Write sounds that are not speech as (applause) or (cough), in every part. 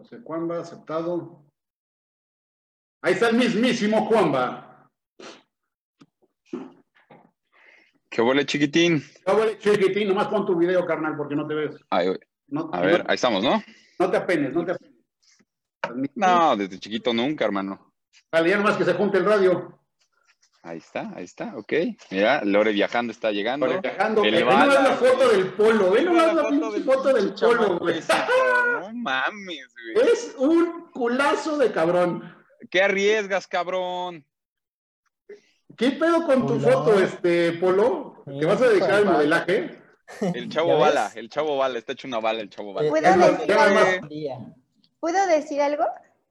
José Cuamba, aceptado. Ahí está el mismísimo Cuamba. ¿Qué huele, chiquitín? ¿Qué huele, chiquitín? Nomás pon tu video, carnal, porque no te ves. a ver, ahí estamos, ¿no? No te apenes, no te apenes. No, desde chiquito nunca, hermano. Dale, ya nomás que se junte el radio. Ahí está, ahí está, ok. Mira, Lore viajando está llegando. Lore viajando. Ven nomás la foto del polo. Ven nomás la, foto, del, foto del polo, güey. No mames, güey. Es un culazo de cabrón. ¿Qué arriesgas, cabrón? ¿Qué pedo con tu foto, este, Polo? ¿Te vas a dedicar al modelaje? El chavo (laughs) bala, el chavo bala, está hecho una bala el chavo bala. ¿Puedo decir algo? ¿Puedo decir algo?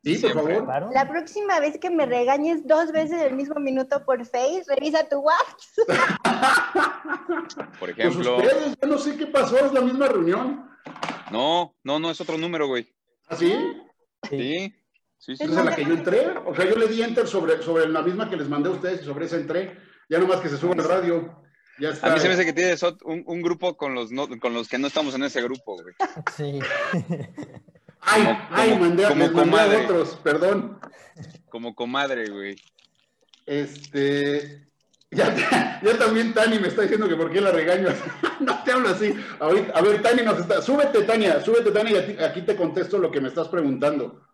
Sí, por favor. La próxima vez que me regañes dos veces el mismo minuto por Face, revisa tu WhatsApp. por pues ejemplo. Pues ustedes, yo no sé qué pasó, es la misma reunión. No, no, no, es otro número, güey. ¿Ah, sí? Sí. Sí, sí. ¿Es la que yo entré? O sea, yo le di enter sobre, sobre la misma que les mandé a ustedes y sobre esa entré. Ya nomás que se suba el radio. Ya está. A mí se me hace que tienes un, un grupo con los, con los que no estamos en ese grupo, güey. Sí. (laughs) Ay, ay, mandé, a otros, perdón. Como comadre, güey. Este. Ya, (laughs) ya, también Tani me está diciendo que por qué la regaño. (laughs) no te hablo así. a ver, Tani nos está. Súbete, Tania, súbete, Tania, y aquí te contesto lo que me estás preguntando.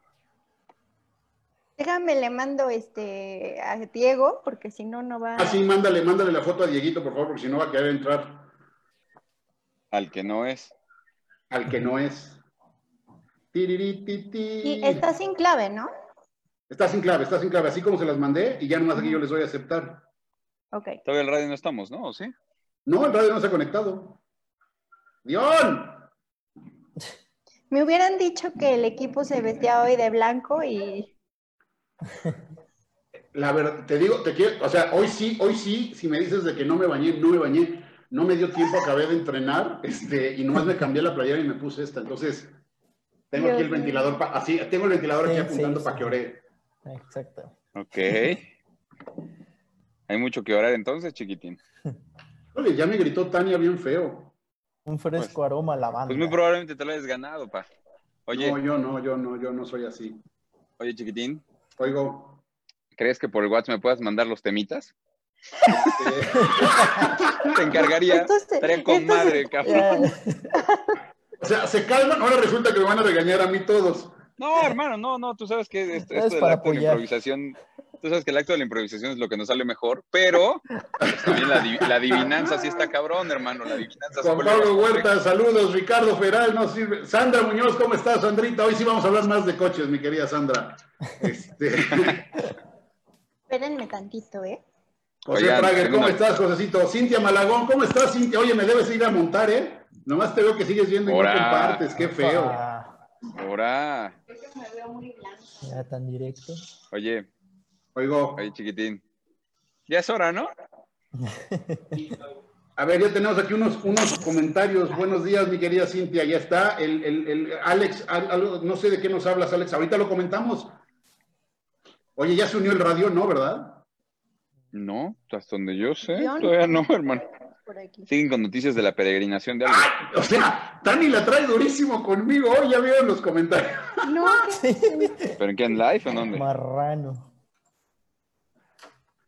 Déjame, le mando este a Diego, porque si no, no va. Ah, sí, mándale, mándale la foto a Dieguito, por favor, porque si no va a querer entrar. Al que no es. Al que no es. Y está sin clave, ¿no? Está sin clave, está sin clave, así como se las mandé y ya nomás aquí yo les voy a aceptar. Ok. Todavía el radio no estamos, ¿no? sí? No, el radio no se ha conectado. ¡Dion! Me hubieran dicho que el equipo se vestía hoy de blanco y. La verdad, te digo, te quiero, o sea, hoy sí, hoy sí, si me dices de que no me bañé, no me bañé, no me dio tiempo, acabé de entrenar, este, y nomás me cambié la playera y me puse esta, entonces, tengo aquí el ventilador, así, tengo el ventilador aquí apuntando para que ore. Exacto. Ok. Hay mucho que orar entonces, chiquitín. (laughs) Oye, ya me gritó Tania bien feo. Un fresco pues, aroma a lavanda. Pues muy probablemente te lo hayas ganado, pa. Oye. No, yo no, yo no, yo no soy así. Oye, chiquitín. Oigo. ¿Crees que por el WhatsApp me puedas mandar los temitas? (laughs) te encargaría. Estaría con madre, cabrón. O sea, se calman, ahora resulta que me van a regañar a mí todos. No, hermano, no, no, tú sabes que (laughs) esto, esto del acto de la improvisación, tú sabes que el acto de la improvisación es lo que nos sale mejor, pero pues, también la, adivinanza sí está cabrón, hermano, la adivinanza. Juan Pablo Huerta, saludos, Ricardo Feral, no sirve. Sandra Muñoz, ¿cómo estás, Sandrita? Hoy sí vamos a hablar más de coches, mi querida Sandra. Este... (laughs) Espérenme tantito, ¿eh? José Prager, ¿cómo estás, Josecito? Cintia Malagón, ¿cómo estás, Cintia? Oye, me debes ir a montar, ¿eh? Nomás te veo que sigues viendo y no compartes, qué feo. Ahora. Ya tan directo. Oye. Oigo. Oye, chiquitín. Ya es hora, ¿no? (laughs) A ver, ya tenemos aquí unos, unos comentarios. Buenos días, mi querida Cintia. Ya está. El, el, el Alex, no sé de qué nos hablas, Alex. Ahorita lo comentamos. Oye, ya se unió el radio, ¿no? ¿Verdad? No, hasta donde yo sé. Todavía no, hermano. Siguen con noticias de la peregrinación de algo. o sea, Tani la trae durísimo conmigo. Hoy ya vieron los comentarios. No, (laughs) ¿Pero en qué? ¿En live o en dónde? Marrano.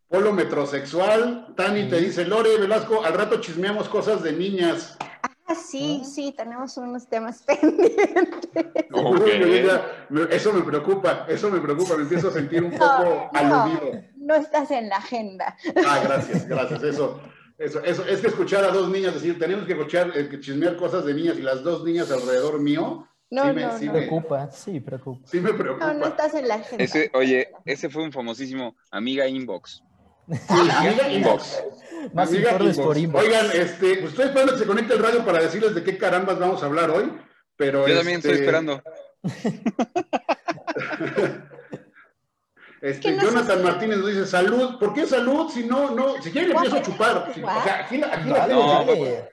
Polo metrosexual. Tani te dice, Lore Velasco, al rato chismeamos cosas de niñas. Ah, sí, sí, tenemos unos temas (laughs) pendientes. eso me preocupa, eso me preocupa, me empiezo a sentir un (laughs) poco aludido. No estás en la agenda. Ah, gracias, gracias. Eso, eso, eso, es que escuchar a dos niñas decir, tenemos que escuchar, eh, que chismear cosas de niñas y las dos niñas alrededor mío. No, sí me, no, sí preocupa, sí, preocupa. Sí me preocupa. No, no estás en la agenda. Ese, oye, ese fue un famosísimo amiga inbox. Sí, amiga inbox. Más amiga inbox. por inbox. Oigan, este, pues estoy esperando que se conecte el radio para decirles de qué carambas vamos a hablar hoy, pero Yo también estoy este, esperando. (laughs) Este, Jonathan Martínez nos dice salud. ¿Por qué salud? Si no, no, si quiere le empiezo a chupar. o sea, aquí, aquí la no,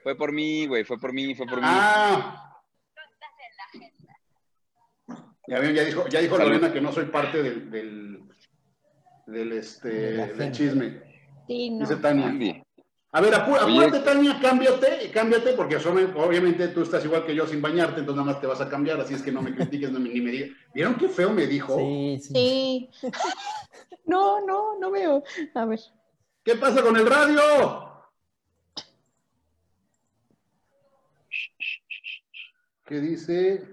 fue, por, mí, güey, fue por mí, fue por mí. Ah. Ya, ya dijo, ya dijo Lorena que no soy parte del, del, del, este, del chisme. Sí, no. Dice Tania. A ver, apúrate, Tania, cámbiate, cámbiate, porque obviamente tú estás igual que yo sin bañarte, entonces nada más te vas a cambiar, así es que no me critiques ni me digas. ¿Vieron qué feo me dijo? Sí, sí. (laughs) no, no, no veo. A ver. ¿Qué pasa con el radio? ¿Qué dice?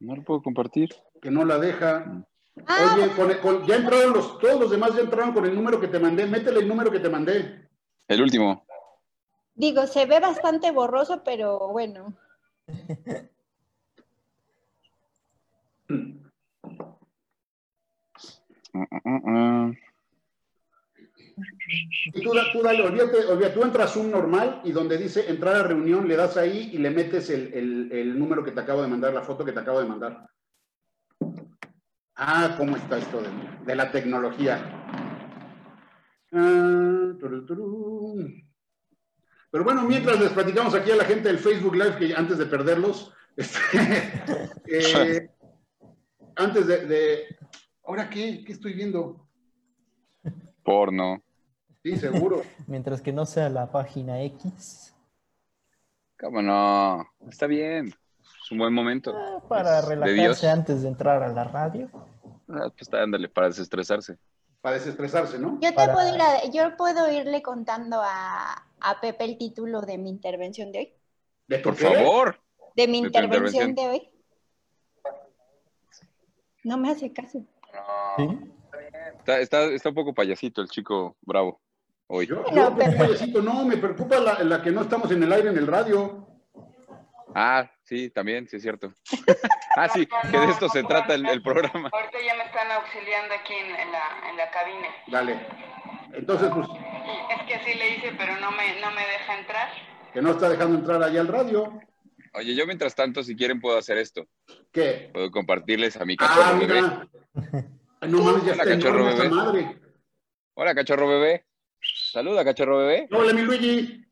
No lo puedo compartir. Que no la deja. Ah. Oye, ya entraron los, todos los demás ya entraron con el número que te mandé. Métele el número que te mandé. El último. Digo, se ve bastante borroso, pero bueno. Tú, tú dale, olvídate, tú entras un normal y donde dice entrar a reunión, le das ahí y le metes el, número que te acabo de mandar, la foto que te acabo de mandar. Ah, ¿cómo está esto de, la tecnología? Ah, pero bueno, mientras les platicamos aquí a la gente del Facebook Live, que antes de perderlos, (laughs) este, eh, antes de, ¿Ahora qué? ¿Qué estoy viendo? Porno. Sí, seguro. (laughs) Mientras que no sea la página X. ¿Cómo no? Está bien. Es un buen momento. Ah, para relajarse antes de entrar a la radio. Ah, pues ándale, para desestresarse. Para desestresarse, ¿no? Yo, te puedo ir yo puedo irle contando a, a Pepe el título de mi intervención de hoy? ¿De Por favor. De mi intervención, de hoy. No me hace caso. Está, está, está, un poco payasito el chico bravo hoy. Yo, no, payasito, no, me preocupa la, la, que no estamos en el aire en el radio. Ah, sí, también, sí es cierto. (laughs) ah, sí, que de esto se trata el, el, programa. Ahorita ya me están auxiliando aquí en, en, la, en la cabina. Dale. Entonces, pues. Es que así le hice, pero no me, no me deja entrar. Que no está dejando entrar allá al radio. Oye, yo mientras tanto, si quieren, puedo hacer esto. ¿Qué? Puedo compartirles a mi cachorro ah, bebé. no mames, ya Hola, cachorro bebé. Madre. Hola, cachorro bebé. Saluda, cachorro bebé. Hola, mi Luigi.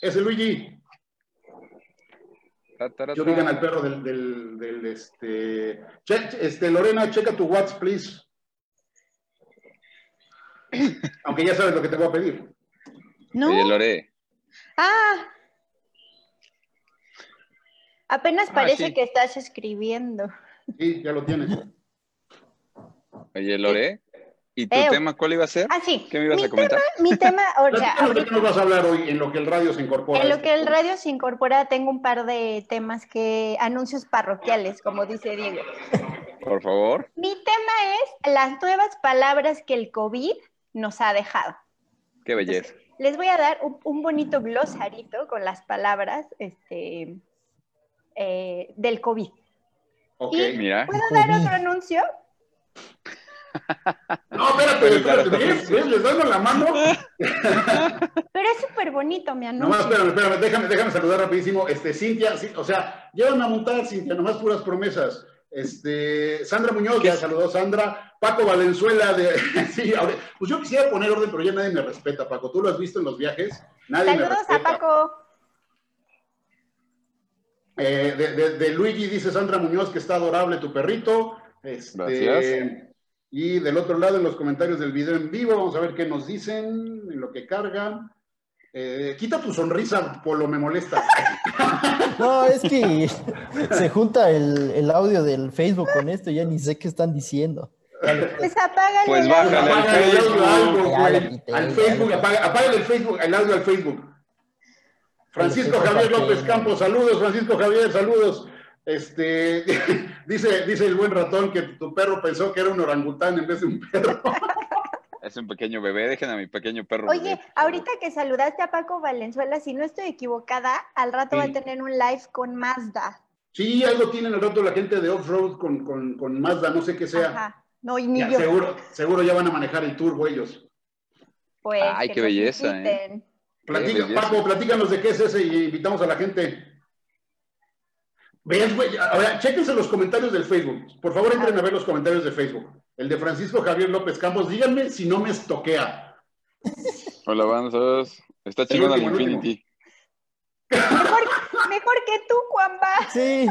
Ese Luigi. Yo digan al perro del, del, del este... este. Lorena, checa tu WhatsApp, please. Aunque ya sabes lo que te voy a pedir. No. Oye, Lore. Ah. Apenas ah, parece que estás escribiendo. Sí, ya lo tienes. Oye, Lore. ¿Y tu tema cuál iba a ser? Ah, sí. ¿Qué me ibas a comentar? mi tema, o sea, ¿De qué nos vas a hablar hoy en lo que el radio se incorpora? En lo que el radio se incorpora tengo un par de temas que, anuncios parroquiales, como dice Diego. Por favor. Mi tema es las nuevas palabras que el COVID nos ha dejado. Qué belleza. les voy a dar un, bonito glosarito con las palabras este, eh, del COVID. Ok, mira. ¿Puedo dar otro anuncio? (laughs) No, espérate, espérate, ¿ves? ¿Les doy la mano? (laughs) Pero es súper bonito mi anuncio. No, espérame, espérame, déjame, déjame saludar rapidísimo. Este, Cintia, o sea, llévame a montar, Cintia, nomás puras promesas. Este, Sandra Muñoz, ya saludó Sandra. Paco Valenzuela, de, (laughs) sí, pues yo quisiera poner orden, pero ya nadie me respeta, Paco. ¿Tú lo has visto en los viajes? Nadie Saludos a Paco. Eh, de, Luigi dice Sandra Muñoz que está adorable tu perrito. Este, Gracias. Y del otro lado, en los comentarios del video en vivo, vamos a ver qué nos dicen, en lo que cargan. Eh, quita tu sonrisa, Polo, me molesta. (laughs) No, es que se junta el, audio del Facebook con esto, ya ni sé qué están diciendo. Pues apágale pues el bájale el Facebook. al Facebook, apágale el Facebook, el audio al Facebook. Francisco Javier López Campos, saludos, Francisco Javier, saludos. Este, (laughs) dice, dice el buen ratón que tu perro pensó que era un orangután en vez de un perro. (laughs) Es un pequeño bebé, dejen a mi pequeño perro. Oye, ahorita que saludaste a Paco Valenzuela, si no estoy equivocada, al rato va a tener un live con Mazda. Sí, algo tienen al rato la gente de off-road con, con, Mazda, no sé qué sea. Ajá. No, y ni yo. Seguro, seguro ya van a manejar el turbo ellos. Pues, Ay, qué belleza. ¿eh? Paco, platícanos de qué es ese y invitamos a la gente. Vean, güey, ahora, chéquense los comentarios del Facebook. Por favor, entren a ver los comentarios de Facebook. El de Francisco Javier López Campos, díganme si no me estoquea. Hola, avanzas. Está chingón al Infinity. Mejor, que tú, Juanba. Sí,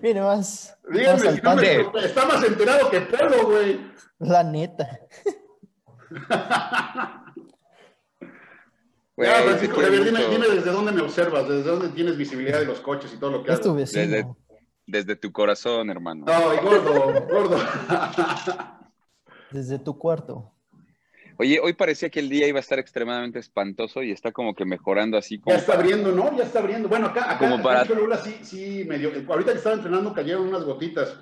viene más. Díganme si no me Está más enterado que Pedro, güey. La neta. (laughs) ya, Francisco Javier, dime, dime, desde dónde me observas, desde dónde tienes visibilidad de los coches y todo lo que. Desde, desde, tu corazón, hermano. No, gordo, gordo. (laughs) Desde tu cuarto. Oye, hoy parecía que el día iba a estar extremadamente espantoso y está como que mejorando así. Como ya está abriendo, ¿no? Ya está abriendo. Bueno, acá, acá, como para... sí, sí, medio. Ahorita que estaba entrenando cayeron unas gotitas.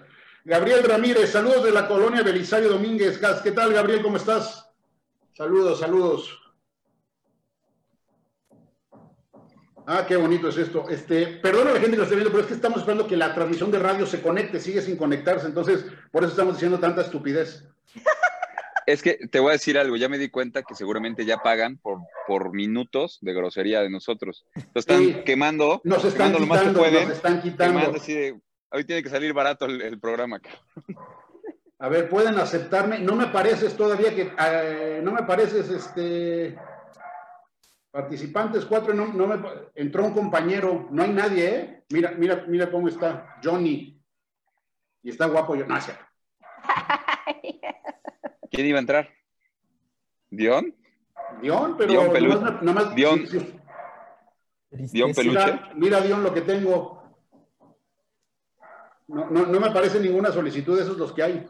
Gabriel Ramírez, saludos de la colonia Belisario Domínguez. ¿Qué tal, Gabriel? ¿Cómo estás? Saludos, saludos. Ah, qué bonito es esto. Este, perdón a la gente que lo esté viendo, pero es que estamos esperando que la transmisión de radio se conecte, sigue sin conectarse, entonces por eso estamos diciendo tanta estupidez. Es que te voy a decir algo, ya me di cuenta que seguramente ya pagan por, por minutos de grosería de nosotros. Nos están quemando, nos están quitando, lo más que pueden. Nos están quitando. hoy tiene que salir barato el, programa. A ver, pueden aceptarme. No me pareces todavía que, eh, no me pareces este participantes cuatro, no, no me, entró un compañero, no hay nadie, ¿eh? Mira, mira, mira cómo está Johnny. Y está guapo yo, no, (laughs) ¿Quién iba a entrar? ¿Dion? Dion, pero Dion Nomás, Dion. Dion Peluche. Mira, mira, Dion, lo que tengo. No, no, no me aparece ninguna solicitud esos los que hay.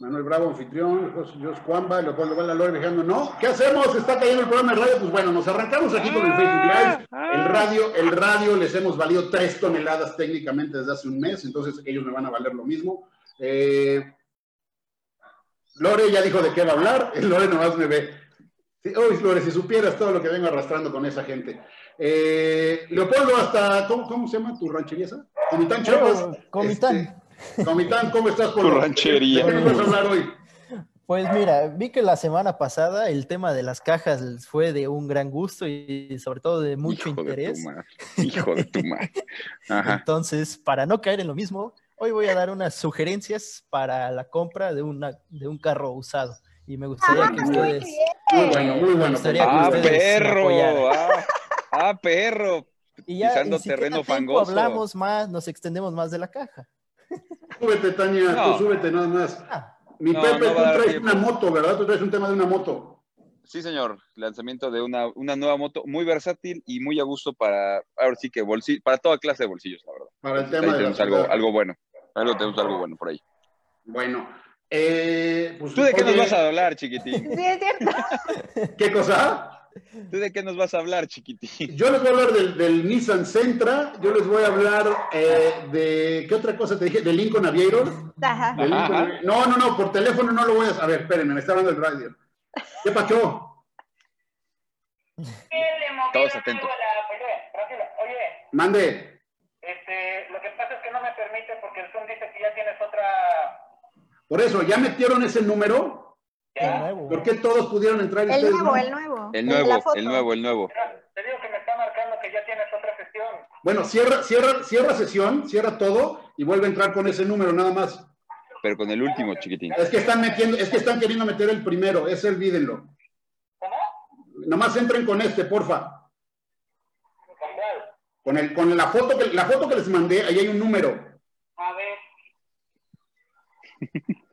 Manuel Bravo, anfitrión, Jos Cuamba, Leopoldo Lore dejando, no, ¿qué hacemos? Está cayendo el programa de radio, pues bueno, nos arrancamos aquí con el Facebook Live. El radio, el radio les hemos valido tres toneladas técnicamente desde hace un mes, entonces ellos me van a valer lo mismo. Eh, Lore ya dijo de qué va a hablar, (laughs) Lore nomás me ve. uy, Lore, si supieras todo lo que vengo arrastrando con esa gente. Eh, Leopoldo, hasta, ¿cómo, se llama tu ranchería Comitán Chavos. Comitán. Este, Comitán, ¿cómo estás con tu ranchería? ¿De qué vamos a hablar hoy? Pues mira, vi que la semana pasada el tema de las cajas fue de un gran gusto y sobre todo de mucho interés. Hijo de tu madre. (laughs) Entonces, para no caer en lo mismo, hoy voy a dar unas sugerencias para la compra de, una, de un carro usado. Y me gustaría ah, que ustedes... Muy bueno, muy bueno. ah, perro. Ah, ah, perro. Y ya, pisando terreno fangoso. hablamos más, nos extendemos más de la caja. Súbete, Tania, tú súbete nada más. Ah. Mi Pepe, tú traes una moto, ¿verdad? Tú traes un tema de una moto. Sí, señor. Lanzamiento de una, una nueva moto muy versátil y muy a gusto para, ahora sí que bolsillo, para toda clase de bolsillos, la verdad. Para el tema de algo, algo bueno. Algo, tenemos algo bueno por ahí. Bueno. Eh, pues, ¿Tú de qué nos vas a hablar, chiquitín? (laughs) Sí, es cierto. (laughs) ¿Qué cosa? ¿Tú de qué nos vas a hablar, chiquitín? Yo les voy a hablar del, Nissan Sentra, yo les voy a hablar eh, de, ¿qué otra cosa te dije? ¿De Lincoln Aviator? Ajá. No, no, no, por teléfono no lo voy a... A ver, espérenme, me está hablando el radio. ¿Qué pasó? (laughs) Todos atentos. Oye. Mande. Este, lo que pasa es que no me permite porque el Zoom dice que ya tienes otra... Por eso, ¿ya metieron ese número? ¿Por qué todos pudieron entrar? El nuevo, el nuevo. El nuevo, el nuevo, el nuevo. Te digo que me está marcando que ya tienes otra sesión. Bueno, cierra, cierra, cierra sesión, cierra todo y vuelve a entrar con ese número nada más. Pero con el último, chiquitín. Es que están metiendo, es que están queriendo meter el primero, ese olvídenlo. ¿Cómo? Nomás entren con este, porfa. ¿Con el, con la foto que la foto que les mandé, ahí hay un número. A ver. (laughs)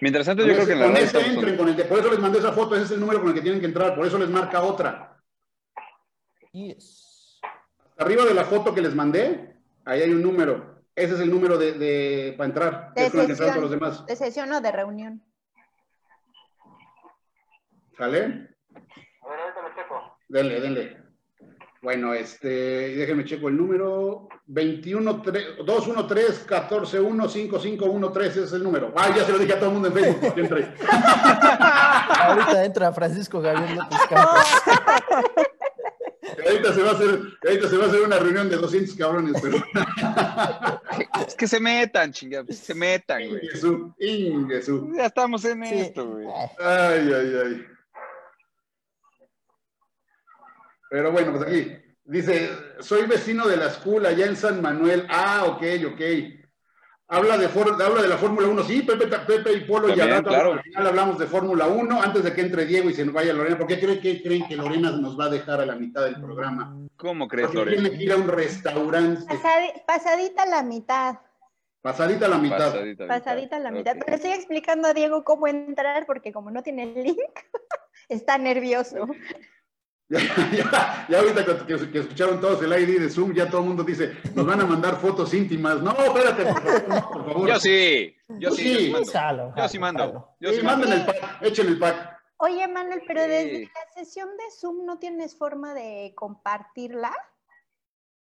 Mientras tanto, yo creo que en la con este entren, con el por eso les mandé esa foto, ese es el número con el que tienen que entrar, por eso les marca otra. Arriba de la foto que les mandé, ahí hay un número. Ese es el número de, de para entrar. De sesión, los demás. de sesión o de reunión. ¿Sale? A ver, ahorita me checo. Denle, denle. Bueno, este, déjenme checo el número. 21 213 141 5513 ese es el número. Ah, ya se lo dije a todo el mundo en Facebook. Entré. (laughs) Ahorita entra Francisco Gabriel López Ahorita se, va a hacer, ahorita se va a hacer una reunión de 200 cabrones, pero... (laughs) Es que se metan, chingados, se metan, güey. Ingesu, Ya estamos en esto, güey. Ay, ay, ay. Pero bueno, pues aquí dice, soy vecino de la escuela allá en San Manuel. Ah, ok, ok. Habla de, habla de la Fórmula 1. Sí, Pepe, Pepe y Polo ya al final hablamos de Fórmula 1 antes de que entre Diego y se nos vaya Lorena. ¿Por qué creen que, creen que Lorena nos va a dejar a la mitad del programa? ¿Cómo crees, Porque Lorena? Tiene que ir a un restaurante. pasadita la mitad. Pasadita la mitad. Pasadita, la mitad. Pero estoy explicando a Diego cómo entrar porque como no tiene el link, (laughs) está nervioso. (laughs) (laughs) Ya, ya, ahorita que, escucharon todos el ID de Zoom, ya todo el mundo dice, nos van a mandar fotos íntimas. No, espérate, por favor. Yo sí, yo sí. Yo sí mando. Yo sí mando. el pack, echen el pack. Oye, Manuel, pero desde la sesión de Zoom no tienes forma de compartirla.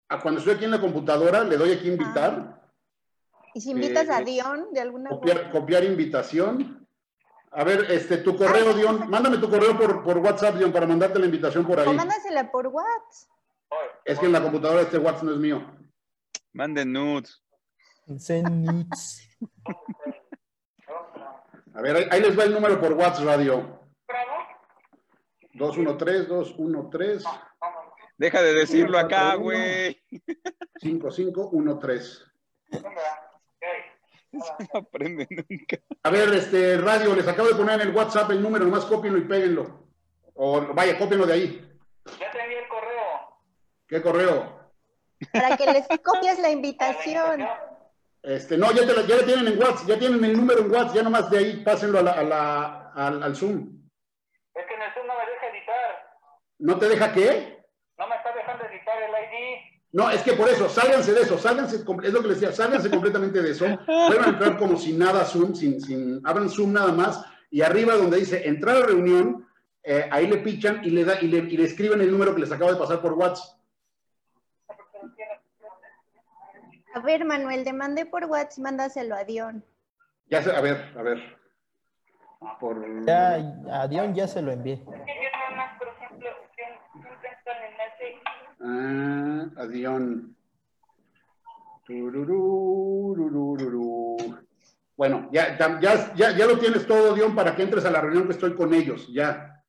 Ah, cuando estoy aquí en la computadora, le doy aquí invitar. Ah. ¿Y si invitas a eh, Dion de alguna copiar, Copiar invitación. A ver, este, tu correo, Dion, mándame tu correo por, por WhatsApp, Dion, para mandarte la invitación por ahí. O mándasela por WhatsApp. Es que en la computadora este WhatsApp no es mío. Manden nudes. nudes. A ver, ahí, les va el número por WhatsApp, Radio. 213, 213. Deja de decirlo acá, güey. 5513. No (laughs) aprende nunca. A ver, este, radio, les acabo de poner en el WhatsApp el número, nomás cópienlo y péguenlo. O vaya, cópienlo de ahí. Ya te envié el correo. ¿Qué correo? Para que les copies la invitación. Este, no, ya, te la, ya tienen en WhatsApp, ya tienen el número en WhatsApp, ya nomás de ahí pásenlo a la, a la, al, al Zoom. Es que en el Zoom no me deja editar. ¿No te deja qué? No me está dejando editar el ID. No, es que por eso, sálganse de eso, sálganse, es lo que les decía, sálganse completamente de eso, pueden entrar como sin nada Zoom, sin, sin, abran Zoom nada más, y arriba donde dice entrar a reunión, eh, ahí le pichan y le, da, y le, y le escriben el número que les acabo de pasar por WhatsApp. A ver, Manuel, te mandé por WhatsApp, mándaselo a Dion. Ya sé, a ver, a ver. Por... Ya, a Dion ya se lo envié. Ah, adión. Bueno, ya, ya, ya, ya lo tienes todo, Dion, para que entres a la reunión que estoy con ellos, ya.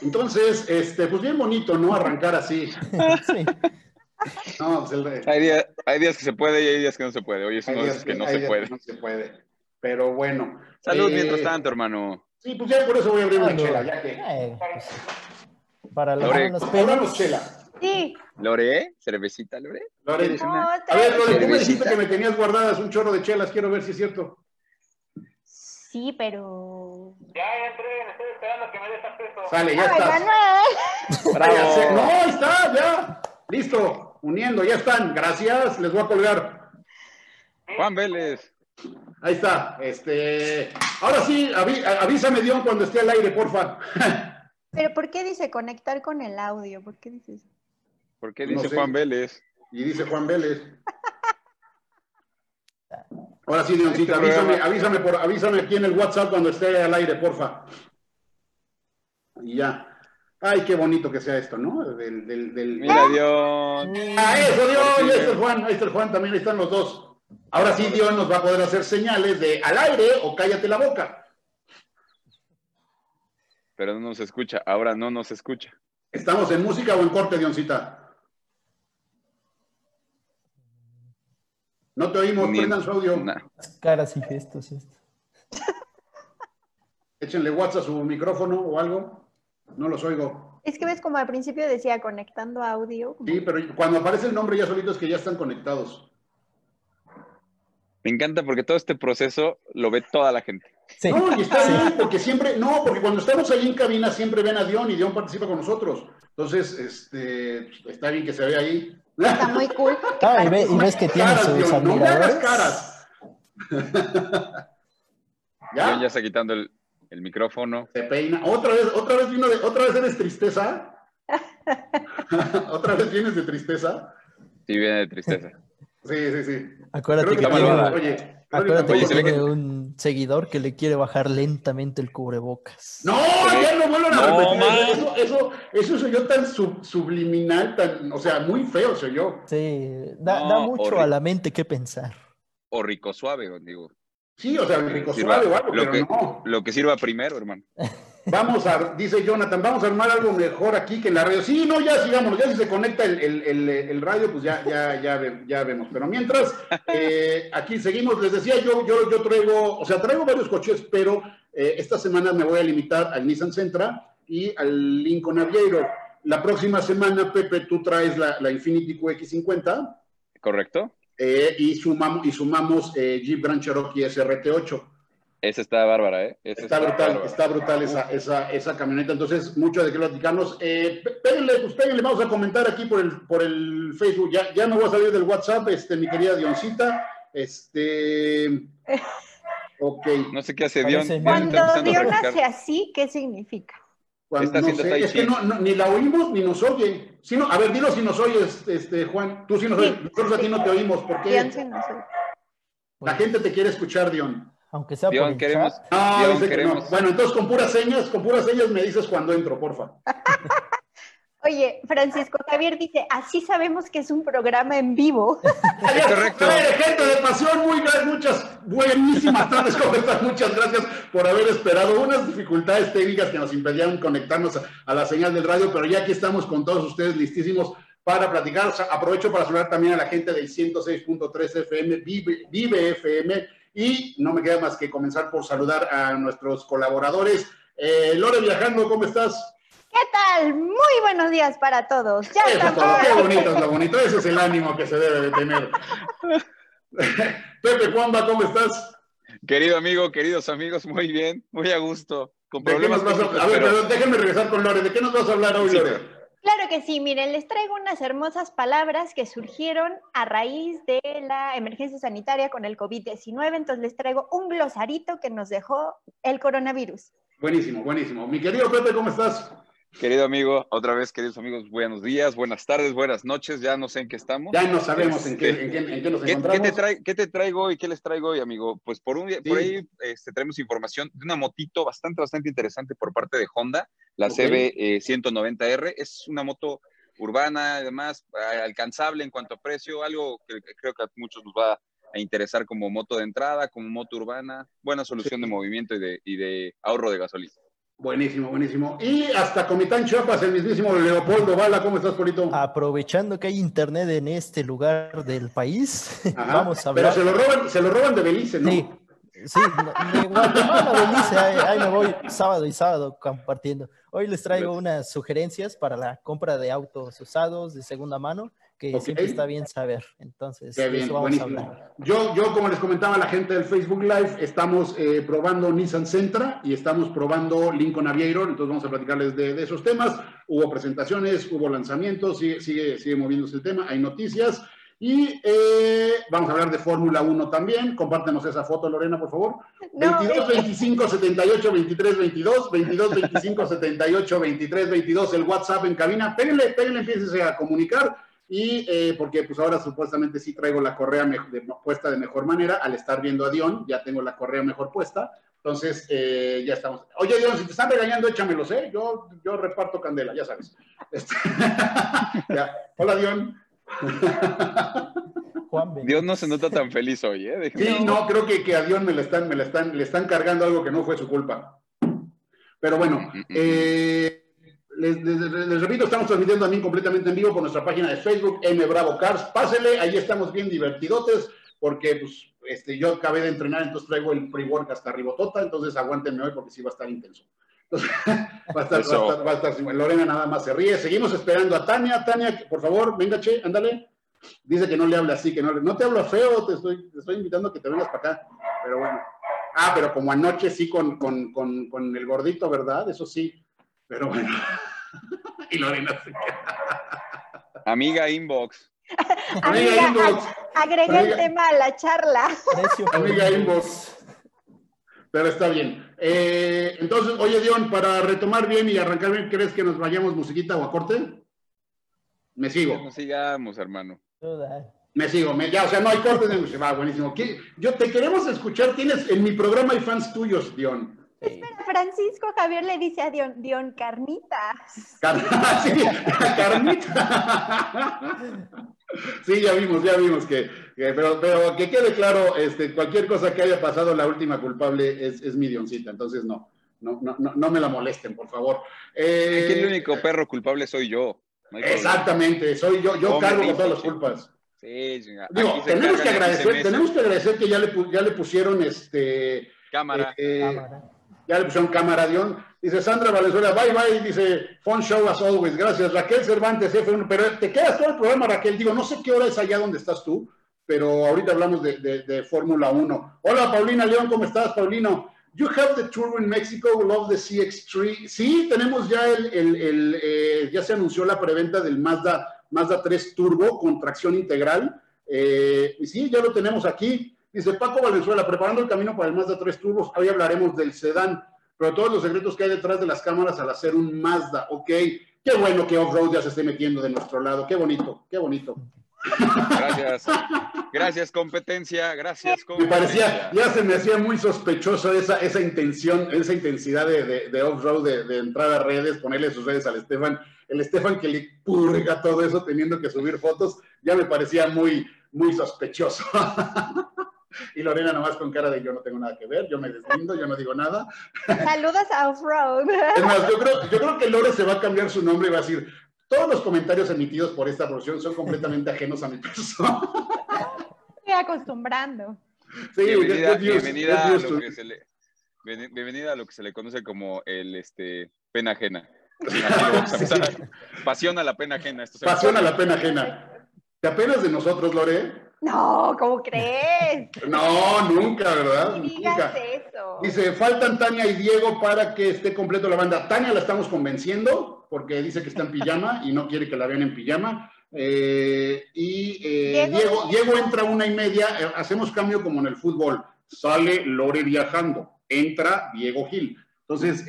Entonces, este, pues bien bonito, ¿no? Arrancar así. (laughs) Sí. No, pues hay, días, hay, días, que se puede y hay días que no se puede. Hoy es uno días que, no se puede. no se puede. Pero bueno. Salud eh, mientras tanto, hermano. Sí, pues ya por eso voy a abrir una chela, ya que. Eh, para Lore. los pelos. chela. Sí. ¿Lore? ¿Cervecita, Lore? Lore. a ver, Lore, tú me dijiste que me tenías guardadas un chorro de chelas. Quiero ver si es cierto. Sí, pero... Ya entré, estoy esperando que me des acceso. Sale, ya está. Bravo. No, ahí está, ya. Listo, uniendo, ya están. Gracias, les voy a colgar. Juan Vélez. Ahí está. Este, ahora sí, avísame, Dion, cuando esté al aire, porfa. (laughs) Pero ¿por qué dice conectar con el audio? ¿Por qué dice eso? ¿Por qué dice Juan Vélez? Y dice Juan Vélez. (laughs) Ahora sí, Dioncita, este avísame, avísame, por, avísame aquí en el WhatsApp cuando esté al aire, porfa. Y ya. Ay, qué bonito que sea esto, ¿no? Del, del, del... Mira, Dios. Ah, eso, Dios. Ahí está el Juan, ahí está el Juan, también ahí están los dos. Ahora sí, Dios nos va a poder hacer señales de al aire o cállate la boca pero no nos escucha. Ahora no nos escucha. ¿Estamos en música o en corte, Dioncita? No te oímos, prendan su audio. Caras y gestos. Esto. (laughs) Échenle WhatsApp a su micrófono o algo. No los oigo. Es que ves como al principio decía conectando audio. Sí, pero cuando aparece el nombre ya solito es que ya están conectados. Me encanta porque todo este proceso lo ve toda la gente. No, y está bien, porque siempre, no, porque cuando estamos ahí en cabina siempre ven a Dion y Dion participa con nosotros. Entonces, este, está bien que se vea ahí. Está muy cool. (laughs) Ah, y, ves que tiene caras, sus Dion, No me hagas caras. (laughs) ¿Ya? Dion ya está quitando el, el, micrófono. Se peina. ¿Otra vez, otra vez vino de, otra vez eres tristeza? (laughs) ¿Otra vez vienes de tristeza? Sí, viene de tristeza. Sí, sí, sí. Acuérdate que, tiene, oye, acuérdate que tiene un seguidor que le quiere bajar lentamente el cubrebocas. No, ya no vuelvan a repetir. Eso, eso, eso soy yo tan subliminal, tan, o sea, muy feo soy yo. Sí, da, da mucho a la mente que pensar. O rico suave, digo. Sí, o sea, rico suave o algo, lo pero que, no. Lo que sirva primero, hermano. (laughs) Vamos a, dice Jonathan, vamos a armar algo mejor aquí que en la radio. Sí, no, ya sigamos, ya si se conecta el, el, el, radio, pues ya, ya, ya, ya, vemos. Pero mientras, eh, aquí seguimos, les decía yo, yo, yo traigo, o sea, traigo varios coches, pero eh, esta semana me voy a limitar al Nissan Sentra y al Lincoln Aviero. La próxima semana, Pepe, tú traes la, la Infiniti QX50. Correcto. Eh, y sumamos, y sumamos Jeep Grand Cherokee SRT8. Esa está bárbara, ¿eh? está, brutal, está brutal esa, esa, esa, camioneta. Entonces, mucho de qué platicarnos. Eh, péguenle, pues péguenle, vamos a comentar aquí por el, por el Facebook. Ya, ya me voy a salir del WhatsApp, este, mi querida Dioncita. Este. (laughs) Ok. No sé qué hace Dion. Cuando Dion hace así, ¿qué significa? Cuando, no sé, es que no, ni la oímos ni nos oye. Si no, a ver, dilo si nos oyes, este, Juan. Tú sí nos oyes. Nosotros a ti no te oímos. ¿Por qué? Dion sí nos oye. La gente te quiere escuchar, Dion. Aunque sea por queremos, no, Bueno, entonces con puras señas, con puras señas me dices cuando entro, porfa. (laughs) Oye, Francisco Javier dice, así sabemos que es un programa en vivo. (laughs) correcto. gente de pasión, muy bien, muchas buenísimas tardes, ¿cómo están? Muchas gracias por haber esperado. Unas dificultades técnicas que nos impedían conectarnos a, la señal del radio, pero ya aquí estamos con todos ustedes listísimos para platicar. aprovecho para saludar también a la gente del 106.3 FM, Vive, Vive FM y no me queda más que comenzar por saludar a nuestros colaboradores. Eh, Lore Viajando, ¿cómo estás? ¿Qué tal? Muy buenos días para todos. Ya Qué bonito es lo bonito. Ese es el ánimo que se debe de tener. (laughs) Pepe Juanba, ¿cómo estás? Querido amigo, queridos amigos, muy bien, muy a gusto. Con problemas a... ver, déjenme regresar con Lore. ¿De qué nos vas a hablar hoy, Lore? Claro que sí, miren, les traigo unas hermosas palabras que surgieron a raíz de la emergencia sanitaria con el COVID-19, entonces les traigo un glosarito que nos dejó el coronavirus. Buenísimo, buenísimo. Mi querido Pepe, ¿cómo estás? Querido amigo, otra vez, queridos amigos, buenos días, buenas tardes, buenas noches, ya no sé en qué estamos. Ya no sabemos en, qué, en, qué, en, qué, nos encontramos. ¿qué te, traigo y qué les traigo hoy, amigo? Pues por, un, por ahí este, traemos información de una motito bastante, bastante interesante por parte de Honda, la CB190R. Eh, es una moto urbana, además, alcanzable en cuanto a precio, algo que, creo que a muchos nos va a interesar como moto de entrada, como moto urbana, buena solución de movimiento y de, y de ahorro de gasolina. Buenísimo, buenísimo. Y hasta Comitán Chiapas, el mismísimo Leopoldo Bala, ¿cómo estás, Polito? Aprovechando que hay internet en este lugar del país, (laughs) vamos a hablar. Pero se lo roban, se lo roban de Belice, ¿no? Sí, sí, de Guatemala, Belice, ahí, me voy sábado y sábado compartiendo. Hoy les traigo unas sugerencias para la compra de autos usados de segunda mano que siempre está bien saber. Entonces, eso vamos a hablar. Yo, yo, como les comentaba a la gente del Facebook Live, estamos eh, probando Nissan Sentra y estamos probando Lincoln Aviator, entonces vamos a platicarles de, esos temas. Hubo presentaciones, hubo lanzamientos, sigue, sigue, sigue moviéndose el tema, hay noticias. Y eh, vamos a hablar de Fórmula 1 también. Compártenos esa foto, Lorena, por favor. 22 25 78 23 22, 22 25 78 23 22, el WhatsApp en cabina. Péguenle, péguenle, empiecen a comunicar y eh, porque pues ahora supuestamente sí traigo la correa puesta de mejor manera, al estar viendo a Dion, ya tengo la correa mejor puesta, entonces eh, ya estamos. Oye Dion, si te están regañando, échamelos, ¿eh? Yo, yo reparto candela, ya sabes. Este, (laughs) Hola Dion. (laughs) Dios no se nota tan feliz hoy, ¿eh? Sí, no, creo que, que a Dion me le están, me le están, le están cargando algo que no fue su culpa. Pero bueno, mm, les, repito, estamos transmitiendo también completamente en vivo por nuestra página de Facebook, M Bravo Cars. Pásele, ahí estamos bien divertidotes, porque pues, este, yo acabé de entrenar, entonces traigo el pre-work hasta ribotota, entonces aguántenme hoy porque sí va a estar intenso. Entonces, (laughs) va, a estar, va, a estar, Lorena nada más se ríe. Seguimos esperando a Tania. Tania, por favor, venga, che, ándale. Dice que no le habla así, que no le... No te hablo feo, te estoy, te estoy invitando a que te vengas para acá. Pero bueno. Ah, pero como anoche sí con, con, con, con el gordito, ¿verdad? Eso sí. Pero bueno. (laughs) y Lorena se Amiga inbox. Amiga, inbox. Agregué el tema a la charla. Amiga inbox. Pero está bien. Eh, entonces, oye, Dion, para retomar bien y arrancar bien, ¿crees que nos vayamos musiquita o a corte? Me sigo. Nos sigamos, hermano. Me sigo, ya, o sea, no hay cortes. Va, buenísimo. Yo te queremos escuchar. Tienes, en mi programa hay fans tuyos, Dion. Espera, Francisco Javier le dice a Dion, Dion Carnita. (laughs) sí, Carnita. Sí, ya vimos, ya vimos que, pero, pero, que quede claro, este, cualquier cosa que haya pasado, la última culpable es, es mi Dioncita, entonces no, no, no, no me la molesten, por favor. Eh, el único perro culpable soy yo. exactamente, soy yo, yo cargo con todas las culpas. Sí, Digo, tenemos que agradecer, tenemos que agradecer que ya le, ya le pusieron este cámara. Eh, cámara ya le pusieron cámara, Dion. Dice Sandra Valenzuela, bye bye. Dice, fun show as always. Gracias. Raquel Cervantes, F1. Pero te quedas todo el programa, Raquel. Digo, no sé qué hora es allá donde estás tú, pero ahorita hablamos de, de, Fórmula 1. Hola, Paulina León, ¿cómo estás, Paulino? You have the turbo in Mexico, love the CX3. Sí, tenemos ya el, el, el eh, ya se anunció la preventa del Mazda, Mazda 3 Turbo con tracción integral. Eh, y sí, ya lo tenemos aquí. Dice Paco Valenzuela, preparando el camino para el Mazda 3 Turbos. Hoy hablaremos del sedán, pero todos los secretos que hay detrás de las cámaras al hacer un Mazda. Ok, qué bueno que Off-Road ya se esté metiendo de nuestro lado. Qué bonito, qué bonito. Gracias. Gracias, competencia. Gracias, competencia. Me parecía, ya se me hacía muy sospechoso esa, esa intención, esa intensidad de, de, off-road, de, de, entrar a redes, ponerle sus redes al Estefan. El Estefan que le purga todo eso teniendo que subir fotos, ya me parecía muy, muy sospechoso. (laughs) y Lorena nomás con cara de yo no tengo nada que ver, yo me deslindo, yo no digo nada. Saludos a Off-Road. Es más, yo creo, yo creo que Lore se va a cambiar su nombre y va a decir, todos los comentarios emitidos por esta porción son completamente ajenos a mi persona. Estoy acostumbrando. Sí, bienvenida, bienvenida, a lo que se le, bienvenida a lo que se le conoce como el este, pena ajena. Pasión a la pena ajena. Esto Pasión a la pena ajena. ¿Te apenas de nosotros, Lore? No, ¿cómo crees? (laughs) No, nunca, ¿verdad? Nunca. Eso. Dice, faltan Tania y Diego para que esté completo la banda. Tania la estamos convenciendo porque dice que está en pijama y no quiere que la vean en pijama. Eh, y eh, Diego, Diego, entra una y media, eh, hacemos cambio como en el fútbol. Sale Lore viajando, entra Diego Gil. Entonces,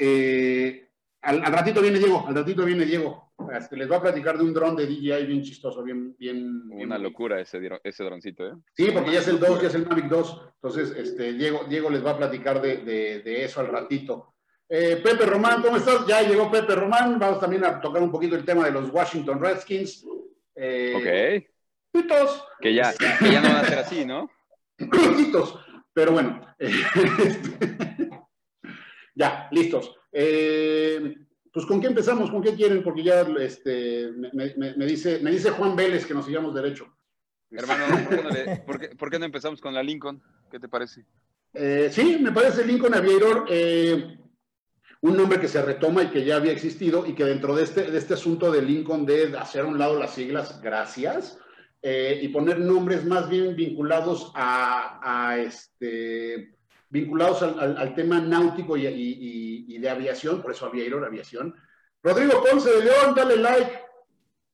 al, ratito viene Diego, al ratito viene Diego. Les va a platicar de un dron de DJI bien chistoso, bien, bien. Una locura ese, ese droncito, ¿eh? Sí, porque ya es el 2, ya es el Mavic 2. Entonces, este, Diego, Diego les va a platicar de, de, eso al ratito. Eh, Pepe Román, ¿cómo estás? Ya llegó Pepe Román. Vamos también a tocar un poquito el tema de los Washington Redskins. Eh, ok. Pitos. Que ya, que ya no van a ser así, ¿no? Pitos. Pero bueno. (laughs) Este, ya, listos. Eh, pues con qué empezamos, con qué quieren, porque ya este, me, dice, me dice Juan Vélez que nos sigamos derecho. Hermano, ¿por qué, no, empezamos con la Lincoln? ¿Qué te parece? Eh, sí, me parece Lincoln Aviator, eh, un nombre que se retoma y que ya había existido y que dentro de este, de este asunto de Lincoln de hacer a un lado las siglas, gracias, eh, y poner nombres más bien vinculados a, este, vinculados al, tema náutico y, de aviación, por eso Aviator, aviación. Rodrigo Ponce de León, dale like.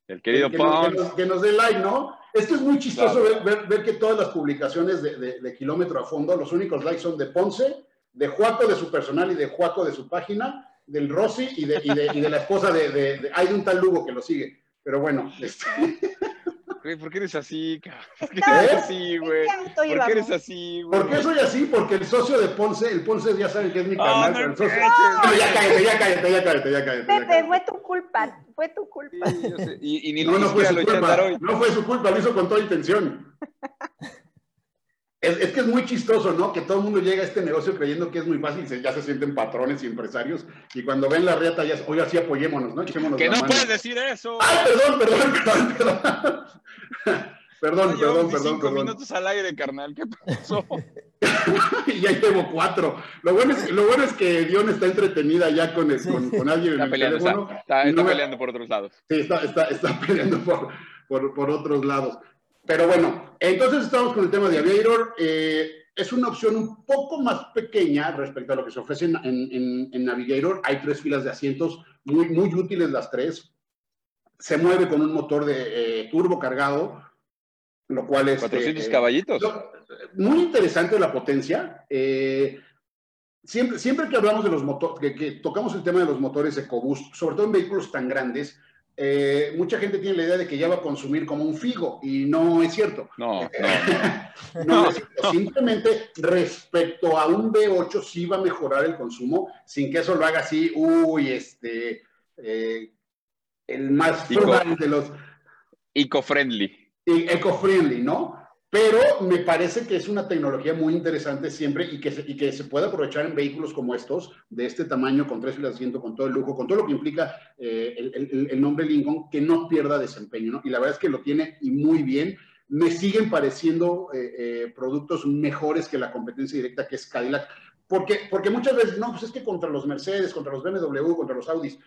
El querido que, Ponce. Que, nos dé like, ¿no? Esto es muy chistoso ver, que todas las publicaciones de, kilómetro a fondo, los únicos likes son de Ponce, de Juaco de su personal y de Juaco de su página, del Rossi y de, y de, la esposa de, Hay un tal Lugo que lo sigue. Pero bueno, este... (laughs) ¿por qué eres así, ¿Por qué eres así, güey? ¿Por qué eres así, güey? ¿Por qué soy así? Porque el socio de Ponce, el Ponce ya sabe que es mi canal. No, socio... no, ya cállate, ya cállate, ya cállate, ya cállate. Pepe, fue tu culpa, fue tu culpa. y, y, ni no, no fue su culpa, no fue su culpa, lo hizo con toda intención. (laughs) Es, es, que es muy chistoso, ¿no? Que todo el mundo llega a este negocio creyendo que es muy fácil, se, ya se sienten patrones y empresarios, y cuando ven la reata ya, oye, así apoyémonos, ¿no? Echémonos que no puedes decir eso. Ay, perdón, perdón, perdón, perdón. (laughs) Perdón, perdón, perdón, cinco minutos al aire, carnal, ¿qué pasó? y (laughs) ya llevo cuatro. Lo bueno es, lo bueno es que Dion está entretenida ya con, con, con alguien está en el peleando, teléfono. Está, está, peleando por otros lados. Sí, está, está, está (laughs) peleando por, por, por otros lados. Pero bueno, entonces estamos con el tema de Aviator. Eh, es una opción un poco más pequeña respecto a lo que se ofrece en, Navigator. Hay tres filas de asientos, muy, muy útiles las tres. Se mueve con un motor de eh, turbo cargado, lo cual es... 400 eh, caballitos. muy interesante la potencia. siempre, siempre que hablamos de los motores, que, tocamos el tema de los motores EcoBoost, sobre todo en vehículos tan grandes, eh, mucha gente tiene la idea de que ya va a consumir como un figo y no es cierto. No, no, (laughs) no. es cierto. Simplemente respecto a un V8 sí va a mejorar el consumo sin que eso lo haga así, uy, este, eh, el más de los... Eco-friendly. Eco-friendly, ¿no? Pero me parece que es una tecnología muy interesante siempre y que, se, y que se puede aprovechar en vehículos como estos, de este tamaño, con tres filas de asiento, con todo el lujo, con todo lo que implica eh, el, el, nombre Lincoln, que no pierda desempeño, ¿no? Y la verdad es que lo tiene y muy bien. Me siguen pareciendo eh, eh, productos mejores que la competencia directa que es Cadillac, porque, porque muchas veces, no, pues es que contra los Mercedes, contra los BMW, contra los Audis,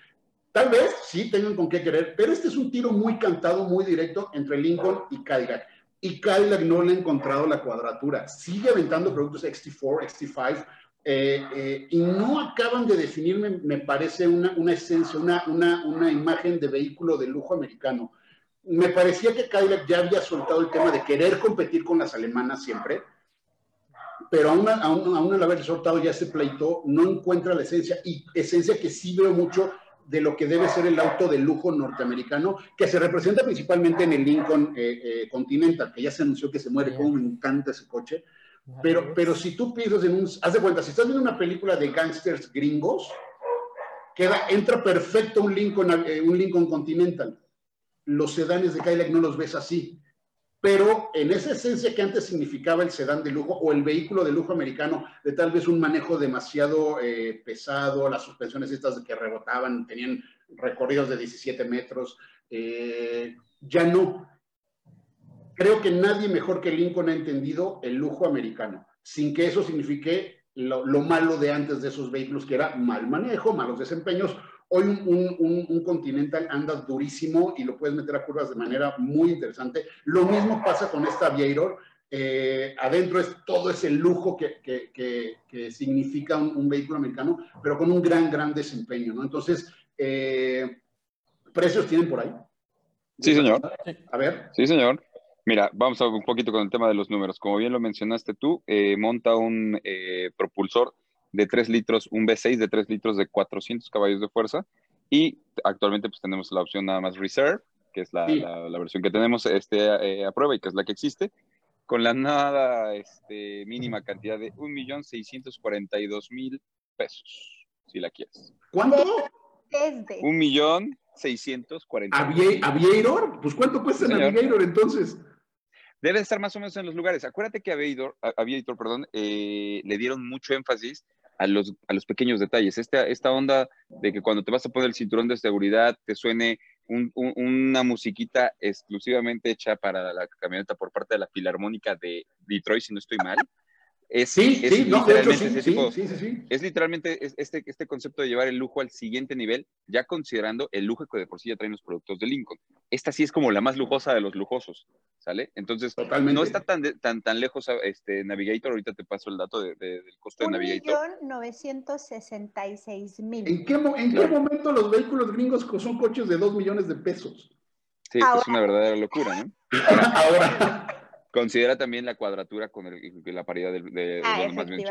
Tal vez sí tengan con qué querer, pero este es un tiro muy cantado, muy directo entre Lincoln y Cadillac y Cadillac no le ha encontrado la cuadratura. Sigue aventando productos XT4, XT5 eh, eh, y no acaban de definirme, me parece, una, una esencia, una, una, una, imagen de vehículo de lujo americano. Me parecía que Cadillac ya había soltado el tema de querer competir con las alemanas siempre, pero aún, aún, aún al haber soltado ya ese pleito, no encuentra la esencia, y esencia que sí veo mucho de lo que debe ser el auto de lujo norteamericano, que se representa principalmente en el Lincoln eh, Continental, que ya se anunció que se muere, como me encanta ese coche pero, pero si tú piensas en un, haz de cuenta, si estás viendo una película de gangsters gringos, queda, entra perfecto un Lincoln, eh, un Lincoln Continental. Los sedanes de Cadillac no los ves así. Pero en esa esencia que antes significaba el sedán de lujo o el vehículo de lujo americano, de tal vez un manejo demasiado eh, pesado, las suspensiones estas que rebotaban, tenían recorridos de 17 metros, eh, ya no creo que nadie mejor que Lincoln ha entendido el lujo americano, sin que eso signifique lo, malo de antes de esos vehículos, que era mal manejo, malos desempeños. Hoy un, Continental anda durísimo y lo puedes meter a curvas de manera muy interesante. Lo mismo pasa con esta Aviator. Eh, adentro es todo ese lujo que, que, significa un, vehículo americano, pero con un gran, gran desempeño, ¿no? Entonces, eh, ¿precios tienen por ahí? Sí, señor. A ver. Sí, señor. Mira, vamos a un poquito con el tema de los números. Como bien lo mencionaste tú, eh, monta un propulsor de 3 litros, un V6 de 3 litros de 400 caballos de fuerza y actualmente pues tenemos la opción nada más Reserve, que es la, la, versión que tenemos este, eh, a prueba y que es la que existe, con la nada este, mínima cantidad de 1.642.000 pesos, si la quieres. ¿Cuánto? Desde. Un millón seiscientos ¿Aviator? Pues ¿cuánto cuesta el Aviator entonces? Debe estar más o menos en los lugares. Acuérdate que Aviator, Aviator perdón, eh, le dieron mucho énfasis a los, a los pequeños detalles. Esta, esta onda de que cuando te vas a poner el cinturón de seguridad te suene una musiquita exclusivamente hecha para la camioneta por parte de la Filarmónica de Detroit, si no estoy mal. Es, sí, sí, literalmente sí, es literalmente este, este concepto de llevar el lujo al siguiente nivel, ya considerando el lujo que de por sí ya traen los productos de Lincoln. Esta sí es como la más lujosa de los lujosos, ¿sale? Entonces, no está tan, tan, tan lejos este Navigator, ahorita te paso el dato de, del costo de Navigator. 1.966.000. ¿En qué, ¿En qué momento los vehículos gringos son coches de 2 millones de pesos? Sí, es una verdadera locura, ¿no? (laughs) Ahora. Considera también la cuadratura con la paridad del, ah,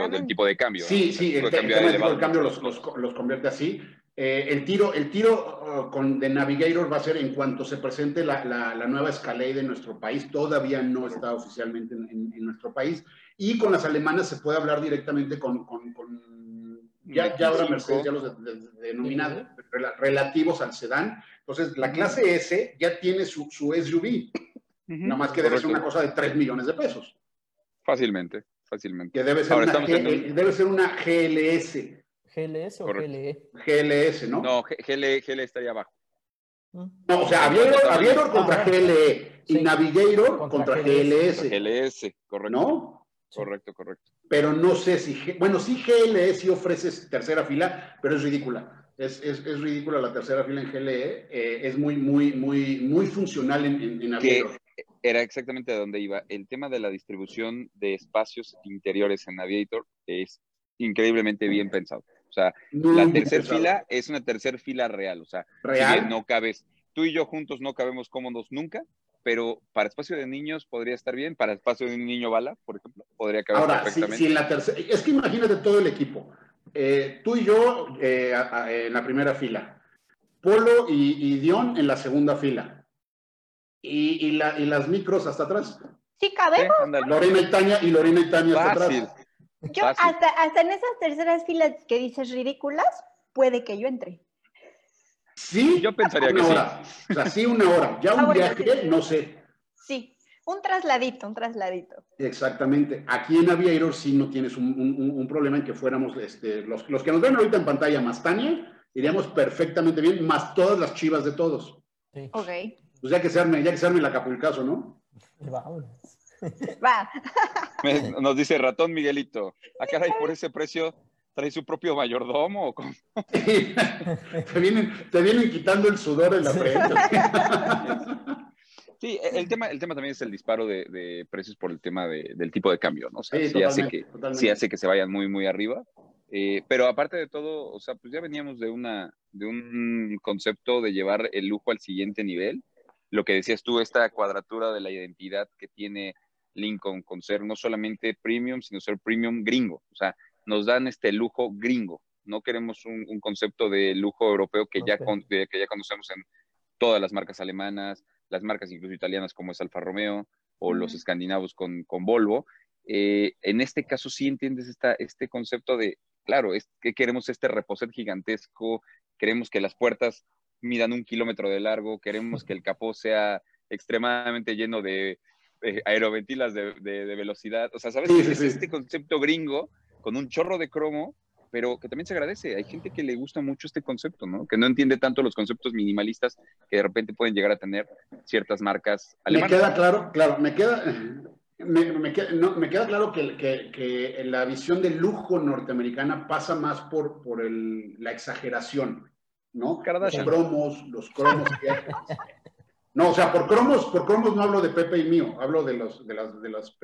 del tipo de cambio. Sí, sí, el, cambio, el, cambio los, los, convierte así. Eh, el tiro, el tiro uh, con, de Navigator va a ser en cuanto se presente la, la, nueva Escalade en nuestro país. Todavía no está oficialmente en, nuestro país. Y con las alemanas se puede hablar directamente con, con, ya, ya ahora Mercedes ya los denomina relativos al sedán. Entonces, la clase S ya tiene su, su SUV. Nada más que debe ser una cosa de 3 millones de pesos. Fácilmente, fácilmente. Que debe ser, una, debe ser una GLS. ¿GLS o GLE? GLS, ¿no? No, GLE, GLE estaría abajo. Mm. No, o sea, Aviator, contra GLE y Navigator contra, GLS. GLS, correcto. ¿No? Correcto, correcto. Pero no sé si, bueno, sí GLS ofrece tercera fila, pero es ridícula. Es, es, es, ridícula la tercera fila en GLE, eh, es muy, muy, muy, muy funcional en, en, en Aviator era exactamente a donde iba. El tema de la distribución de espacios interiores en Aviator es increíblemente bien pensado. O sea, la tercera fila es una tercera fila real. O sea, ¿Real? no cabes, tú y yo juntos no cabemos cómodos nunca, pero para espacio de niños podría estar bien, para espacio de un niño bala, por ejemplo, podría caber Ahora, perfectamente. en la tercera, es que imagínate todo el equipo. Eh, tú y yo eh, en la primera fila, Polo y, y Dion en la segunda fila y, y, la, y las micros hasta atrás. Sí, cabemos. Lorena y Tania y Lorena y Tania hasta atrás. Yo hasta, hasta en esas terceras filas que dices ridículas, puede que yo entre. Sí, yo pensaría que hora. sí. O sea, sí, una hora. Ya un viaje, no sé. Sí, un trasladito, un trasladito. Exactamente. Aquí en Aviator sí no tienes un, un, un problema en que fuéramos, este, los, los, que nos ven ahorita en pantalla, más Tania, iríamos perfectamente bien, más todas las chivas de todos. Sí. Ok pues ya que se arme, ya que se arme el Acapulcazo, ¿no? Va. Nos dice ratón Miguelito, acá ah, hay por ese precio trae su propio mayordomo o cómo? (laughs) te, vienen, te vienen quitando el sudor en la frente. (laughs) Sí, e, el tema, el tema también es el disparo de, de precios por el tema de, del tipo de cambio, ¿no? O sea, Sí, sí, hace totalmente, que, sí hace que se vayan muy, muy arriba. Eh, pero aparte de todo, o sea, pues ya veníamos de, una, de un concepto de llevar el lujo al siguiente nivel. Lo que decías tú, esta cuadratura de la identidad que tiene Lincoln con ser no solamente premium, sino ser premium gringo. O sea, nos dan este lujo gringo. No queremos un, un concepto de lujo europeo que, ya con- de- que ya conocemos en todas las marcas alemanas, las marcas incluso italianas como es Alfa Romeo o los escandinavos con, con Volvo. Eh, en este caso sí entiendes esta, este concepto de, claro, es que queremos este reposet gigantesco, queremos que las puertas midan un kilómetro de largo, queremos que el capó sea extremadamente lleno de eh, aeroventilas de, de- de velocidad. O sea, ¿sabes? Sí, es sí. este concepto gringo con un chorro de cromo, pero que también se agradece. Hay gente que le gusta mucho este concepto, ¿no? Que no entiende tanto los conceptos minimalistas que de repente pueden llegar a tener ciertas marcas Me alemanas. queda claro, claro, me queda, me, me queda, no, me queda claro que, que- que la visión de lujo norteamericana pasa más por, por el- la exageración, ¿no? Los Kardashian. cromos, los cromos que hay. No, o sea, por cromos, por cromos no hablo de Pepe y mío, hablo de los, de las, de las,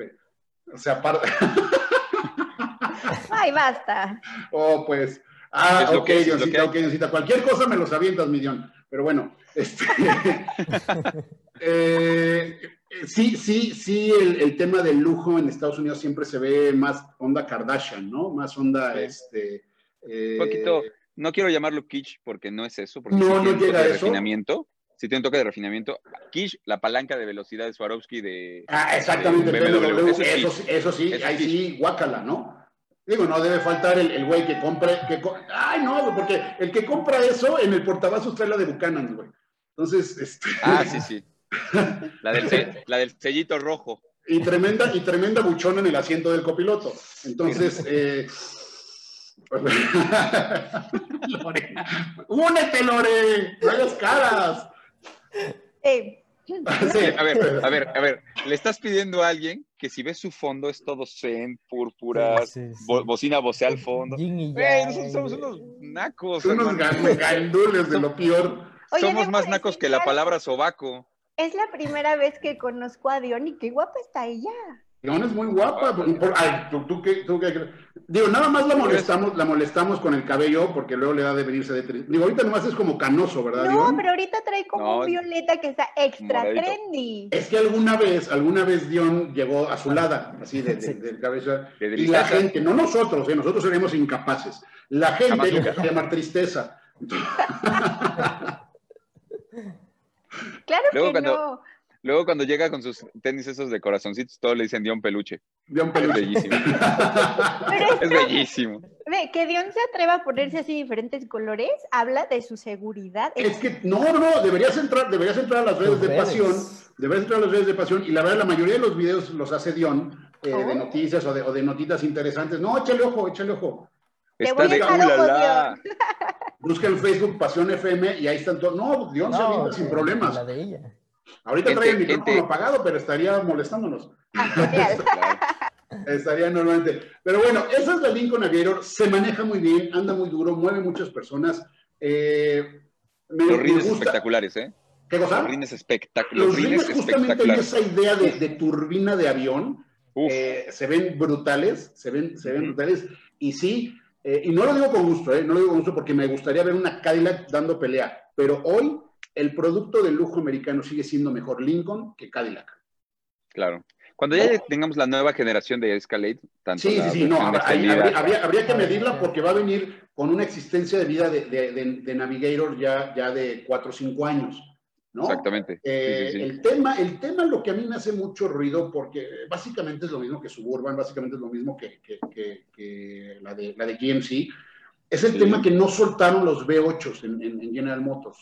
o sea, par- (laughs) Ay, basta. oh, pues, ah, Es ok, que hay. ok, Diosita, cualquier cosa me los avientas, millón, pero bueno, este, (laughs) eh, sí, sí, sí, el, el tema del lujo en Estados Unidos siempre se ve más onda Kardashian, ¿no? Más onda, Sí. este... eh, Un poquito, no quiero llamarlo kitsch porque no es eso, porque No, no tiene un llega toque de a eso. refinamiento. Sí tiene un toque de refinamiento. Kitsch, la palanca de velocidad de Swarovski de... Ah, exactamente, de BMW, Eso es eso, eso sí, ahí sí. sí, guácala, ¿no? Digo, no debe faltar el el güey que compre, que co- ay no, porque el que compra eso en el portavasos trae la de Buchanan, güey. Entonces, este, Ah, sí, sí. La del, se- la del sellito rojo. y tremenda, y tremenda buchona en el asiento del copiloto. Entonces, (laughs) eh, (laughs) Lore, únete, Lore, no hagas caras. (laughs) Sí, A ver, a ver, a ver. Le estás pidiendo a alguien que si ves su fondo es todo zen, púrpuras, Sí, sí, sí. bo- bocina vocea al fondo. Güey, nosotros somos unos nacos. Son unos gandules de lo peor. Oye, Somos más nacos que la palabra sobaco. Es la primera vez que conozco a Dion y qué guapa está ella. León es muy guapa. por- por- ay, ¿tú, tú qué- tú qué- Digo, nada más la molestamos, la molestamos con el cabello porque luego le da de venirse de tri- Digo, ahorita nomás es como canoso, ¿verdad, No, Dion? pero ahorita trae como No, un violeta que está extra moradito. trendy. Es que alguna vez, alguna vez Dion llegó azulada, así de, de, Sí. de cabeza. De Y la gente, no nosotros, eh, nosotros seríamos incapaces. La gente le a llamar tristeza. Claro Luego que cuando- no. Luego cuando llega con sus tenis esos de corazoncitos, todos le dicen Dion Peluche. Dion Es Peluche. bellísimo. (laughs) Pero Es bellísimo. ve, que Dion se atreva a ponerse así diferentes colores, habla de su seguridad. Es que, no, no, deberías entrar, deberías entrar a las redes de redes. pasión, deberías entrar a las redes de pasión, y la verdad, la mayoría de los videos los hace Dion, eh, de Oh. noticias o de, o de notitas interesantes. No, échale ojo, échale ojo. Te Está voy a de echar ojo, ulala. Busca en Facebook Pasión FM y ahí están todos. No, Dion se avienta sin problemas. La de ella. Ahorita Gente, trae el micrófono gente. apagado, pero estaría molestándonos. (laughs) Estaría normalmente. Pero bueno, esa es la Lincoln Aviator. Se maneja muy bien, anda muy duro, mueve muchas personas. Eh, me, Los me rines gusta. espectaculares, ¿eh? ¿Qué cosa? Los rines espectaculares. Los rines rines justamente esa idea de, de turbina de avión. Eh, se ven brutales, se ven, se ven brutales. Y sí, eh, y no lo digo con gusto, eh, no lo digo con gusto porque me gustaría ver una Cadillac dando pelea. Pero hoy el producto de lujo americano sigue siendo mejor Lincoln que Cadillac. claro. Cuando ya tengamos la nueva generación de Escalade, tanto Sí, sí, sí, no, habrá- habría, habría- habría que Ah, medirla porque va a venir con una existencia de vida de, de- de- de Navigator ya, ya de 4 o 5 años, ¿no? Exactamente. Eh, sí, sí. El, tema, el tema lo que a mí me hace mucho ruido porque básicamente es lo mismo que Suburban, básicamente es lo mismo que, que- que- que la, de, la de GMC, es el Sí. tema que no soltaron los V8s en, en- en General Motors.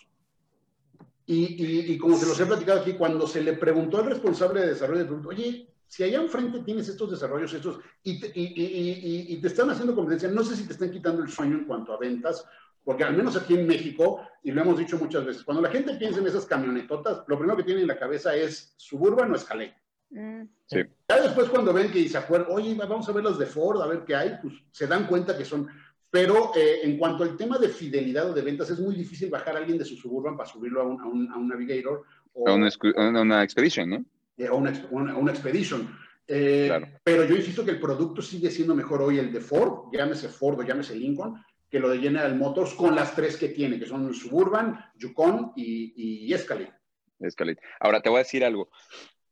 Y, y- y como se los he platicado aquí, cuando se le preguntó al responsable de desarrollo del producto, oye, si allá enfrente tienes estos desarrollos, estos, y te, y- y- y- y te están haciendo competencia, no sé si te están quitando el sueño en cuanto a ventas, porque al menos aquí en México, y lo hemos dicho muchas veces, cuando la gente piensa en esas camionetotas, lo primero que tiene en la cabeza es Suburban o Escalade. Mm. Sí. Ya después cuando ven que se acuerdan, oye, vamos a ver las de Ford, a ver qué hay, pues se dan cuenta que son... Pero eh, en cuanto al tema de fidelidad o de ventas, es muy difícil bajar a alguien de su Suburban para subirlo a un, a un, a un Navigator o, O una, una Expedition, ¿no? O una, una, Expedition. Pero yo insisto que el producto sigue siendo mejor hoy el de Ford, llámese Ford o llámese Lincoln, que lo de General Motors con las tres que tiene, que son Suburban, Yukon y, y Escalade. Escalade. Ahora te voy a decir algo.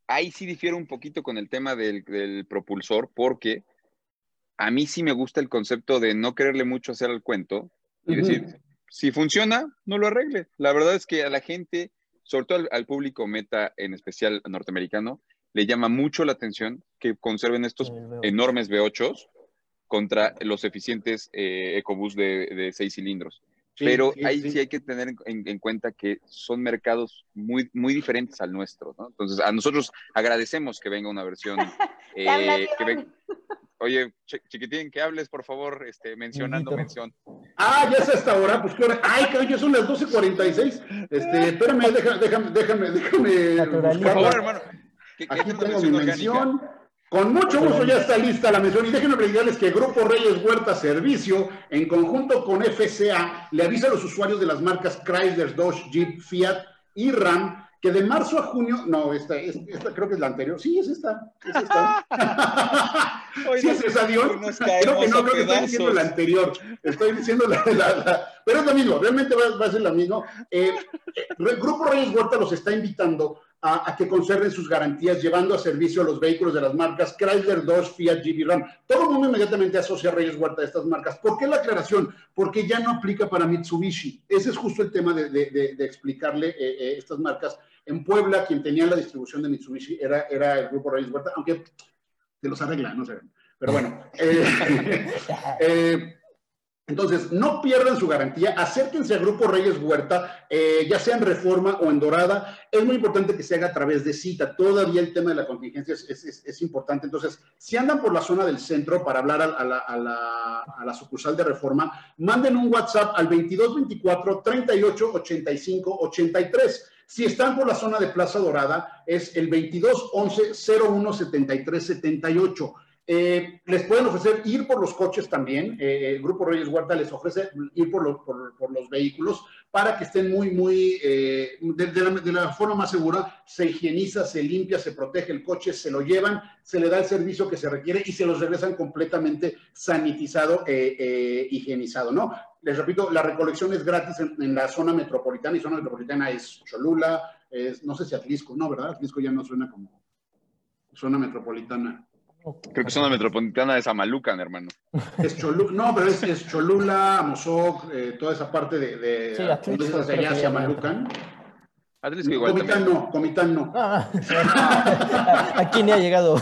Ahí sí difiero un poquito con el tema del, del, propulsor, porque a mí sí me gusta el concepto de no quererle mucho hacer al cuento y decir, si funciona, no lo arregle. La verdad es que a la gente, sobre todo al, público meta, en especial norteamericano, le llama mucho la atención que conserven estos enormes V8s contra los eficientes eh, EcoBoost de, seis cilindros. Pero ahí sí. hay que tener en, cuenta que son mercados muy, muy diferentes al nuestro, ¿no? Entonces, a nosotros agradecemos que venga una versión (laughs) eh, que (laughs) Oye, chiquitín, que hables, por favor, este, mencionando mención. Ah, ya es esta hora, pues claro. Ay, cabrón, son las 12.46. Este, espérame, déjame, déjame, déjame, déjame. Por favor, hermano. Aquí tengo mi mención. Con mucho gusto ya está lista la mención y déjenme preguntarles que Grupo Reyes Huerta Servicio, en conjunto con FCA, le avisa a los usuarios de las marcas Chrysler, Dodge, Jeep, Fiat y Ram que de marzo a junio, no, esta, esta, creo que es la anterior, sí, es esta, es esta. (laughs) sí, es esa, Dios. Creo que no, creo que estoy diciendo la anterior, estoy diciendo la, la, pero es lo mismo, realmente va, a ser lo mismo. Eh, eh, Grupo Reyes Huerta los está invitando a, que conserven sus garantías, llevando a servicio a los vehículos de las marcas Chrysler, Dodge, Fiat, Jeep Ram. Todo el mundo inmediatamente asocia a Reyes Huerta a estas marcas. ¿Por qué la aclaración? Porque ya no aplica para Mitsubishi. Ese es justo el tema de, explicarle eh, eh, estas marcas. En Puebla, quien tenía la distribución de Mitsubishi era, era el grupo Reyes Huerta, aunque se los arregla, no sé. Pero bueno. Eh, (laughs) entonces, no pierdan su garantía, acérquense al Grupo Reyes Huerta, eh, ya sea en Reforma o en Dorada. Es muy importante que se haga a través de cita. Todavía el tema de la contingencia es, importante. Entonces, si andan por la zona del centro para hablar a, la, sucursal de Reforma, manden un WhatsApp al 2224 38 85 83. Si están por la zona de Plaza Dorada, es el 2211 01 73 78. Eh, les pueden ofrecer ir por los coches también. Eh, el Grupo Reyes Huerta les ofrece ir por, los vehículos para que estén muy, muy, eh, de, la, forma más segura. Se higieniza, se limpia, se protege el coche, se lo llevan, se le da el servicio que se requiere y se los regresan completamente sanitizado, e higienizado, ¿no? Les repito, la recolección es gratis en, la zona metropolitana y zona metropolitana es Cholula, no sé si Atlisco, no, ¿verdad? Atlisco ya no suena como zona metropolitana. Creo que zona metropolitana de Samalucan, hermano. Es Cholula, no, pero es, Cholula, Amozoc, eh, toda esa parte de, de, sí, de allá hacia Malucan. Comitán no, Comitán no. Ah, (laughs) aquí ni ha llegado.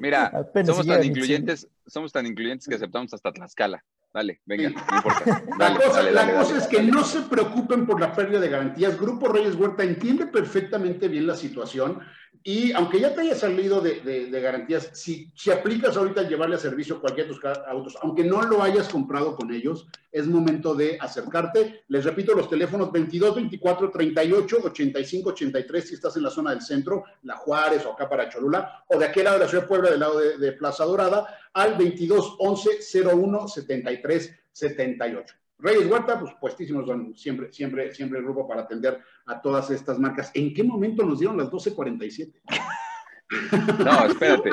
Mira, somos tan incluyentes, somos tan incluyentes que aceptamos hasta Tlaxcala. Dale, venga, no importa. la cosa, la cosa es que no se preocupen por la pérdida de garantías. Grupo Reyes Huerta entiende perfectamente bien la situación. Y aunque ya te haya salido de, garantías, si, aplicas ahorita llevarle a servicio cualquier de tus autos, aunque no lo hayas comprado con ellos, es momento de acercarte. Les repito, los teléfonos 22 24 38 85 83 si estás en la zona del centro, La Juárez o acá para Cholula, o de aquel lado de la ciudad de Puebla, del lado de, de Plaza Dorada, al 22 11 01 73 78. Reyes Huerta, pues puestísimos son siempre, siempre, siempre el grupo para atender a todas estas marcas. ¿En qué momento nos dieron las 12.47? (laughs) No, espérate.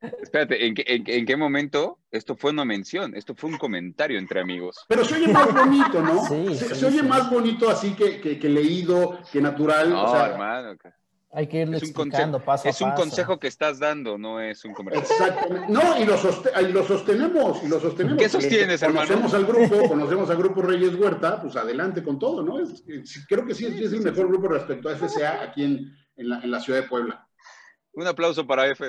Espérate, ¿en qué, en, qué, momento esto fue una mención? Esto fue un comentario entre amigos. Pero se oye más bonito, ¿no? (laughs) Sí, se, oye más bonito así que, que, leído, que natural. No, hermano. Hay que irle es explicando paso a paso. Es un consejo que estás dando, no es un comercial. Exactamente. No, y lo, lo sostenemos, y lo sostenemos. ¿Qué sostienes, hermano? Conocemos al grupo, conocemos al grupo Reyes Huerta, pues adelante con todo, ¿no? creo que sí, es el mejor grupo respecto a FCA aquí en, en, la, ciudad de Puebla. Un aplauso para, F,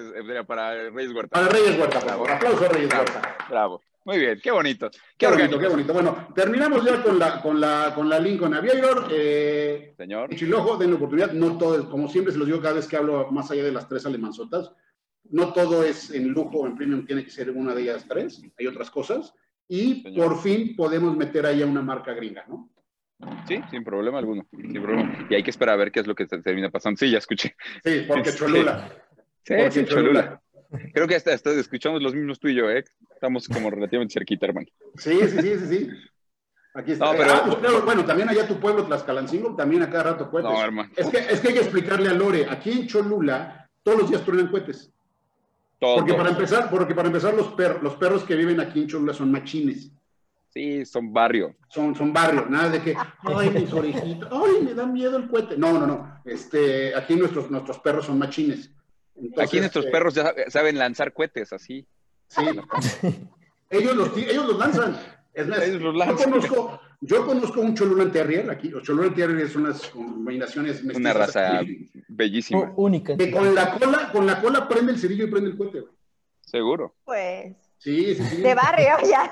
para Reyes Huerta. Para Reyes Huerta, bravo. Un aplauso a Reyes Huerta. Bravo. Muy bien, qué bonito. Qué, bonito, qué bonito. Bueno, terminamos ya con la, con la, con la Lincoln Aviator. Eh, Señor. Chilojo, den oportunidad. No todo, como siempre se los digo cada vez que hablo más allá de las tres alemanzotas, no todo es en lujo, en premium, tiene que ser una de ellas tres. Hay otras cosas. Y por fin podemos meter ahí a una marca gringa, ¿no? Sí, sin problema alguno. Sin problema. Y hay que esperar a ver qué es lo que termina pasando. Sí, ya escuché. Sí, porque Cholula. Sí, porque Cholula. Creo que hasta, hasta, escuchamos los mismos tú y yo, ¿eh? Estamos como relativamente cerquita, hermano. Sí, sí, sí, sí, sí. Aquí está. No, pero- Ah, pues, claro, bueno, también allá tu pueblo, Tlaxcalancingo, también a cada rato cohetes. No, hermano. Es que, es que hay que explicarle a Lore, aquí en Cholula, todos los días truenan cohetes. Todo. Porque para empezar, porque para empezar los, per- los perros que viven aquí en Cholula son machines. Sí, son barrio. Son, son barrios, nada de que, ay, mis orejitas, ay, me da miedo el cohete. No, no, no. Este, aquí nuestros, nuestros perros son machines. Entonces, Aquí nuestros eh, perros ya saben lanzar cohetes así. Sí. (laughs) ellos, los, ellos los lanzan. Es más, Ellos los Yo, conozco, yo conozco un Cholulan Terrier aquí. Los Cholulan Terrier son unas combinaciones Una mestizas raza aquí, bellísima. Única. que con la cola, con la cola prende el cerillo y prende el cohete. güey. Seguro. Pues, Sí, sí, sí. de barrio (laughs) ya.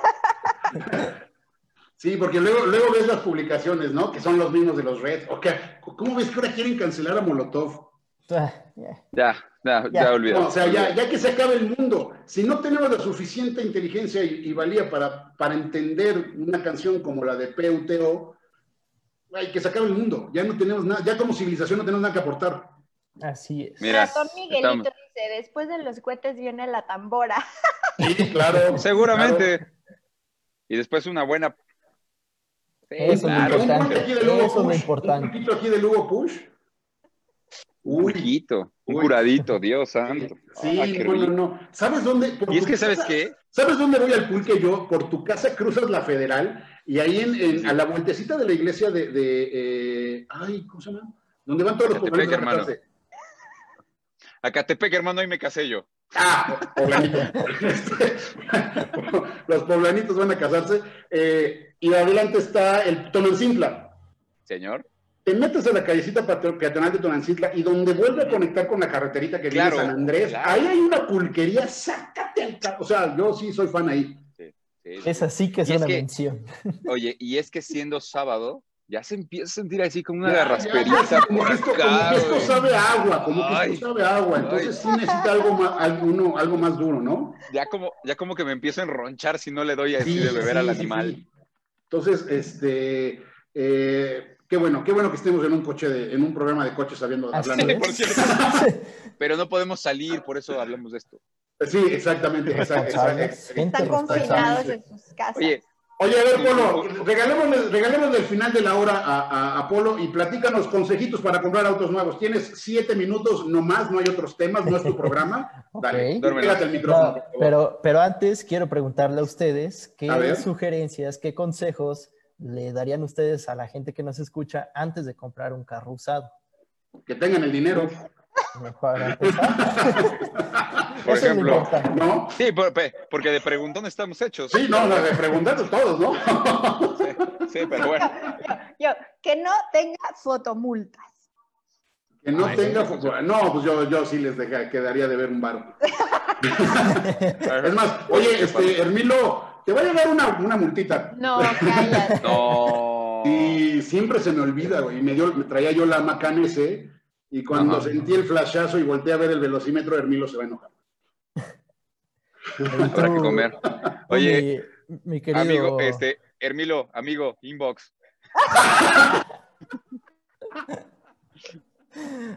Sí, porque luego, luego ves las publicaciones, ¿no? Que son los mismos de los Reds. O que, ¿Cómo ves que ahora quieren cancelar a Molotov? Ah, ya. Ya, ya, ya, Ya. olvidé. No, o sea, ya, ya que se acabe el mundo, si no tenemos la suficiente inteligencia y, y valía para, para entender una canción como la de PUTO, hay que se acabe el mundo. Ya no tenemos nada, ya como civilización no tenemos nada que aportar. Así es. Mira, Ratón Miguelito estamos- dice, después de los cohetes viene la tambora. Sí, claro. (laughs) Seguramente. Y después una buena. Sí, Eso claro. Importante. Eso es lo importante. Un poquito aquí de Lugo Push. Un Uy, pulquito, un Uy. curadito, (laughs) Dios santo. sí, Ah, qué no. ¿Sabes dónde? Por Y es que, ¿sabes qué? ¿Sabes dónde voy al pulque yo? Por tu casa cruzas la federal y ahí en, en- a la vueltecita de la iglesia de, de, eh, ay, ¿cómo se llama? Donde van todos los a hermano. A Catepec, hermano, ahí me casé yo. Ah, poblanito. (laughs) Los poblanitos van a casarse. eh, y adelante está el Tonancintla. Señor. Te metes a la callecita peatonal de Tonancintla y donde vuelve a conectar con la carreterita que Claro, viene a San Andrés, claro. ahí hay una pulquería, sácate al ca- O sea, yo sí soy fan ahí. Sí, sí. Es así que es Y es una que- mención. (laughs) Oye, y es que siendo sábado, ya se empieza a sentir así como una garrasperita como que esto, acá, como que esto güey. sabe a agua, como que esto sabe a agua, entonces Ay. sí necesita algo más, alguno, algo más duro, ¿no? Ya como, ya como que me empiezo a enronchar si no le doy así Sí, de beber sí, al animal. sí. Entonces, este, eh, qué bueno, qué bueno que estemos en un coche, de, en un programa de coches sabiendo, Así hablando de cierto. (laughs) Pero no podemos salir, por eso hablamos de esto. Sí, exactamente, exact- exact- Están confinados en sus casas. Oye, Oye, a ver, Polo, regalémosle, regalémosle el final de la hora a, a- a Polo y platícanos consejitos para comprar autos nuevos. Tienes siete minutos, no más, no hay otros temas, no es tu programa. (laughs) Dale, Ok. Duérmela. pégate el micrófono, No, pero, pero antes quiero preguntarle a ustedes qué A sugerencias, qué consejos le darían ustedes a la gente que nos escucha antes de comprar un carro usado. Que tengan el dinero, empezar. Por (laughs) Eso es lo ejemplo, importante. ¿no? sí, porque de preguntón estamos hechos. Sí, no, la de preguntar todos, ¿no? Sí, sí, pero bueno. Yo, que no tenga fotomultas. Que no Ay, tenga. sí. No, pues yo, yo sí les deja- quedaría de ver un bar. (laughs) Es más, oye, este, Hermilo, te voy a dar una, una multita. No, cállate. No. Y siempre se me olvida, güey. Y me, dio, me traía yo la Macan S y cuando Ajá. sentí el flashazo y volteé a ver el velocímetro, Hermilo se va a enojar. (laughs) Habrá que comer. Oye, mi, mi querido amigo, este, Hermilo, amigo, inbox. (laughs)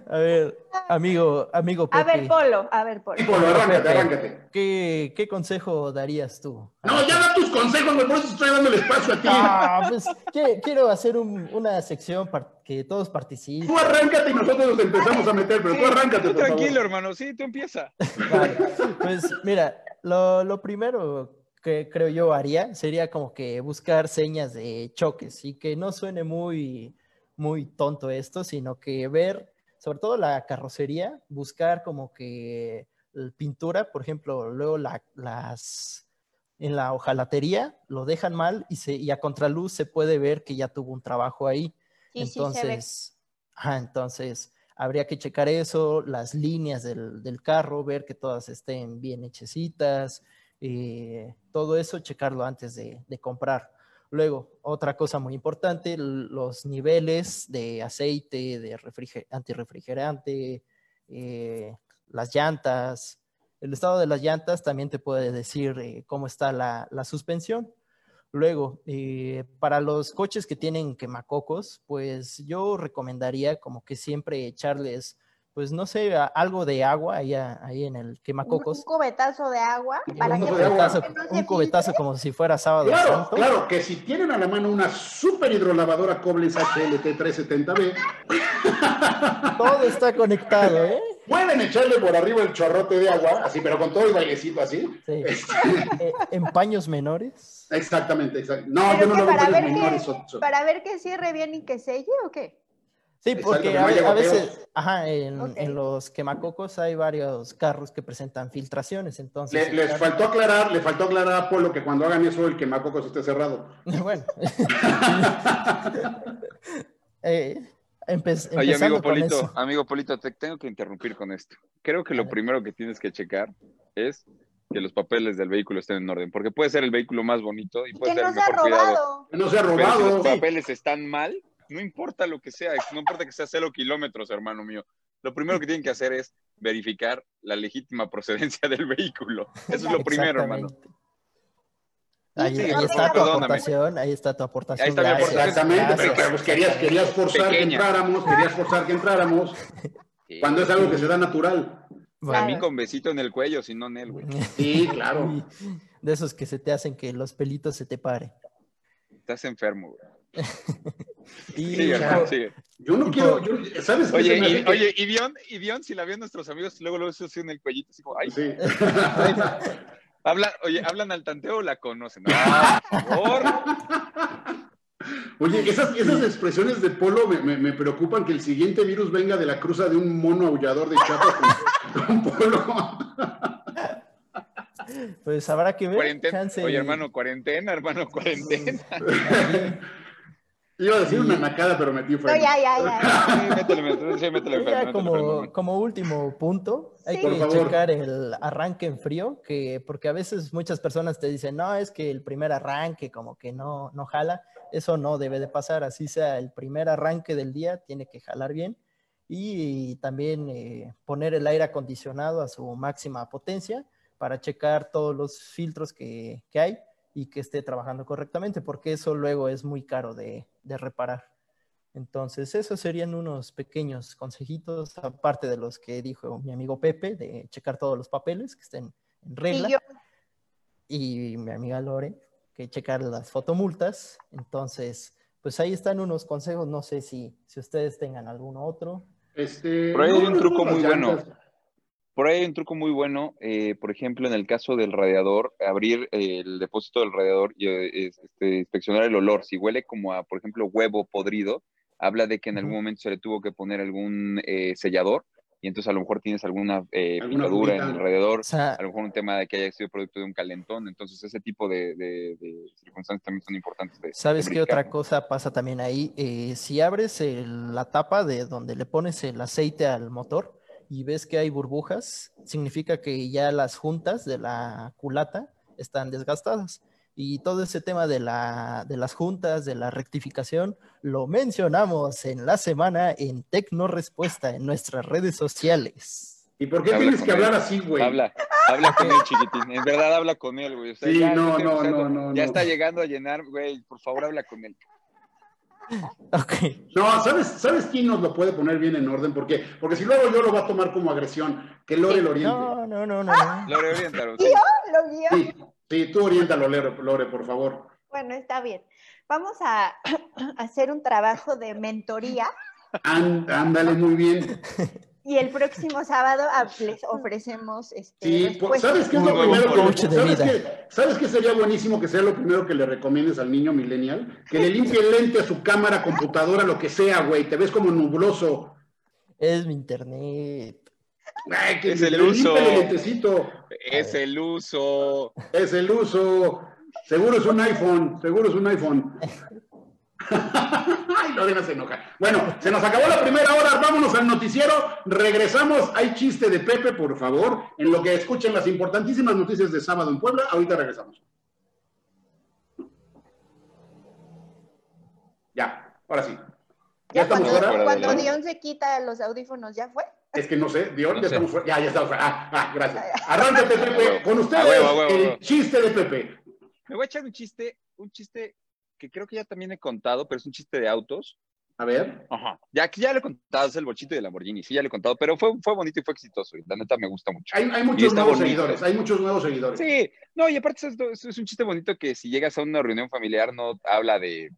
A ver, amigo, amigo A Pepe, ver, Polo, a ver, Polo. Y Polo, arráncate, Pepe. arráncate. ¿qué, qué consejo darías tú? No, ya da tus consejos, güey, por eso estoy dando el espacio a ti. Ah, pues que- quiero hacer un- una sección para que todos participen. Tú arráncate y nosotros nos empezamos a meter, pero tú arráncate, Tú por tranquilo, favor. hermano, sí, tú empieza. Vale, Pues mira, lo, lo primero que creo yo haría sería como que buscar señas de choques y que no suene muy, muy tonto esto, sino que ver, sobre todo la carrocería, buscar como que el pintura, por ejemplo, luego la- las en la hojalatería lo dejan mal y, se, y a contraluz se puede ver que ya tuvo un trabajo ahí. Sí, sí. Entonces, ajá, entonces habría que checar eso, las líneas del, del carro, ver que todas estén bien hechecitas, eh, todo eso, checarlo antes de, de comprar. Luego, otra cosa muy importante, los niveles de aceite, de refrige- antirrefrigerante, eh, las llantas. El estado de las llantas también te puede decir eh, cómo está la, la suspensión. Luego, eh, para los coches que tienen quemacocos, pues yo recomendaría como que siempre echarles pues no sé, algo de agua ahí, ahí en el Un, quemacocos. un cubetazo de agua para Un que, cubetazo que no se un cubetazo como si fuera sábado Claro, santo. claro, que si tienen a la mano una super hidrolavadora Koblenz HLT 370B, Todo está conectado, ¿eh? pueden echarle por arriba el chorrote de agua, así, pero con todo el bailecito así. Sí. Este, Eh, en paños menores. exactamente, exacto. No, Pero yo no lo veo para en ver paños menores. que, so- so- para ver que cierre bien y que selle o qué? Sí, porque que a, veces, ajá, en, Ok. en los quemacocos hay varios carros que presentan filtraciones, entonces... Le- les carro- faltó aclarar, le faltó aclarar a Polo que cuando hagan eso el quemacocos esté cerrado. (laughs) Bueno. (laughs) Eh, empe- Oye, empezando amigo Polito, eso. amigo Polito, te tengo que interrumpir con esto. Creo que lo primero que tienes que checar es que los papeles del vehículo estén en orden, porque puede ser el vehículo más bonito y puede Que ser no el se ha mejor cuidado. robado. Que no se ha Pero si robado. los papeles están mal, no importa lo que sea, no importa que sea cero kilómetros, hermano mío. Lo primero que tienen que hacer es verificar la legítima procedencia del vehículo. Eso es lo primero, hermano. Ahí, Sí, ahí sí, está tu aportación, ahí está tu aportación. Ahí está mi gracias, aportación. Exactamente, pero, gracias. pero, pues querías, querías forzar que entráramos, querías forzar que entráramos, cuando es algo que se da natural. A mí con besito en el cuello, si no en él, güey. Sí, claro. (laughs) De esos que se te hacen que los pelitos se te paren. Estás enfermo, güey. (laughs) Y Sigue, o sea, hermano, sigue. Yo no quiero, yo- ¿sabes Oye, se me hace y, oye, y Dion, y Dion, si la ven nuestros amigos, luego lo así en el cuellito, así como, ay, Sí. habla, oye, ¿hablan al tanteo o la conocen? No, por favor. Oye, esas, esas expresiones de Polo me, me- me preocupan que el siguiente virus venga de la cruza de un mono aullador de Chiapas con, con Polo. pues habrá que ver. Cuarentena. Oye, hermano, cuarentena, hermano, cuarentena. (laughs) Iba a decir una nacada, pero metí No, freno. ya, ya, ya. (laughs) Sí, métele, métele, sí, métele, Ya métele, como, no, como último punto, hay Sí. que checar el arranque en frío, que porque a veces muchas personas te dicen, no, es que el primer arranque como que no, no jala, eso no debe de pasar, así sea el primer arranque del día, tiene que jalar bien y, también eh, poner el aire acondicionado a su máxima potencia para checar todos los filtros que, que hay y que esté trabajando correctamente, porque eso luego es muy caro de, de reparar. Entonces, esos serían unos pequeños consejitos, aparte de los que dijo mi amigo Pepe, de checar todos los papeles que estén en regla. Y yo, Y mi amiga Lore, que checar las fotomultas. Entonces, pues ahí están unos consejos. No sé si, si ustedes tengan alguno otro. Este, Por ahí hay un truco muy bueno. Por ahí hay un truco muy bueno, eh, por ejemplo, en el caso del radiador, abrir eh, el depósito del radiador y eh, es- este, inspeccionar el olor. Si huele como a, por ejemplo, huevo podrido, habla de que en algún momento se le tuvo que poner algún eh, sellador y entonces a lo mejor tienes alguna eh, picadura en el radiador, O sea, a lo mejor un tema de que haya sido producto de un calentón. Entonces, ese tipo de, de- de circunstancias también son importantes. de- ¿sabes de qué otra cosa pasa también ahí? Eh, si abres el- la tapa de donde le pones el aceite al motor y ves que hay burbujas, significa que ya las juntas de la culata están desgastadas. Y todo ese tema de, la, de las juntas, de la rectificación, lo mencionamos en la semana en Tecno Respuesta, en nuestras redes sociales. ¿Y por qué Habla tienes que él. hablar así, güey? Habla, habla con él, chiquitín. En verdad, habla con él, güey. O sea, Sí, ya, no, estoy no, no, no, Ya no. está llegando a llenar, güey. Por favor, habla con él. (laughs) Ok. No, ¿sabes, ¿sabes quién nos lo puede poner bien en orden? Porque, porque si luego yo lo va a tomar como agresión, que Lore lo oriente. No, no, no, no. no. Lore, oriéntalo. sí. lo guió. Sí, sí, tú oriéntalo, Lore, Lore, por favor. Bueno, está bien. Vamos a (clears throat) hacer un trabajo de mentoría Án- ándale muy bien. (laughs) y el próximo (laughs) sábado les ofrecemos este, Sí. ¿sabes qué es lo primero que coach de ¿sabes vida. qué, ¿Sabes qué sería buenísimo que sea lo primero que le recomiendes al niño millennial? Que le limpie el lente a su cámara, computadora, lo que sea, güey. Te ves como nubloso. Es mi internet. Ay, que Es le el uso. el lentecito. Es el uso. Es el uso. Seguro es un iPhone. Seguro es un iPhone. (laughs) Ay, Lorena se enoja. Bueno, se nos acabó la primera hora. Vámonos al noticiero. Regresamos. Hay chiste de Pepe, por favor. En lo que escuchen las importantísimas noticias de sábado en Puebla. Ahorita regresamos. Ya, ahora sí. Ya Ya estamos cuando, fuera. cuando. Dion se quita los audífonos, ¿ya fue? Es que no sé, Dion, No ya sé. estamos fuera. Ya, ya estamos fuera. Ah, ah, gracias. (laughs) Arráncate, Pepe. Con A ustedes, huevo, a huevo, a el chiste de Pepe. Me voy a echar un chiste, un chiste que creo que ya también he contado, pero es un chiste de autos. A ver. Ajá. Ya, ya le he contado, es el bochito de Lamborghini, sí, ya le he contado, pero fue, fue bonito y fue exitoso. Y la neta me gusta mucho. Hay, hay muchos nuevos seguidores, hay muchos nuevos seguidores. Sí, no, y aparte es, es, un chiste bonito que si llegas a una reunión familiar no habla de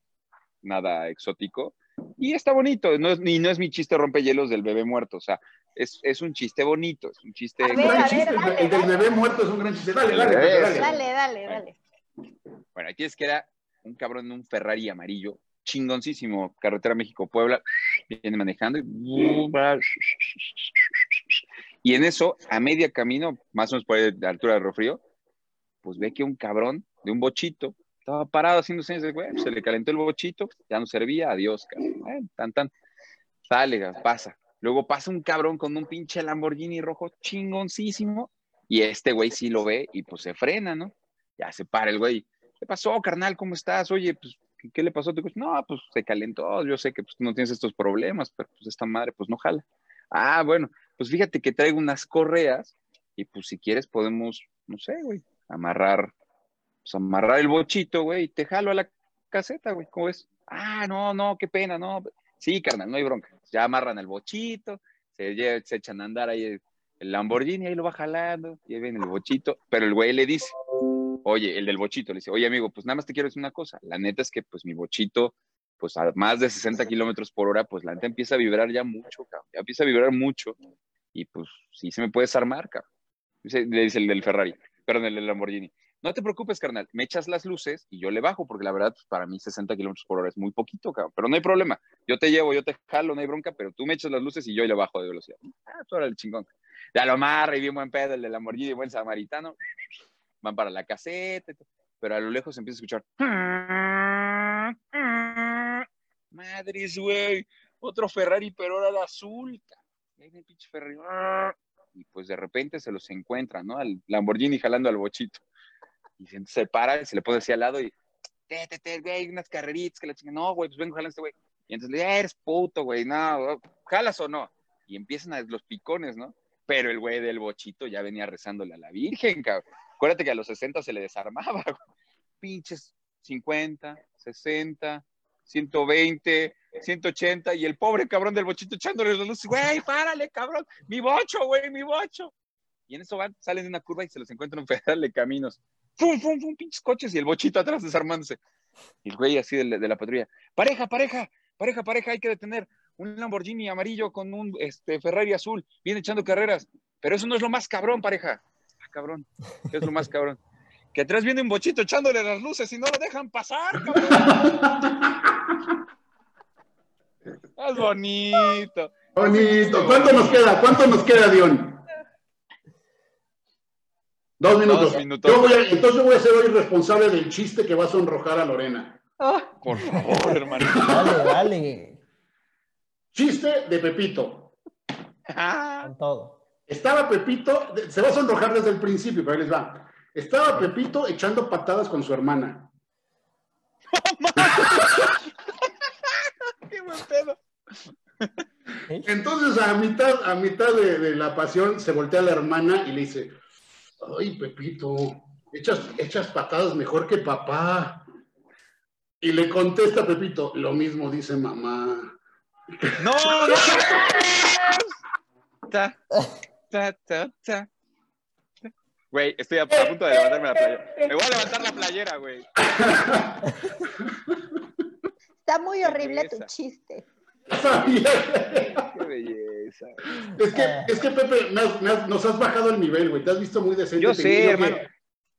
nada exótico. Y está bonito, no es, y no es mi chiste rompehielos del bebé muerto, o sea, es, es un chiste bonito, es un chiste... Ver, Un gran ver, chiste, dale, el del dale. bebé muerto es un gran chiste. Dale, dale, El bebé, dale. Dale, dale, dale. Bueno, aquí es que era un cabrón en un Ferrari amarillo, chingoncísimo, carretera México-Puebla, viene manejando y... Y en eso, a media camino, más o menos por la altura de Rofrío, pues ve que un cabrón de un bochito estaba parado haciendo señas de, güey, se le calentó el bochito, ya no servía, adiós, cabrón. Tan, tan. Sale, pasa. Luego pasa un cabrón con un pinche Lamborghini rojo chingoncísimo y este güey sí lo ve y pues se frena, ¿no? Ya se para el güey. ¿Qué pasó, carnal? ¿Cómo estás? Oye, pues, ¿qué, le pasó a tu coche? No, pues se calentó. Yo sé que pues, no tienes estos problemas, pero pues esta madre pues no jala. Ah, bueno, pues fíjate que traigo unas correas y pues si quieres podemos, no sé, güey, amarrar, pues amarrar el bochito, güey, y te jalo a la caseta, güey, ¿cómo ves? Ah, no, no, qué pena, no. Sí, carnal, no hay bronca. Ya amarran el bochito, se, se echan a andar ahí el, el Lamborghini, ahí lo va jalando, y el bochito, pero el güey le dice, oye, el del bochito, le dice, oye, amigo, pues nada más te quiero decir una cosa, la neta es que pues mi bochito, pues a más de 60 kilómetros por hora, pues la neta empieza a vibrar ya mucho, cabrón, ya empieza a vibrar mucho, y pues sí se me puedes armar, cabrón. Le dice el del Ferrari, perdón, el del Lamborghini. No te preocupes, carnal, me echas las luces y yo le bajo, porque la verdad, pues, para mí 60 kilómetros por hora es muy poquito, cabrón. Pero no hay problema, yo te llevo, yo te jalo, no hay bronca, pero tú me echas las luces y yo le bajo de velocidad. Ah, tú eres el chingón. Ya lo amarra y bien buen pedo, el de Lamborghini, buen samaritano. Van para la caseta, pero a lo lejos se empieza a escuchar. Madres, güey, otro Ferrari, pero ahora de azul. Y ahí el pinche Ferrari. Y pues de repente se los encuentra, ¿no? Al Lamborghini jalando al bochito. Y se, para y se le pone así al lado y, te, te, te, güey, unas carreritas que la chinga. No, güey, pues vengo jalando este güey. Y entonces le dice, eres puto, güey, no, jalas o no. Y empiezan a los picones, ¿no? Pero el güey del bochito ya venía rezándole a la Virgen, cabrón. Acuérdate que a los 60 se le desarmaba. (laughs) Pinches 50, 60, 120, 180, y el pobre cabrón del bochito echándole las luces, güey, párale, cabrón, mi bocho, güey, mi bocho. Y en eso van, salen de una curva y se los encuentran un federal de caminos. ¡Fum, fum, fum! Pinches coches y el bochito atrás desarmándose. El güey así de la, de la patrulla. Pareja, pareja, pareja, pareja, hay que detener. Un Lamborghini amarillo con un este, Ferrari azul. Viene echando carreras. Pero eso no es lo más cabrón, pareja. Cabrón. ¿Qué es lo más cabrón? Que atrás viene un bochito echándole las luces y no lo dejan pasar, cabrón. Es bonito. Bonito. ¿Cuánto nos queda? ¿Cuánto nos queda, Dion? Dos minutos. Dos minutos. Yo voy a- entonces yo voy a ser hoy responsable del chiste que va a sonrojar a Lorena. Oh, Por favor, hermano. Dale, dale. Chiste de Pepito. Con todo. Estaba Pepito, se va a sonrojar desde el principio, pero ahí les va. Estaba Pepito echando patadas con su hermana. (laughs) Qué buen pedo. ¿Eh? Entonces, a mitad, a mitad de, de la pasión, se voltea la hermana y le dice: Ay, Pepito, echas, echas patadas mejor que papá. Y le contesta Pepito: Lo mismo dice mamá. No, no. (laughs) (laughs) Ta, ta, ta, ta. Güey, estoy a, a punto de levantarme la playera. Me voy a levantar la playera, güey. está muy horrible tu chiste. Qué belleza. Es que, es que Pepe, nos has bajado el nivel, güey. Te has visto muy decente. Yo sé, que- hermano.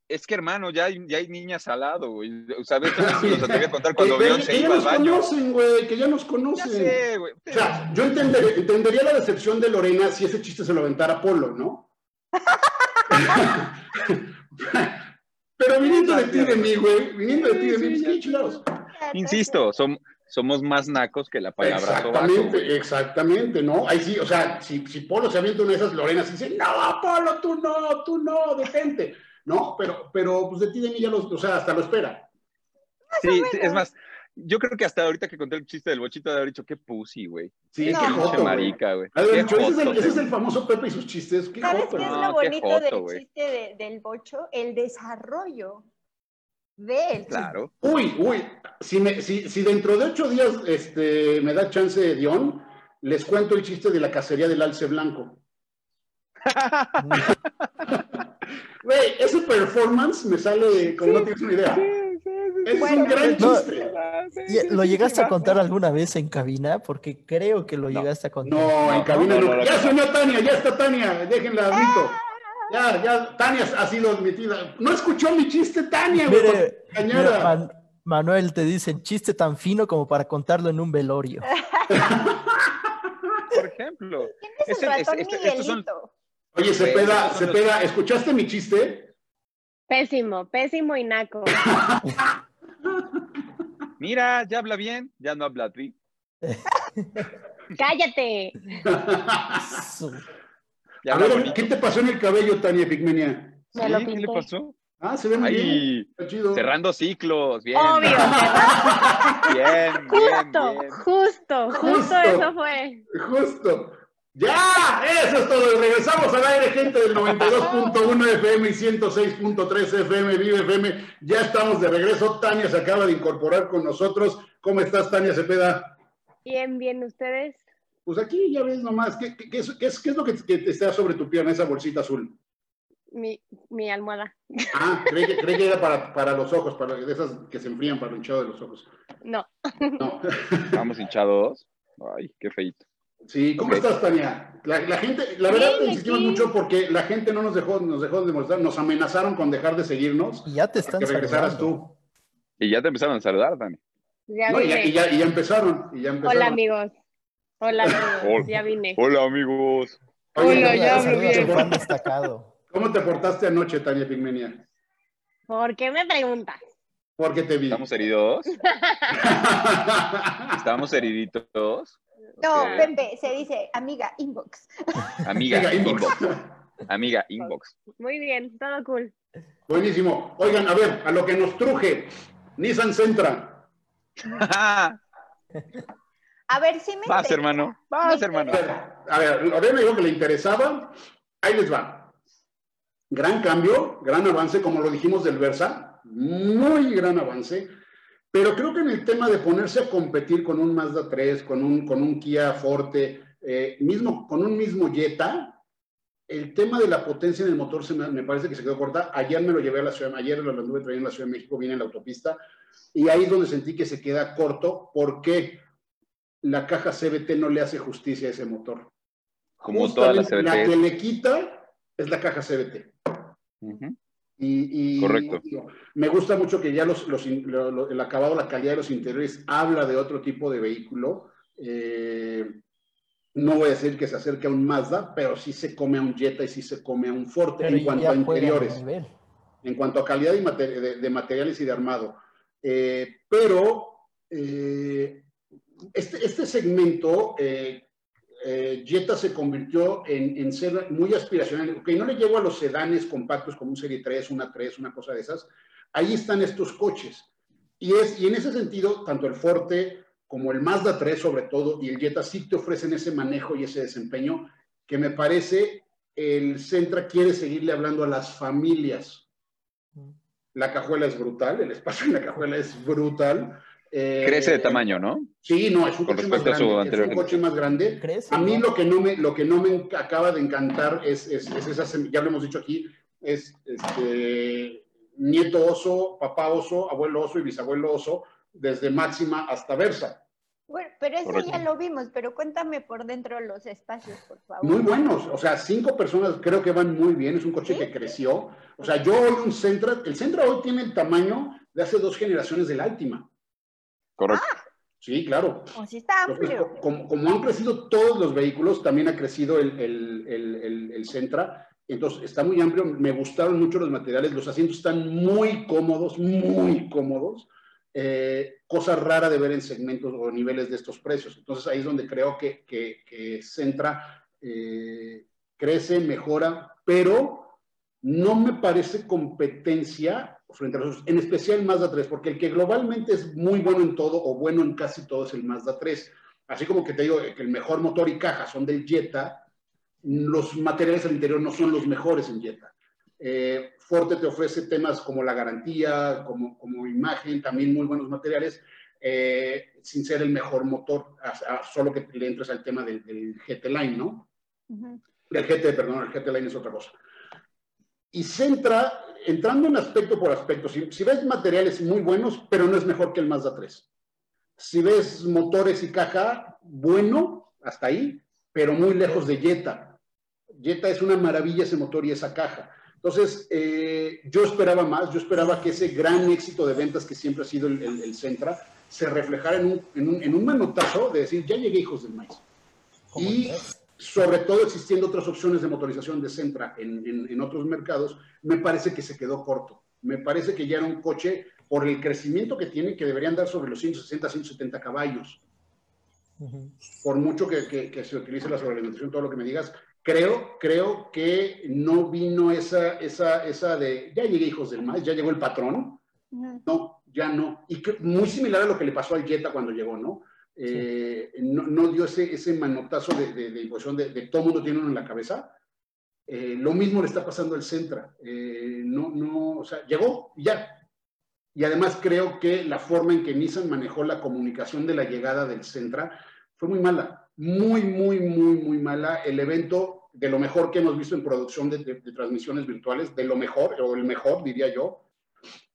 Es que, hermano, ya hay, ya hay niñas al lado, güey. O sea, ves, se los atreví a contar cuando que, Beyoncé que ya iba al nos baño. conocen, güey, que ya nos Ya conocen. sé, güey. O sea, yo entender- entendería la decepción de Lorena si ese chiste se lo aventara Polo, ¿no? (laughs) Pero viniendo de ti de mí, güey, viniendo de ti de mí, qué chingados. Insisto, som- somos más nacos que la palabra Exactamente, exactamente, ¿no? Ahí sí, o sea, si, si Polo se avienta una de esas Lorenas y dice, no, Polo, tú no, tú no, detente. No, pero, pero pues de ti de mí ya los, o sea, hasta lo espera. Sí, sí, es más, yo creo que hasta ahorita que conté el chiste del bochito de haber dicho, qué pussy, güey. Sí, Qué No. qué joto, marica, güey. Haber Qué dicho, ese es, el, ese es el famoso Pepe y sus chistes. Qué ¿Sabes joto, qué es lo No, qué bonito joto, del chiste de- del bocho? El desarrollo. Ve el Claro. Uy, uy, si, me, si, si dentro de ocho días este, me da chance Dion, les cuento el chiste de la cacería del alce blanco. (laughs) Güey, ese performance me sale como no tienes una idea. Ese es un gran No, chiste. ¿Y- ¿Lo llegaste a contar alguna vez en cabina? Porque creo que lo llegaste a contar. No, en cabina no, no. no, no, ya sonó Tania, ya está Tania, déjenla admito. Ya, ya, Tania ha sido admitida. No escuchó mi chiste, Tania, güey. Mire, cañada. mira, Man- Manuel te dice chiste tan fino como para contarlo en un velorio. (laughs) Por ejemplo. ¿Quién es Este- el ratón este- este- estos son- Miguelito? Oye, Cepeda, los- Cepeda, ¿escuchaste mi chiste? Pésimo, pésimo y naco. (laughs) Mira, ya habla bien, ya no habla bien. (laughs) ¡Cállate! A ver, bonito. ¿qué te pasó en el cabello, Tania Pigmenia? Me lo ¿Qué le pasó? Ah, se ve muy bien. Chido. cerrando ciclos. Bien. Obvio, (laughs) Bien, bien, justo, bien. justo, Justo. justo eso fue. Justo. ¡Ya! Eso es todo. Regresamos al aire, gente del 92.1 FM y 106.3 FM, Vive FM. Ya estamos de regreso. Tania se acaba de incorporar con nosotros. ¿Cómo estás, Tania Cepeda? Bien, bien, ¿ustedes? Pues aquí ya ves nomás. ¿Qué, qué- qué es, qué es- qué es lo que, que te está sobre tu pierna, esa bolsita azul? Mi, mi almohada. Ah, creí que, creí que era para, para los ojos, para de esas que se enfrían para el hinchado de los ojos. No, No. (laughs) Estamos hinchados. Ay, qué feito. Sí, ¿cómo estás, Tania? La, la gente, la verdad, Bien, insistimos aquí. mucho porque la gente no nos dejó, nos dejó de molestar, nos amenazaron con dejar de seguirnos. Y ya te están que regresaras saludando. Y ya te empezaron a saludar, Dani. ya No, y, ya, vine. y ya- y ya empezaron, y ya empezaron. Hola, amigos. Hola, amigos. (laughs) Ya vine. Hola, amigos. Oye, Hola, ya hablo bien. destacado. ¿Cómo te portaste anoche, Tania Pigmenia? ¿Por qué me preguntas? Porque te vi. ¿Estamos heridos? (laughs) ¿Estamos heriditos? No, Ok. Pepe, se dice amiga, inbox. Amiga, inbox. Amiga, inbox. Muy bien, todo cool. Buenísimo. Oigan, a ver, a lo que nos truje. Nissan Sentra. A ver, si me Vas, interesa. hermano. Vas, Me hermano. A ver, a ver, Lorena dijo que le interesaba. Ahí les va. Gran cambio, gran avance, como lo dijimos del Versa. Muy gran avance. Pero creo que en el tema de ponerse a competir con un Mazda 3, con un, con un Kia Forte, eh, mismo, con un mismo Jetta, el tema de la potencia en el motor se me, me parece que se quedó corta. Ayer me lo llevé a la ciudad, ayer lo anduve trayendo a la Ciudad de México, vine en la autopista, y ahí es donde sentí que se queda corto. ¿Por qué? La caja CBT no le hace justicia a ese motor. Como todas las Justamente La que CBT. le quita es la caja CBT. Ujú. Y, y- Correcto. digo, me gusta mucho que ya los, los in- lo- lo- el acabado, la calidad de los interiores habla de otro tipo de vehículo. Eh, no voy a decir que se acerque a un Mazda, pero sí se come a un Jetta y sí se come a un Forte Pero en cuanto a interiores, en cuanto a calidad y mate- de, de materiales y de armado. Eh, pero eh, este, este segmento, eh, eh, Jetta se convirtió en, en ser muy aspiracional. Ok, no le llego a los sedanes compactos como un Serie 3, una 3, una cosa de esas. Ahí están estos coches. Y, es, y en ese sentido, tanto el Forte como el Mazda 3 sobre todo y el Jetta sí te ofrecen ese manejo y ese desempeño que me parece el Centra quiere seguirle hablando a las familias. La cajuela es brutal, el espacio en la cajuela es brutal. Eh, Crece de tamaño, ¿no? Sí, no, es un Con coche más respecto a su grande. Es un coche más grande. Crece, A mí ¿no? lo que no me, lo que no me acaba de encantar es, es, es esa, ya lo hemos dicho aquí, es este, nieto oso, papá oso, abuelo oso y bisabuelo oso, desde máxima hasta versa. Bueno, pero eso Correcto. ya lo vimos, pero cuéntame por dentro los espacios, por favor. Muy buenos, o sea, cinco personas creo que van muy bien, es un coche ¿Sí? que creció. O sea, yo hoy un Sentra, el Sentra hoy tiene el tamaño de hace dos generaciones del Altima. Correcto. Sí, claro. Está amplio. co- como, como han crecido todos los vehículos, también ha crecido el, el, el, el, el Sentra. Entonces, está muy amplio. Me gustaron mucho los materiales. Los asientos están muy cómodos, muy cómodos. Eh, cosa rara de ver en segmentos o niveles de estos precios. Entonces, ahí es donde creo que, que, que Sentra eh, crece, mejora, pero no me parece competencia frente a los otros, en especial Mazda 3, porque el que globalmente es muy bueno en todo o bueno en casi todo es el Mazda 3. Así como que te digo que el mejor motor y caja son del Jetta, los materiales al interior no son los mejores en Jetta. Eh, Forte te ofrece temas como la garantía, como, como imagen, también muy buenos materiales, eh, sin ser el mejor motor, a- a- solo que le entres al tema del, del GT Line, ¿no? Ujú. Del GT, perdón, el GT Line es otra cosa. Y Centra, entrando en aspecto por aspecto, si, si ves materiales muy buenos, pero no es mejor que el Mazda 3. Si ves motores y caja, bueno, hasta ahí, pero muy lejos de Jetta. Jetta es una maravilla ese motor y esa caja. Entonces, eh, yo esperaba más, yo esperaba que ese gran éxito de ventas que siempre ha sido el, el- el Centra se reflejara en un, en, un, en un manotazo de decir, ya llegué hijos del maíz. Y. sobre todo existiendo otras opciones de motorización de Centra en, en- en otros mercados, me parece que se quedó corto. Me parece que ya era un coche, por el crecimiento que tiene, que deberían dar sobre los 160, 170 caballos. Por mucho que, que- que se utilice la sobrealimentación, todo lo que me digas, creo, creo que no vino esa, esa, esa de, ya llegué hijos del maíz, ya llegó el patrón. No, ya no. Y que- muy similar a lo que le pasó al Jetta cuando llegó, ¿no? Eh, no, no dio ese, ese manotazo de, de, de imposición de, todo mundo tiene uno en la cabeza. Eh, lo mismo le está pasando al Centra. Eh, no, no, o sea, llegó ya. Y además creo que la forma en que Nissan manejó la comunicación de la llegada del Centra fue muy mala. Muy, muy, muy, muy mala. El evento de lo mejor que hemos visto en producción de, de- de transmisiones virtuales, de lo mejor, o el mejor, diría yo.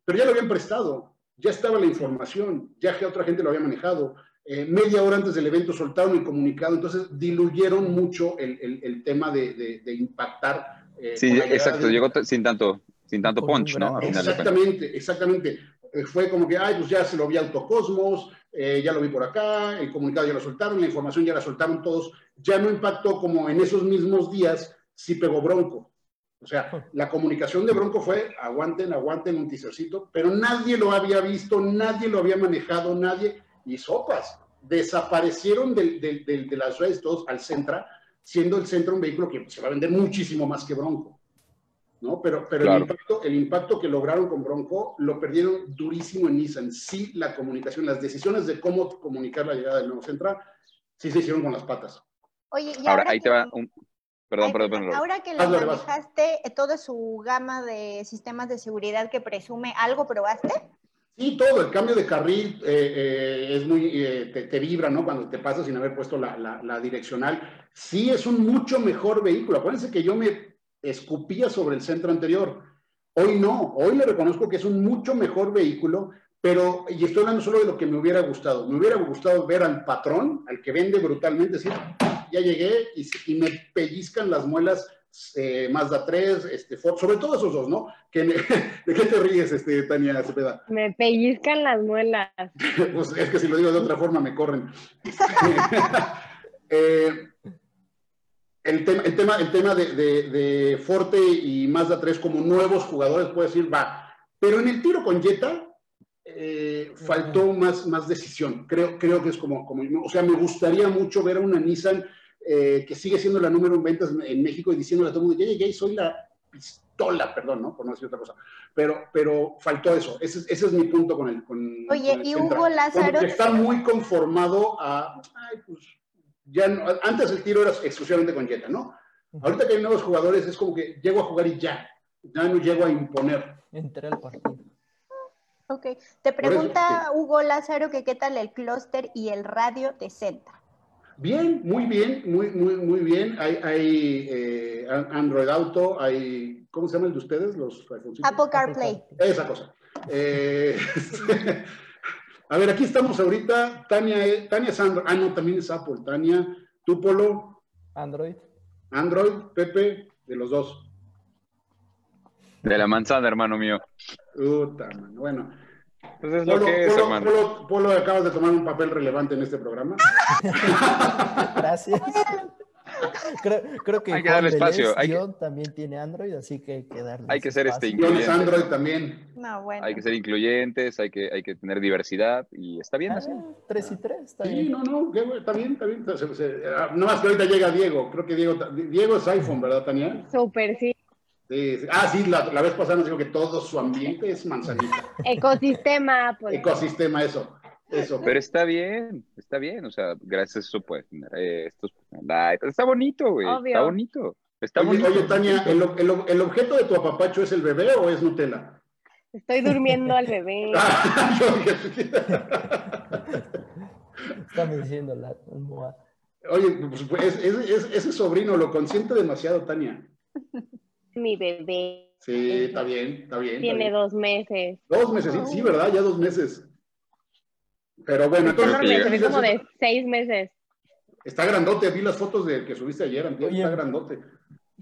Pero ya lo habían prestado, ya estaba la información, ya que otra gente lo había manejado. Eh, media hora antes del evento soltaron el comunicado, entonces diluyeron mucho el, el- el tema de, de- de impactar. eh, Sí, exacto, de- llegó sin tanto, sin tanto punch, ¿no? Exactamente, exactamente. Eh, fue como que, ay, pues ya se lo vi a Autocosmos, eh, ya lo vi por acá, el comunicado ya lo soltaron, la información ya la soltaron todos. Ya no impactó como en esos mismos días, sí pegó Bronco. O sea, la comunicación de Bronco fue, aguanten, aguanten un teasercito, pero nadie lo había visto, nadie lo había manejado, nadie, y sopas, desaparecieron del- del- del- de las redes todos al Centra, siendo el Centra un vehículo que se va a vender muchísimo más que Bronco. ¿no? Pero, pero Claro. el, impacto, el impacto que lograron con Bronco lo perdieron durísimo en Nissan. Sí, la comunicación, las decisiones de cómo comunicar la llegada del nuevo Centra, sí se hicieron con las patas. Oye, y Ahora, ahora ahí que- te va un... Perdón, Ay, perdón, perdón. perdón. Ahora que vas. manejaste eh, toda su gama de sistemas de seguridad que presume, ¿algo probaste? Sí, todo, el cambio de carril eh, eh, es muy, eh, te, vibra, ¿no? Cuando te pasas sin haber puesto la, la- la direccional. Sí, es un mucho mejor vehículo. Acuérdense que yo me escupía sobre el centro anterior. Hoy no, hoy le reconozco que es un mucho mejor vehículo, pero, y estoy hablando solo de lo que me hubiera gustado. Me hubiera gustado ver al patrón, al que vende brutalmente, decir, ya llegué y, y me pellizcan las muelas eh, Mazda 3, este, Ford, sobre todo esos dos, ¿no? Que me- (laughs) ¿De qué te ríes, este, Tania Cepeda? Me pellizcan las muelas. (laughs) Pues es que si lo digo de otra forma me corren. (laughs) Eh, el, tema, el tema, el tema de, de- de Forte y Mazda 3 como nuevos jugadores, puede decir, va. Pero en el tiro con Jetta eh, faltó más, más decisión. Creo, creo que es como, como, o sea, me gustaría mucho ver a una Nissan eh, que sigue siendo la número en ventas en México y diciéndole a todo el mundo, ya llegué y soy la pistola, perdón, ¿no? Por no decir otra cosa. Pero, pero faltó eso. Ese, es- ese es mi punto con el. Con, Oye, con el y. Hugo Lázaro- está muy conformado a. Ay, pues. Ya no- antes el tiro era exclusivamente con Jetta, ¿no? Ahorita que hay nuevos jugadores es como que llego a jugar y ya. Ya no llego a imponer. Entré al partido. Ok. Te eso, pregunta Hugo Lázaro que qué tal el clúster y el radio de Centra. Bien, muy bien, muy, muy, muy bien. Hay, hay eh, Android Auto, hay. ¿Cómo se llama el de ustedes? Los? Apple CarPlay. Esa cosa. Eh, (laughs) a ver, aquí estamos ahorita. Tania, eh, Tania es Android. Ah, no, también es Apple. Tania, tú, Polo, Android. Android, Pepe, de los dos. De la manzana, hermano mío. Mano. Bueno, Pues es lo Polo, que es, Polo, hermano. Polo, Polo, acabas de tomar un papel relevante en este programa. (laughs) Gracias. creo, creo que Hay que darle espacio, hay que- también tiene Android, así que hay que darle Hay que ser este espacio. Guiones Incluyente. Android también. No, bueno. Hay que ser incluyentes, hay que, hay que tener diversidad y está bien Ah, así. tres y tres, está Sí, bien. no, no, bueno, está bien, está bien. Ah, Nada más que ahorita llega Diego. Creo que Diego, Diego es iPhone, ¿verdad, Tania? Súper, sí. Sí, sí. Ah, sí, la, la vez pasada nos dijo que todo su ambiente es manzanita. Ecosistema Apple. Ecosistema, eso. Eso. Pero está bien, está bien, o sea, gracias a eso puedes tener eh, estos. Está bonito, güey, Obvio. está bonito. Está Oye, bonito. oye, Tania, ¿el, el- el objeto de tu apapacho es el bebé o es Nutella? Estoy durmiendo al bebé. (laughs) Ah, Estamos diciendo la almohada. Oye, pues, pues, es- es- es- ese sobrino lo consiente demasiado, Tania. Mi bebé Sí, está bien, está bien. está tiene bien. dos meses. Dos meses, sí, sí, ¿verdad? Ya dos meses. Pero bueno, Está entonces, enorme, se ve dices, como de seis meses. está grandote. Vi las fotos de que subiste ayer, antier, está grandote.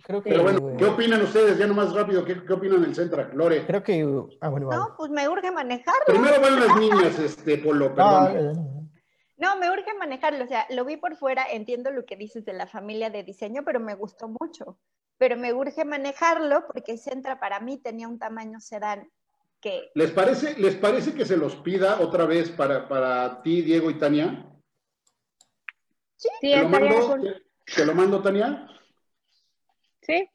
Creo que. Pero bueno, ¿qué opinan ustedes? Ya nomás rápido, ¿qué, qué opinan del Centra? Lore. Creo que. Ah, bueno, vale. No, pues me urge manejarlo. Primero van las niñas, este, Polo, No, perdón. dale. No, me urge manejarlo. O sea, lo vi por fuera, entiendo lo que dices de la familia de diseño, pero me gustó mucho. Pero me urge manejarlo porque Centra para mí tenía un tamaño sedán que ¿Les parece, ¿Les parece que se los pida otra vez para, para ti, Diego y Tania? Sí, ¿Te lo, estaría mando, con- te, te lo mando, Tania? Sí,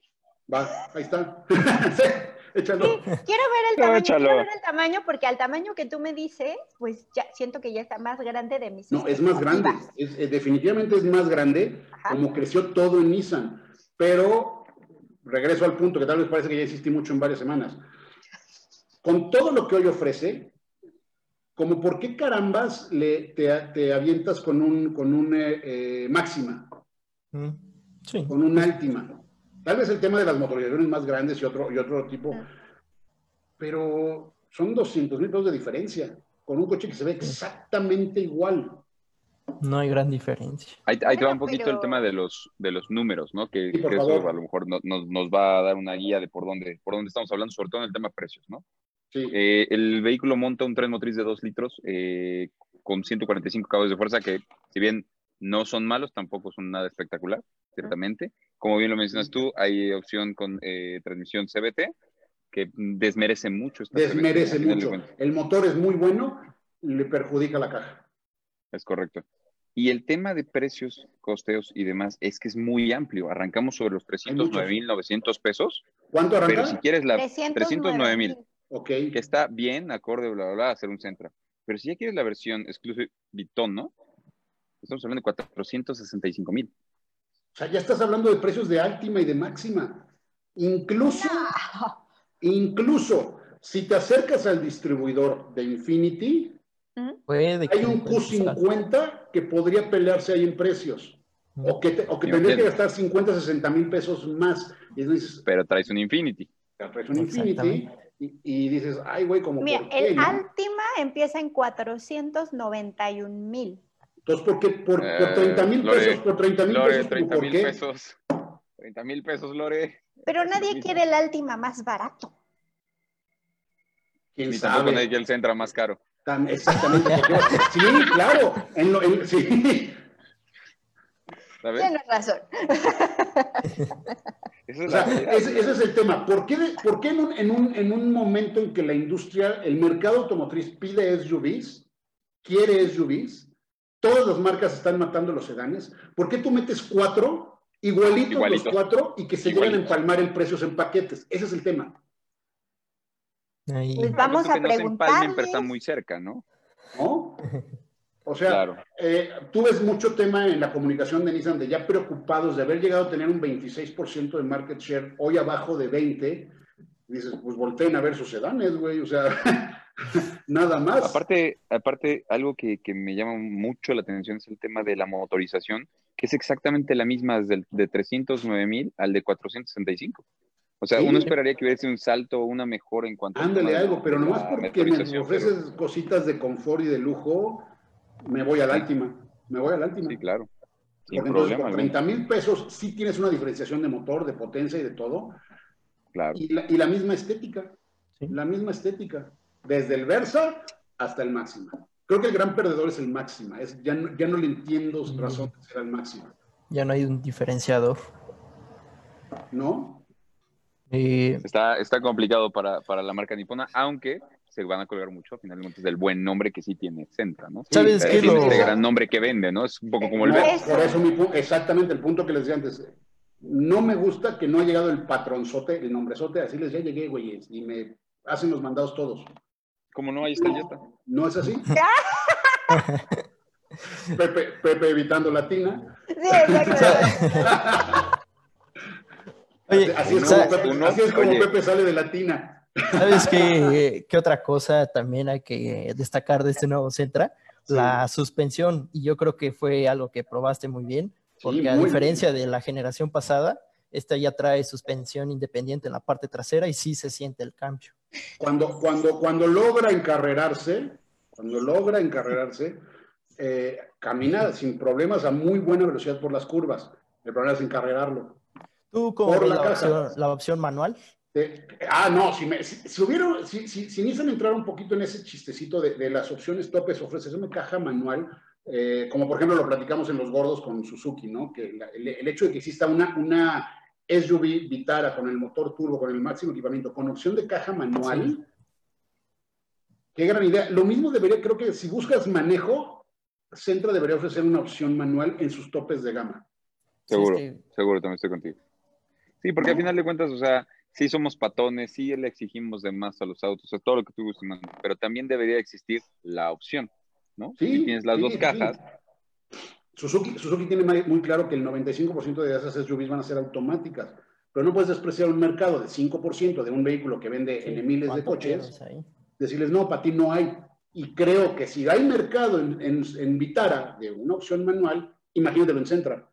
Va, ahí está. (laughs) Sí, échalo. quiero ver el tamaño, échalo. quiero ver el tamaño porque al tamaño que tú me dices, pues ya siento que ya está más grande de mis No, es más grande. Es- es- definitivamente es más grande, Ajá. como creció todo en Nissan. Pero regreso al punto que tal vez parece que ya existí mucho en varias semanas. Con todo lo que hoy ofrece, como por qué carambas le, te, te avientas con un, con un eh, eh, máxima, Mm, Sí. con un Altima. Tal vez el tema de las motorizaciones más grandes y otro, y otro tipo, Ah. pero son 200 mil pesos de diferencia con un coche que se ve exactamente igual. No hay gran diferencia. Ahí, ahí te va un poquito pero- el tema de los, de los números, ¿no? Que, Sí, que eso a lo mejor no- nos, nos va a dar una guía de por dónde, por dónde estamos hablando, sobre todo en el tema precios, ¿no? Sí. Eh, el vehículo monta un tren motriz de 2 litros eh, con 145 caballos de fuerza, que si bien no son malos, tampoco son nada espectacular, ciertamente. Como bien lo mencionas tú, hay opción con eh, transmisión CBT, que desmerece mucho esta CBT, Desmerece de mucho. El motor es muy bueno, le perjudica la caja. Es correcto. Y el tema de precios, costeos y demás es que es muy amplio. Arrancamos sobre los 309.900 pesos, ¿Cuánto arranca? pero si quieres la 309 309.000, Ok. que está bien, acorde, bla, bla, bla, hacer un Centra. Pero si ya quieres la versión exclusive Bitón, ¿no? Estamos hablando de 465.000. O sea, ya estás hablando de precios de Altima y de Máxima. Incluso, incluso, si te acercas al distribuidor de Infinity, Puede que hay un Q50 que podría pelearse ahí en precios. O que, te- o que Yo tendría que gastar 50, 60 mil pesos más. Y dices, Pero traes un Infinity. traes un Infinity y, y dices, ay, güey, como Mira, por qué, el no? Altima empieza en 491 mil. Entonces, ¿por qué? Por, por Eh, 30 mil pesos, por 30 mil Lore, pesos, ¿como 30 ¿por mil qué? pesos. 30 mil pesos, Lore. Pero nadie quiere el Altima más barato. ¿Quién Ni tampoco sabe? nadie quiere el Centra más caro. Tan- exactamente. sí, claro. En lo- en- sí. ¿Sabes? Tienes razón. Es sea, ese, ese es el tema. ¿Por qué, de- por qué en, un, en, un, en un momento en que la industria, el mercado automotriz pide SUVs, quiere SUVs, todas las marcas están matando los sedanes, ¿por qué tú metes cuatro, igualitos, Igualitos. los cuatro, y que se llegan a empalmar en precios en paquetes? Ese es el tema. Ahí. Pues vamos a que no se empalmen, pero está muy cerca, ¿no? ¿No? O sea, Claro. eh, tú ves mucho tema en la comunicación de Nissan de ya preocupados de haber llegado a tener un 26% de market share, hoy abajo de 20. Dices, pues volteen a ver sus sedanes, güey. O sea, (laughs) nada más. Aparte, aparte algo que, que me llama mucho la atención es el tema de la motorización, que es exactamente la misma desde el de 309 mil al de 465. O sea, Sí. uno esperaría que hubiese un salto, una mejora en cuanto al Ándale tema de algo, la- pero nomás la porque me ofreces pero- cositas de confort y de lujo, me voy al Altima. Me voy al Altima. Sí, claro. Sin Porque entonces problema. por alguno. 30 mil pesos sí tienes una diferenciación de motor, de potencia y de todo. Claro. Y la, y la misma estética. Sí. La misma estética. Desde el Versa hasta el Máxima. Creo que el gran perdedor es el Máxima. Es, ya, no, ya no le entiendo Mm. razón de ser el Máxima. Ya no hay un diferenciador. ¿No? Eh, Está, está complicado para, para la marca nipona, aunque se van a colgar mucho, finalmente, del buen nombre que sí tiene Centra, ¿no? ¿Sabes qué tiene lo- este gran nombre que vende, ¿no? Es un poco como el No, por eso mi pu- exactamente el punto que les decía antes. No me gusta que no ha llegado el patronzote, el nombrezote, así les ya llegué, güeyes, y me hacen los mandados todos. Como no, ahí está el Jetta. ¿No es así? (laughs) Pepe, Pepe evitando latina. Sí, exacto. (laughs) Oye, Así es como, Pepe, uno- así es como oye. Pepe sale de la tina. ¿Sabes qué, qué otra cosa también hay que destacar de este nuevo Centra? Sí. La suspensión, y yo creo que fue algo que probaste muy bien, porque a diferencia de la generación pasada, esta ya trae suspensión independiente en la parte trasera y sí se siente el cambio. Cuando, cuando, cuando logra encarrerarse, cuando logra encarrerarse, eh, camina sin problemas a muy buena velocidad por las curvas. El problema es encarrerarlo. ¿Tú cómo Por ves la opción, la opción manual? Eh, ah, no, si, me, si, si hubieron, si, si, si Nissan entrara un poquito en ese chistecito de, de las opciones topes, ofreces una caja manual, eh, como por ejemplo lo platicamos en Los Gordos con Suzuki, ¿no? Que la- el, el hecho de que exista una, una SUV Vitara con el motor turbo, con el máximo equipamiento, con opción de caja manual, Sí. qué gran idea. Lo mismo debería, creo que si buscas manejo, Centra debería ofrecer una opción manual en sus topes de gama. Seguro, seguro, también estoy contigo. Sí, porque al final de cuentas, o sea, sí somos patones, sí le exigimos de más a los autos, o sea, todo lo que tú gustes, pero también debería existir la opción, ¿no? Sí, si tienes las sí, dos sí. cajas, Suzuki, Suzuki tiene muy claro que el 95% de esas SUVs van a ser automáticas, pero no puedes despreciar un mercado de 5% de un vehículo que vende en miles de ¿cuánto coches, decirles, no, para ti no hay. Y creo que si hay mercado en, en, en Vitara de una opción manual, imagínatelo en Centra,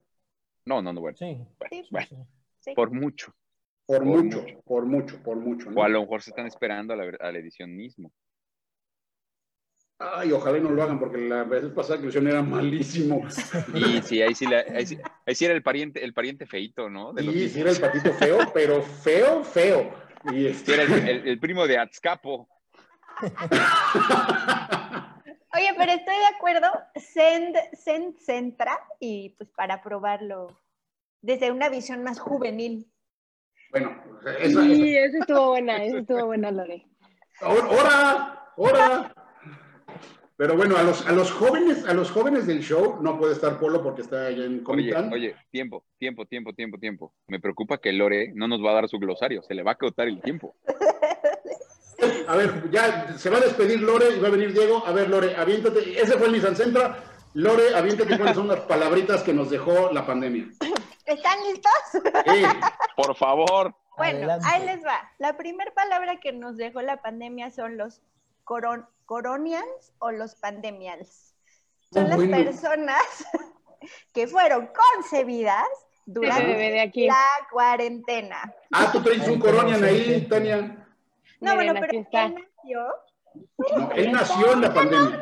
no, no, no, bueno, Sí, Sí, bueno, sí. por mucho. por, Por mucho, mucho. por mucho, por mucho. ¿no? O a lo mejor se están esperando a la, a la edición mismo. Ay, ojalá y no lo hagan, porque la vez pasada que lo hicieron era malísimo. Y sí, ahí sí, la- ahí sí, ahí sí era el pariente, el pariente feito, ¿no? De Sí, sí era el patito feo, pero feo, feo. Y Sí, este... era el, el- el primo de Atzcapo. Oye, pero estoy de acuerdo, send, send Centra y pues para probarlo desde una visión más juvenil. bueno, esa, Sí, esa estuvo buena, esa estuvo buena, Lore. ¡Hora! ¡Hora! Pero bueno, a los, a los jóvenes, a los jóvenes del show no puede estar Polo porque está allá en Oye, Comitán. oye, tiempo, tiempo, tiempo, tiempo, tiempo. Me preocupa que Lore no nos va a dar su glosario, se le va a acotar el tiempo. A ver, ya se va a despedir Lore y va a venir Diego. A ver, Lore, aviéntate. Ese fue el Nissan Sentra. Lore, aviéntate cuáles son las palabritas que nos dejó la pandemia. ¿Están listos? Sí. Por favor. Bueno, Adelante. ahí les va. La primera palabra que nos dejó la pandemia son los coron coronials o los pandemials. Son las bueno. personas (laughs) que fueron concebidas durante bebé de aquí. la cuarentena. Ah, tú traes un Coronian ahí, Tania. No, Miren, bueno, pero está. él nació. No, él nació en la pandemia.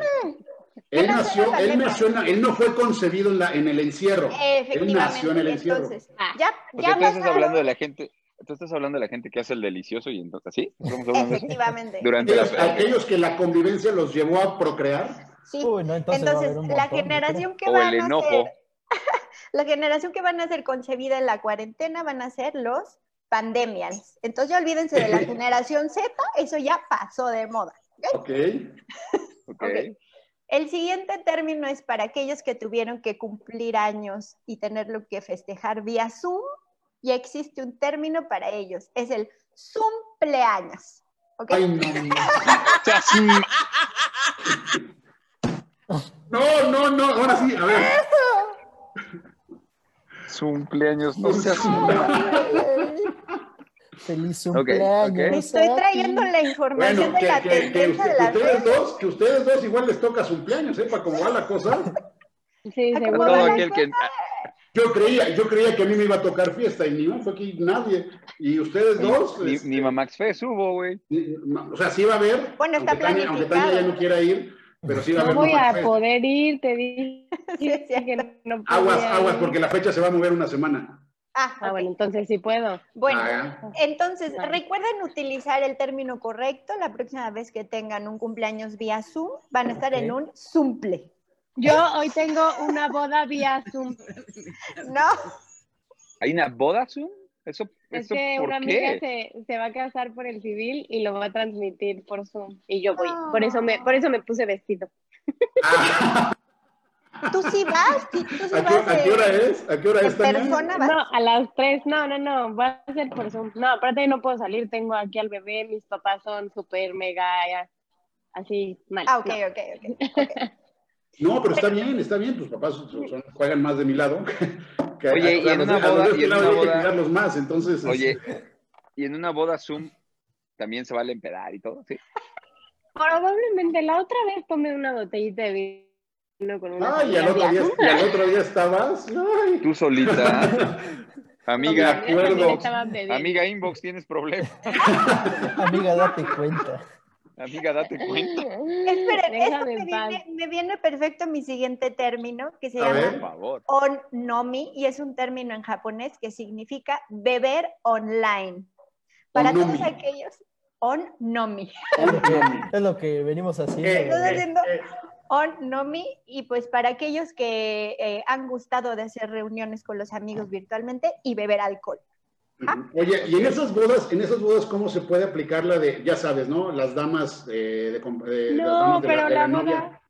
Él nació, él nació, él no fue concebido en, la, en el encierro. Él nació en el encierro. Entonces, Ah. ya, O ya sea, tú estás hablando de la gente, tú estás hablando de la gente que hace el delicioso y entonces, ¿sí? Efectivamente. Durante la Aquellos, que la convivencia los llevó a procrear. Sí. Uy, no, entonces, va la generación que el a ser, (laughs) la generación que van a ser concebida en la cuarentena van a ser los pandemials. Entonces ya olvídense de la (laughs) generación Z, eso ya pasó de moda. Ok. Ok. Ok. El siguiente término es para aquellos que tuvieron que cumplir años y tenerlo que festejar vía Zoom. Ya existe un término para ellos, es el cumpleaños. ¿ok? Ay, no, no. No, no, no. Ahora sí, a ver. su cumpleaños no seas (laughs) Feliz cumpleaños. ok. Te estoy trayendo la información Bueno, de la que, que- que de usted- las ustedes dos, que ustedes dos igual les toca su cumpleaños, ¿eh? Para cómo va la cosa. Sí, Ah, seguro. ¿cómo todo la aquel que Yo creía, yo creía que a mí me iba a tocar fiesta y ni fue aquí nadie. Y ustedes dos, ni, este, ni Mamax Fest hubo, güey. o sea, sí va a haber. Bueno, está aunque Tania, aunque Tania ya planificado. no quiera ir, pero sí va a No haber. voy Mamá a Fest. poder ir, te dije (laughs) Sí, cierto. que no Aguas, aguas, ir. porque la fecha se va a mover una semana. Ah, Ah, bueno, entonces sí puedo. Bueno, Ah, entonces recuerden utilizar el término correcto la próxima vez que tengan un cumpleaños vía Zoom. Van a estar en un Zoomple. Yo hoy tengo una boda vía Zoom. (laughs) ¿No? ¿Hay una boda, Zoom? ¿Eso, Es eso que por una amiga se, se va a casar por el civil y lo va a transmitir por Zoom. Y yo voy. Por eso me, por eso me puse vestido. ah, Tú sí vas, tú, sí ¿a, qué, vas a qué hora es? ¿A qué hora es, persona, vas. No, a las tres. No, no, no. Va a ser por Zoom. No, aparte no puedo salir. Tengo aquí al bebé. Mis papás son súper mega ya, así mal. Ah, ok, No. ok, ok. No, pero está bien, está bien. Tus papás son- son- juegan más de mi lado. Que, Oye, y en a una boda- este y en lado una hay que boda- cuidarlos más, entonces. Oye, este, y en una boda Zoom también se vale empedar y todo, ¿sí? Probablemente la otra vez tomé una botellita de vino con una Ay, y al, otro día, y al otro día estabas. Ay. Tú solita. (laughs) Amiga, acuerdo. Amiga inbox, tienes problemas. (laughs) Amiga, date cuenta. Amiga, date cuenta. Esperen, esto me viene, me viene perfecto mi siguiente término, que se A llama favor. onnomi, y es un término en japonés que significa beber online. Para todos aquellos, onnomi. Es lo que venimos haciendo. Eh, haciendo eh, onnomi, y pues para aquellos que eh, han gustado de hacer reuniones con los amigos virtualmente y beber alcohol. Oye, y en esas bodas, en esas bodas, ¿cómo se puede aplicar la de, ya sabes, ¿no? Las damas eh, de, com- de- las No, damas de pero de la novia. boda,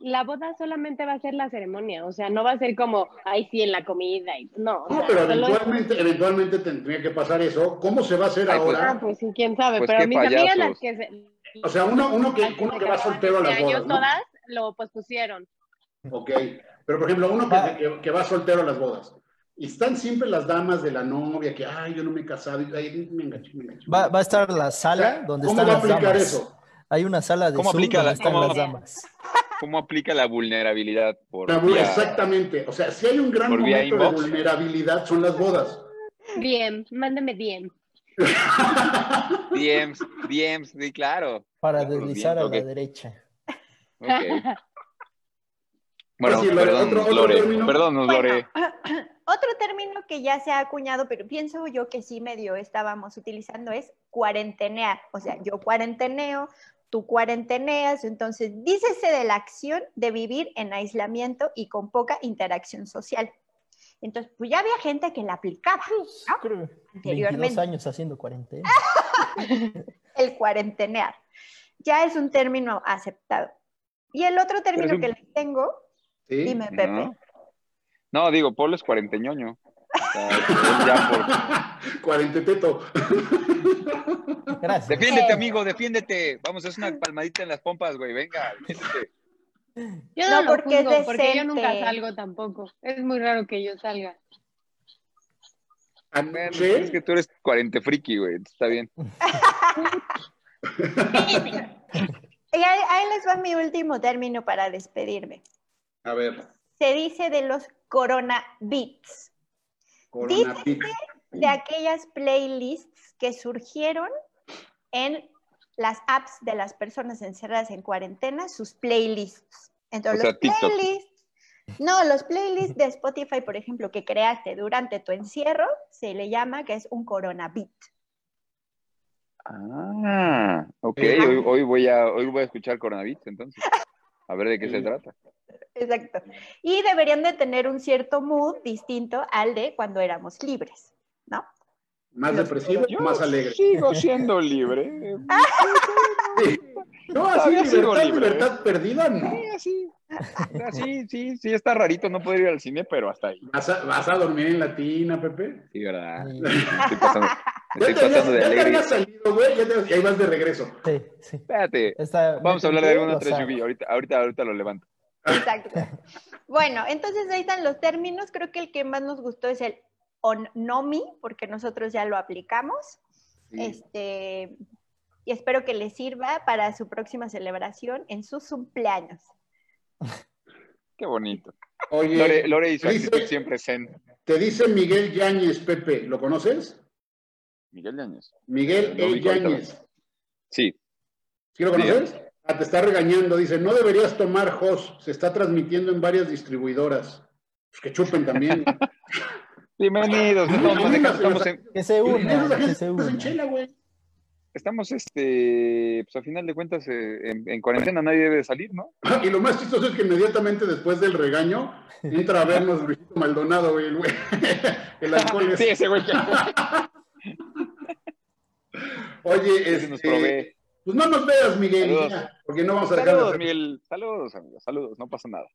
la boda solamente va a ser la ceremonia, o sea, no va a ser como, ay, sí, en la comida, y, no, o No, sea, pero es- eventualmente, eventualmente tendría que pasar eso. ¿Cómo se va a hacer Ay, pues, ahora? Ah, pues sí, quién sabe, Pues pero mis amigas payasos. las que se... O sea, uno, uno que, uno que va soltero a las este bodas, ¿no? todas lo pospusieron. Ok, pero por ejemplo, uno que, que- que va soltero a las bodas. Y están siempre las damas de la novia que, ay, yo no me he casado. y, Ay, me enganché, me enganché. Va, va a estar la O sala sea, donde ¿Cómo están va a las aplicar damas. eso? Hay una sala de ¿Cómo Zoom aplica donde la- están cómo- las damas. (laughs) ¿Cómo aplica la vulnerabilidad por La vía- Exactamente. O sea, si hay un gran ¿Por vía momento de inbox? vulnerabilidad, son las bodas. Bien, mándame bien. (laughs) DMs, DMs, sí, claro. Para deslizar a la derecha. Bueno, Pues sí, Lore, perdón, otro- otro Lore, término. perdón, Bueno, Lore. (clears throat) otro término que ya se ha acuñado, pero pienso yo que sí medio estábamos utilizando es cuarentenear. O sea, yo cuarenteneo, tú cuarenteneas, entonces dícese de la acción de vivir en aislamiento y con poca interacción social. Entonces, pues ya había gente que la aplicaba, ¿no? Creo que 22 Anteriormente. años haciendo cuarentena. (laughs) el cuarentenear. Ya es un término aceptado. Y el otro término un- que les tengo, ¿Sí? dime, Pepe. No. No, digo, Polo es cuarenteñoño. O sea, (laughs) él ya por- Cuarenteteto. Gracias. Defiéndete, Eh. amigo, defiéndete. Vamos, es una palmadita en las pompas, güey. Venga, defiéndete. Yo No, no, lo porque es juzgo, porque yo nunca salgo tampoco. Es muy raro que yo salga. Anoche, es que tú eres cuarente friki, güey. Está bien. (laughs) (laughs) Y ahí, ahí les va mi último término para despedirme. a ver, Se dice de los Corona Beats, coronavirus. de aquellas playlists que surgieron en las apps de las personas encerradas en cuarentena, sus playlists. Entonces, O sea, los TikTok. playlists, no, los playlists de Spotify, por ejemplo, que creaste durante tu encierro, se le llama que es un Corona Beat. Ah, ok. Hoy, hoy voy a, hoy voy a escuchar Coronavirus, entonces. A ver de qué se trata. Exacto. Y deberían de tener un cierto mood distinto al de cuando éramos libres, ¿no? ¿Más depresivo o más alegre? Sigo siendo libre. (laughs) Sí. No, así, libertad, libre. libertad perdida, no. Sí, así. Sea, (laughs) sí, sí, sí, está rarito no poder ir al cine, pero hasta ahí. ¿Vas a, vas a dormir en latina, Pepe? Sí, ¿verdad? Sí, Estoy pasando, (laughs) Ya estoy pasando de ya te salido, güey, ya te- y ahí vas de regreso. sí, sí. Espérate, Está- vamos a hablar de alguna otra. SUV. Ahorita, ahorita, ahorita lo levanto. Exacto. Bueno, entonces ahí están los términos. Creo que el que más nos gustó es el onnomi, porque nosotros ya lo aplicamos. Este, y espero que les sirva para su próxima celebración en sus cumpleaños. Qué bonito. Oye, Lore, Lore y su dice- actitud siempre zen. te dice Miguel Yáñez, Pepe, ¿lo conoces? Miguel Yañez. Miguel E. Yáñez. Sí. ¿Sí lo conoces? Ah, te está regañando, dice, no deberías tomar Jos, se está transmitiendo en varias distribuidoras. Pues que chupen también. (laughs) Bienvenidos. (laughs) no estamos, en- Que se una, Esos que agentes se en una. chela, güey. Estamos, este, pues a final de cuentas, eh, en, en cuarentena nadie debe de salir, ¿no? (laughs) Y lo más chistoso es que inmediatamente después del regaño entra a vernos Luisito Maldonado, güey, el güey. (laughs) El alcohol es... Sí, ese güey que (laughs) Oye, nos este, pues no nos veas, Miguel, Saludos. ya, porque no vamos a dejar de Saludos, hacer- Miguel. Saludos, amigos. Saludos. No pasa nada.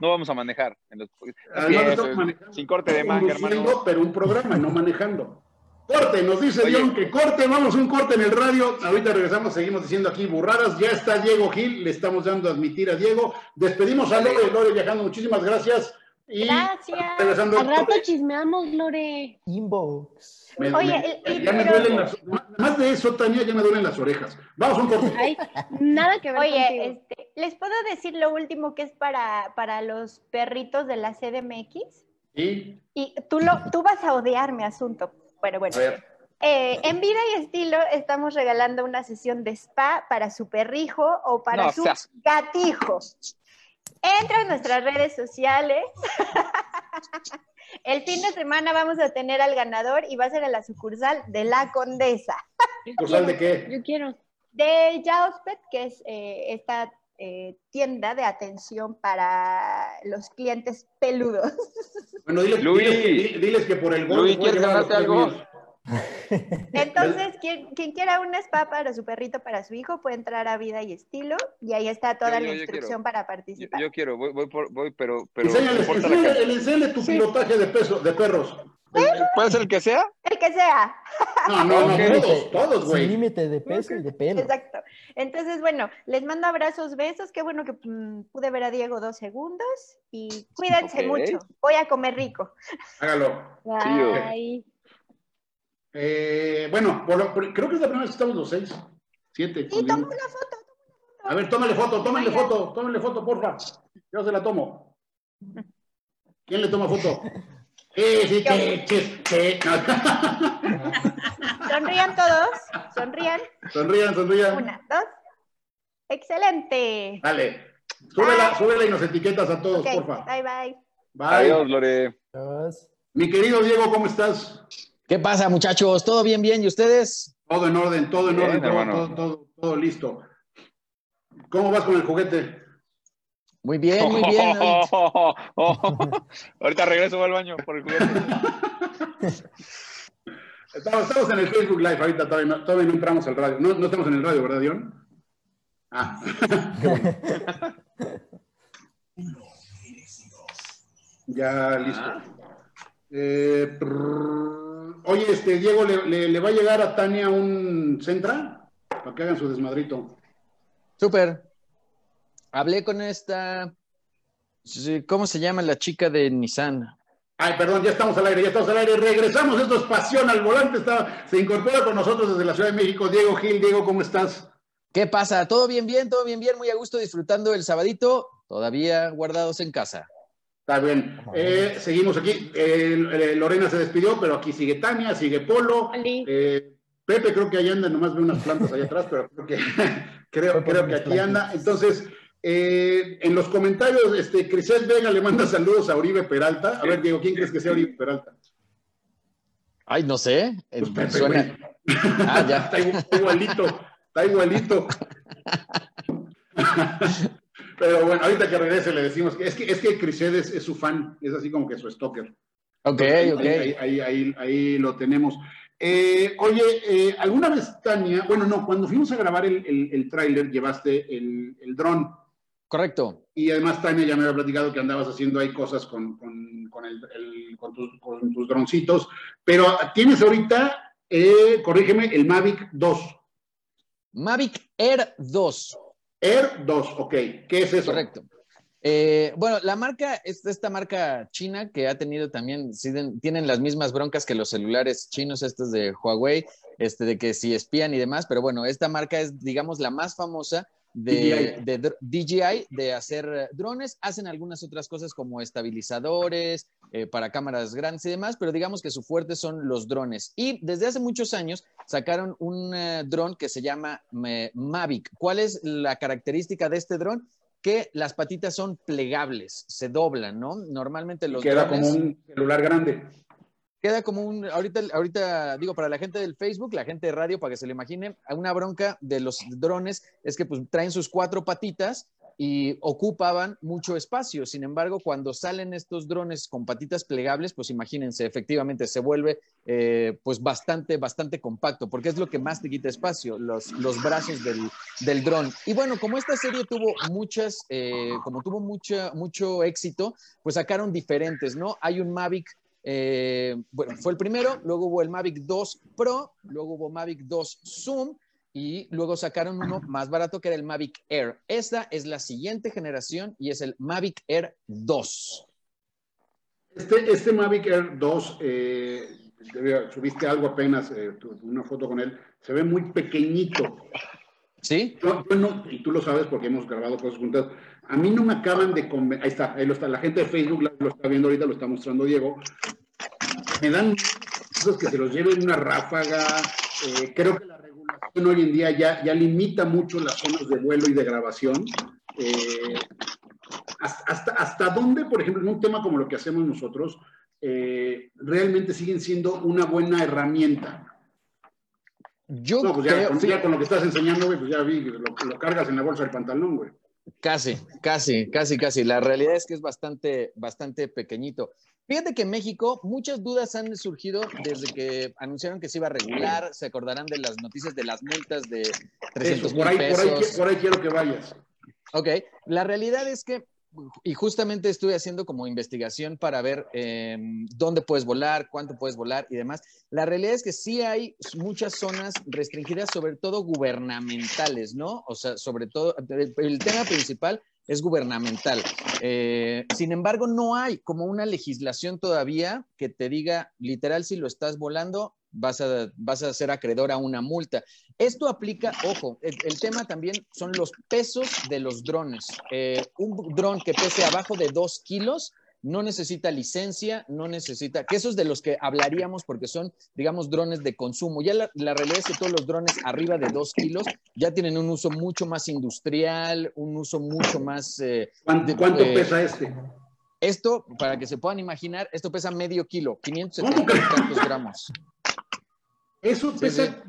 No vamos a manejar. En los... No manejando, sin corte de manga, hermano. pero un programa, no manejando. Corte, nos dice Oye. Dion que corte, vamos un corte en el radio. Ahorita regresamos, seguimos diciendo aquí burradas. Ya está Diego Gil, le estamos dando a admitir a Diego. Despedimos a Lore, Lore viajando, muchísimas gracias. Y Gracias. regresando- Al rato chismeamos, Lore. Inbox. me- Oye, me- el- el- ya me pero- duelen las, más de eso, Tania, ya me duelen las orejas. Vamos un corte. Ay, nada que ver Oye, contigo. este, ¿les puedo decir lo último que es para, para los perritos de la CDMX? Sí, Y tú, lo, tú vas a odiar mi asunto, bueno. a ver. Eh, en Vida y Estilo estamos regalando una sesión de spa para su perrijo o para No su seas- gatijo. Entra en nuestras redes sociales. El fin de semana vamos a tener al ganador y va a ser en la sucursal de La Condesa, ¿Sucursal de qué? Yo quiero. de Jaospet, que es eh, esta eh, tienda de atención para los clientes peludos. (laughs) Bueno, diles, Luis. diles que, diles que por el gol. ¿quieres ganarte algo? Entonces, quien, quien quiera un spa para su perrito, para su hijo, puede entrar a Vida y Estilo y ahí está toda Yo- la yo- instrucción para participar. yo quiero, voy, voy, por- voy, pero, pero Enséñale, tu pilotaje de, peso, de perros. ¿Puede ser el que sea? El que sea, No, no, no, todos, todos, Sin güey. límite de peso y de pelo. exacto. Entonces, bueno, les mando abrazos, besos. Qué bueno que mm, pude ver a Diego dos segundos y cuídense mucho. Voy a comer rico. Hágalo. Bye. Eh, bueno, por lo- por- creo que es la primera vez que estamos los seis. Siete. Y conmigo. toma una foto. A ver, tómale foto, tómale foto, tómale foto, porfa. Yo se la tomo. ¿Quién le toma foto? Eh, sí, che, che, che. Sonrían todos. Sonrían. Sonrían, sonrían. Una, dos. Excelente. Dale. Súbela, Bye. súbela y nos etiquetas a todos, Ok, porfa. bye bye. Bye. Adiós, Lore. Dos. Mi querido Diego, ¿cómo estás? ¿Qué pasa, muchachos? ¿Todo bien, bien? ¿Y ustedes? Todo en orden, todo en Bien, orden, todo, todo, todo, todo listo. ¿Cómo vas con el juguete? Muy bien, muy bien. (laughs) Ahorita regreso al baño por el juguete. (laughs) Estamos, estamos en el Facebook Live, ahorita todavía no, todavía no entramos al radio. No, no estamos en el radio, ¿verdad, Dion? Ah, qué (laughs) bueno. Ya listo. Eh, prrr. oye, este Diego, ¿le, le, le va a llegar a Tania un Centra? Para que hagan su desmadrito. Súper. Hablé con esta. ¿Cómo se llama la chica de Nissan? Ay, perdón, ya estamos al aire, ya estamos al aire. Regresamos, esto es Pasión al Volante. Está, se incorpora con nosotros desde la Ciudad de México Diego Gil. Diego, ¿cómo estás? ¿Qué pasa? ¿Todo bien, bien? ¿Todo bien, bien? Muy a gusto disfrutando el sabadito. Todavía guardados en casa. Está bien. Eh, seguimos aquí. Eh, eh, Lorena se despidió, pero aquí sigue Tania, sigue Polo. Eh, Pepe creo que ahí anda, nomás veo unas plantas allá atrás, pero creo que, (laughs) creo, creo que aquí anda. Entonces, eh, en los comentarios, este, Crisel Vega le manda saludos a Uribe Peralta. A ver, Diego, ¿quién crees que sea Uribe Peralta? Ay, no sé. Pues Pepe, suena-. Ah, ya. (laughs) está igual- está igualito, está igualito. (laughs) Pero bueno, ahorita que regrese le decimos que es que, es que Crisel es, es su fan, es así como que su stalker. Ok, Ahí- ok. Ahí, ahí, ahí, ahí lo tenemos. Eh, oye, eh, ¿alguna vez, Tania, bueno, no, cuando fuimos a grabar el, el, el tráiler llevaste el, el dron Correcto. y además Tania ya me había platicado que andabas haciendo ahí cosas con, con, con, el, el- con tus, con tus droncitos, pero tienes ahorita, eh, corrígeme, el Mavic 2. Mavic Air 2. Air 2, ok. ¿Qué es eso? Correcto. Eh, bueno, la marca es esta marca china que ha tenido también, tienen las mismas broncas que los celulares chinos, estos de Huawei, este, de que si espían y demás, pero bueno, esta marca es, digamos, la más famosa de, DJI. de dr- DJI de hacer eh, drones. Hacen algunas otras cosas como estabilizadores eh, para cámaras grandes y demás, pero digamos que su fuerte son los drones. Y desde hace muchos años sacaron un eh, dron que se llama eh, Mavic. ¿Cuál es la característica de este dron? Que las patitas son plegables, se doblan, ¿no? Normalmente los Queda drones como un celular grande. Queda como un, ahorita, ahorita digo, para la gente del Facebook, la gente de radio, para que se lo imaginen, una bronca de los drones es que pues traen sus cuatro patitas y ocupaban mucho espacio. Sin embargo, cuando salen estos drones con patitas plegables, pues imagínense, efectivamente se vuelve eh, pues bastante, bastante compacto, porque es lo que más te quita espacio, los, los brazos del, del dron. Y bueno, como esta serie tuvo muchas, eh, como tuvo mucha, mucho éxito, pues sacaron diferentes, ¿no? Hay un Mavic eh, bueno, fue el primero, luego hubo el Mavic 2 Pro, luego hubo Mavic 2 Zoom y luego sacaron uno más barato que era el Mavic Air. Esta es la siguiente generación y es el Mavic Air 2. Este, este Mavic Air 2, eh, subiste algo apenas, eh, una foto con él, se ve muy pequeñito. ¿Sí? y tú lo sabes porque hemos grabado cosas juntas. A mí no me acaban de convencer. Ahí está, ahí lo está. La gente de Facebook lo está viendo ahorita, lo está mostrando Diego. Me dan cosas que se los lleven una ráfaga. Eh, creo que la regulación hoy en día ya, ya limita mucho las zonas de vuelo y de grabación. Eh, hasta, hasta, dónde, por ejemplo, en un tema como lo que hacemos nosotros, eh, realmente siguen siendo una buena herramienta. Yo no, pues ya, con, lo que estás enseñando, güey, pues ya vi, lo, lo cargas en la bolsa del pantalón, güey. Casi, casi, casi, casi. La realidad es que es bastante, bastante pequeñito. Fíjate que en México muchas dudas han surgido desde que anunciaron que se iba a regular. Se acordarán de las noticias de las multas de 300 mil pesos. Por ahí, por ahí quiero que vayas. Ok, la realidad es que y justamente estuve haciendo como investigación para ver em, dónde puedes volar, cuánto puedes volar y demás. La realidad es que sí hay muchas zonas restringidas, sobre todo gubernamentales, ¿no? O sea, sobre todo, el tema principal es gubernamental. Eh, sin embargo, no hay como una legislación todavía que te diga literal si lo estás volando, vas a, vas a ser acreedor a una multa. Esto aplica, ojo, el, tema también son los pesos de los drones. Eh, un dron que pese abajo de dos kilos no necesita licencia, no necesita, que esos de los que hablaríamos porque son, digamos, drones de consumo. Ya la, realidad es que todos los drones arriba de dos kilos ya tienen un uso mucho más industrial, un uso mucho más... Eh, ¿Cuánto, eh, pesa este? Esto, para que se puedan imaginar, esto pesa medio kilo, 570 gramos. Eso pesa.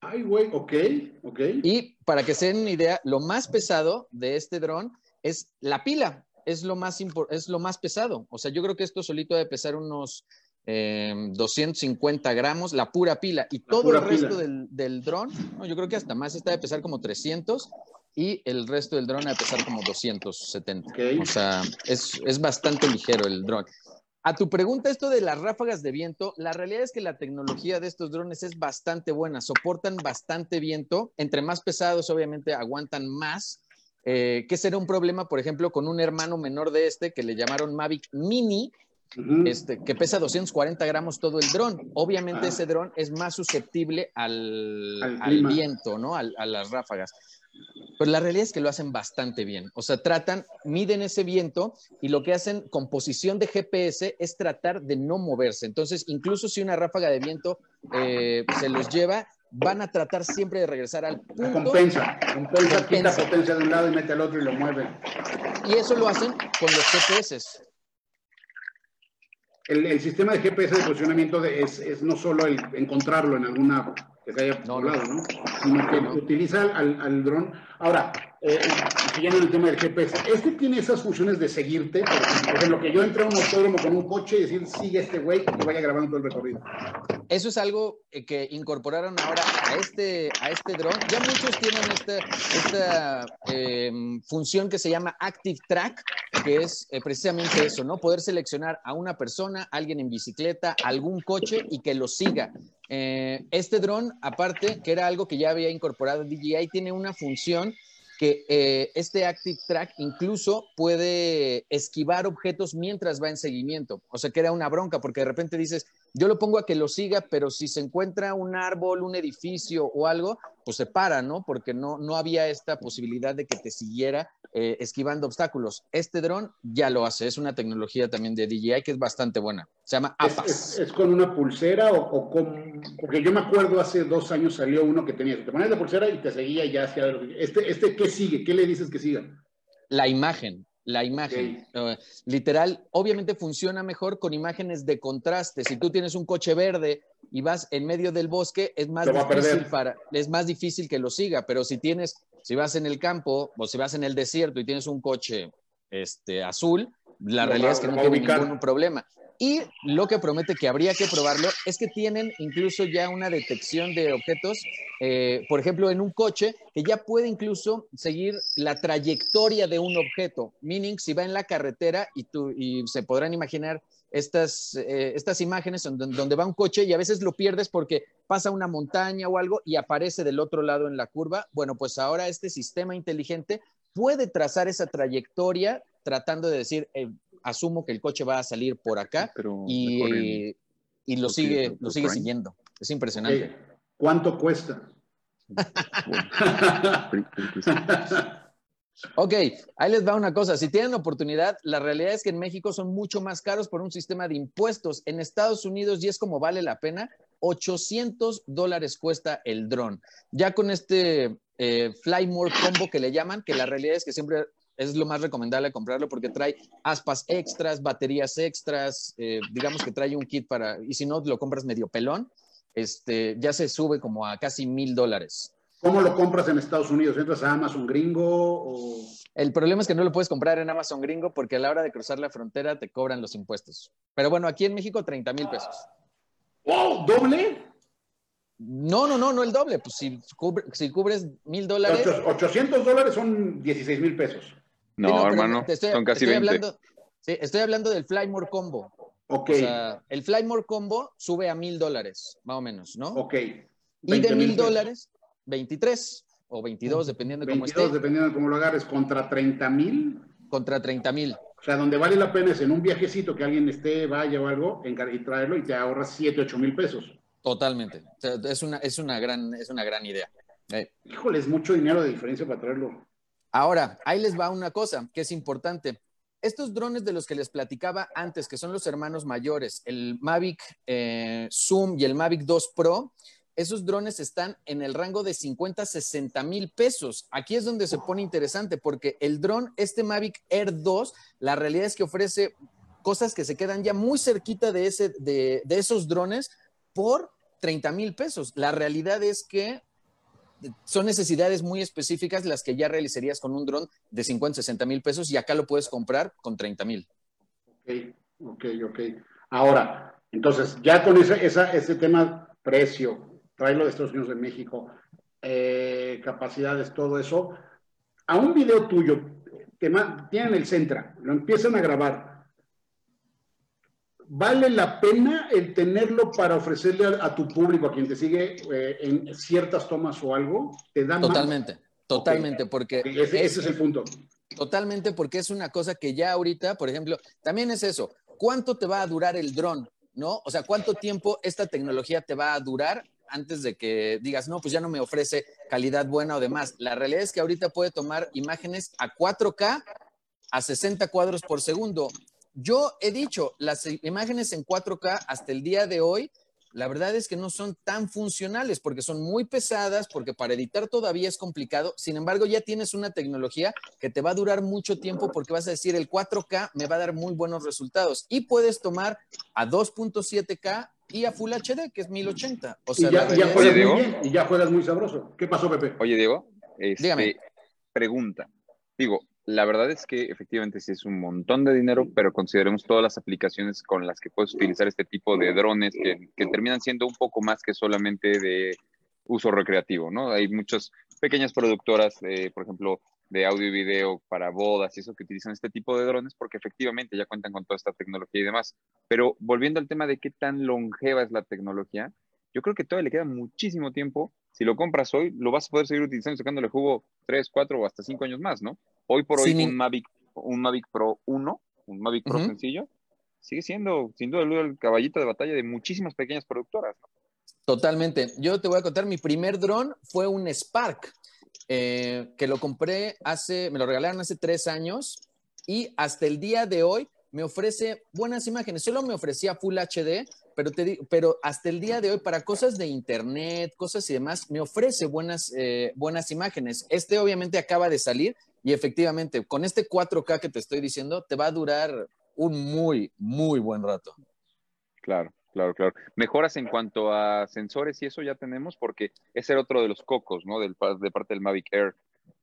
Ay, güey, ok, ok. Y para que se den una idea, lo más pesado de este dron es la pila. Es lo más, es lo más pesado. O sea, yo creo que esto solito debe pesar unos 250 em, gramos, la pura pila. Y todo el resto del, del dron, no, yo creo que hasta más, está de pesar como 300 y el resto del dron debe pesar como 270. O sea, es, es bastante ligero el dron. A tu pregunta, esto de las ráfagas de viento, la realidad es que la tecnología de estos drones es bastante buena, soportan bastante viento, entre más pesados obviamente aguantan más, eh, que será un problema, por ejemplo, con un hermano menor de este que le llamaron Mavic Mini, este, que pesa 240 gramos todo el dron. Obviamente ah. ese dron es más susceptible al, viento, ¿no? a las ráfagas. Pero la realidad es que lo hacen bastante bien. O sea, tratan, miden ese viento y lo que hacen con posición de GPS es tratar de no moverse. Entonces, incluso si una ráfaga de viento eh, se los lleva, van a tratar siempre de regresar al punto. Compensa, compensa, quita potencia de un lado y mete al otro y lo mueve. Y eso lo hacen con los GPS. El, sistema de GPS de posicionamiento es, es, no solo el encontrarlo en alguna que se haya poblado, ¿no? Sino que utiliza al, al dron. Ahora, eh, siguiendo el tema del GPS, este tiene esas funciones de seguirte, por ejemplo, que yo entre a un autódromo con un coche y decir, sigue este güey y vaya grabando todo el recorrido. Eso es algo eh, que incorporaron ahora a este, a este dron. Ya muchos tienen esta, esta eh, función que se llama Active Track, que es eh, precisamente eso, ¿no? Poder seleccionar a una persona, alguien en bicicleta, algún coche y que lo siga. este dron, aparte, que era algo que ya había incorporado DJI, tiene una función que eh, este Active Track incluso puede esquivar objetos mientras va en seguimiento. O sea, que era una bronca, porque de repente dices, yo lo pongo a que lo siga, pero si se encuentra un árbol, un edificio o algo, pues se para, ¿no? Porque no, no había esta posibilidad de que te siguiera eh, esquivando obstáculos. Este dron ya lo hace, es una tecnología también de DJI que es bastante buena. Se llama APAS. ¿Es, con una pulsera o, con...? Porque yo me acuerdo hace dos años salió uno que tenía, te ponías la pulsera y te seguía ya hacía... Este, este, ¿qué sigue? ¿Qué le dices que siga? La imagen, la imagen. Literal, obviamente funciona mejor con imágenes de contraste. Si tú tienes un coche verde y vas en medio del bosque, es más, difícil, para, es más difícil que lo siga, pero si tienes si vas en el campo o si vas en el desierto y tienes un coche este, azul, la realidad es que no tiene ningún problema. Y lo que promete que habría que probarlo es que tienen incluso ya una detección de objetos, eh, por ejemplo, en un coche, que ya puede incluso seguir la trayectoria de un objeto. Meaning, si va en la carretera y, tú, y se podrán imaginar estas, eh, estas imágenes donde, va un coche y a veces lo pierdes porque pasa una montaña o algo y aparece del otro lado en la curva. Bueno, pues ahora este sistema inteligente puede trazar esa trayectoria tratando de decir, eh, asumo que el coche va a salir por acá Pero y, y lo sigue, ¿Por lo sigue Prime? siguiendo. Es impresionante. ¿Cuánto cuesta? Ok, ahí les va una cosa. Si tienen oportunidad, la realidad es que en México son mucho más caros por un sistema de impuestos. En Estados Unidos, y es como vale la pena, 800 dólares cuesta el dron. Ya con este eh, Fly More Combo que le llaman, que la realidad es que siempre es lo más recomendable comprarlo porque trae aspas extras, baterías extras, eh, digamos que trae un kit para, y si no lo compras medio pelón, este, ya se sube como a casi mil dólares. ¿Cómo lo compras en Estados Unidos? ¿Entras a Amazon gringo o...? El problema es que no lo puedes comprar en Amazon gringo porque a la hora de cruzar la frontera te cobran los impuestos. Pero bueno, aquí en México 30 mil pesos. ¡Wow! ¿Doble? No, no, no, no el doble. Pues si, cubre- si cubres mil dólares. Ocho- 800 dólares son 16 mil pesos. No, Sí, hermano, te estoy- son casi estoy 20. Hablando, sí, estoy hablando del Flymore Combo. Ok, O sea, el Flymore Combo sube a mil dólares, más o menos, ¿no? ok. y de 20,000 mil dólares, 23 o 22, dependiendo de cómo 22, esté, dependiendo de cómo lo agarres, contra 30 mil. contra 30 mil. O sea, donde vale la pena es en un viajecito que alguien esté, vaya o algo, y traerlo y te ahorras 7, 8 mil pesos. Totalmente. O sea, es, una, es, una gran, es una gran idea. Híjole, es mucho dinero de diferencia para traerlo. Ahora, ahí les va una cosa que es importante. Estos drones de los que les platicaba antes, que son los hermanos mayores, el Mavic eh, Zoom y el Mavic 2 Pro, esos drones están en el rango de 50 a 60 mil pesos. Aquí es donde se pone interesante porque el dron, este Mavic Air 2, la realidad es que ofrece cosas que se quedan ya muy cerquita de, ese, de, de esos drones por 30 mil pesos. La realidad es que son necesidades muy específicas las que ya realizarías con un dron de 50, 60 mil pesos y acá lo puedes comprar con 30 mil. Ok, ok, ok. Ahora, entonces, ya con ese, ese tema precio, traerlo de Estados Unidos de México, eh, capacidades, todo eso, a un video tuyo, que ma- tienen el Centra, lo empiezan a grabar, ¿vale la pena el tenerlo para ofrecerle a, a tu público, a quien te sigue eh, en ciertas tomas o algo? ¿Te da más? Totalmente, totalmente, porque Ok, Ese, es- ese es el punto. Totalmente, porque es una cosa que ya ahorita, por ejemplo, también es eso, ¿cuánto te va a durar el dron? ¿No? O sea, ¿cuánto tiempo esta tecnología te va a durar antes de que digas, no, pues ya no me ofrece calidad buena o demás? La realidad es que ahorita puede tomar imágenes a 4K a 60 cuadros por segundo. Yo he dicho, las imágenes en 4K hasta el día de hoy, la verdad es que no son tan funcionales porque son muy pesadas, porque para editar todavía es complicado. Sin embargo, ya tienes una tecnología que te va a durar mucho tiempo porque vas a decir el 4K me va a dar muy buenos resultados y puedes tomar a 2.7K y a Full HD, que es 1080. O sea, y ya, juegas Diego. muy bien, y ya juegas muy sabroso. ¿Qué pasó, Pepe? Oye, Diego, este, Dígame. pregunta. Digo, la verdad es que efectivamente sí es un montón de dinero, pero consideremos todas las aplicaciones con las que puedes utilizar este tipo de drones que, que terminan siendo un poco más que solamente de uso recreativo, ¿no? Hay muchas pequeñas productoras, eh, por ejemplo, de audio y video para bodas y eso que utilizan este tipo de drones porque efectivamente ya cuentan con toda esta tecnología y demás. Pero volviendo al tema de qué tan longeva es la tecnología, yo creo que todavía le queda muchísimo tiempo. Si lo compras hoy, lo vas a poder seguir utilizando, sacándole jugo 3, 4 o hasta 5 años más, ¿no? Hoy por hoy, in- un Mavic, un Mavic Pro 1, un Mavic Pro Ujú. sencillo, sigue siendo, sin duda, el caballito de batalla de muchísimas pequeñas productoras. ¿no? Totalmente. Yo te voy a contar, mi primer dron fue un Spark, eh, que lo compré hace, me lo regalaron hace tres años y hasta el día de hoy me ofrece buenas imágenes. Solo me ofrecía Full HD, pero, te, pero hasta el día de hoy para cosas de internet, cosas y demás, me ofrece buenas, eh, buenas imágenes. Este obviamente acaba de salir y efectivamente con este 4K que te estoy diciendo, te va a durar un muy, muy buen rato. Claro, claro, claro. Mejoras en cuanto a sensores y eso ya tenemos, porque ese era otro de los cocos, ¿no? Del, de parte del Mavic Air,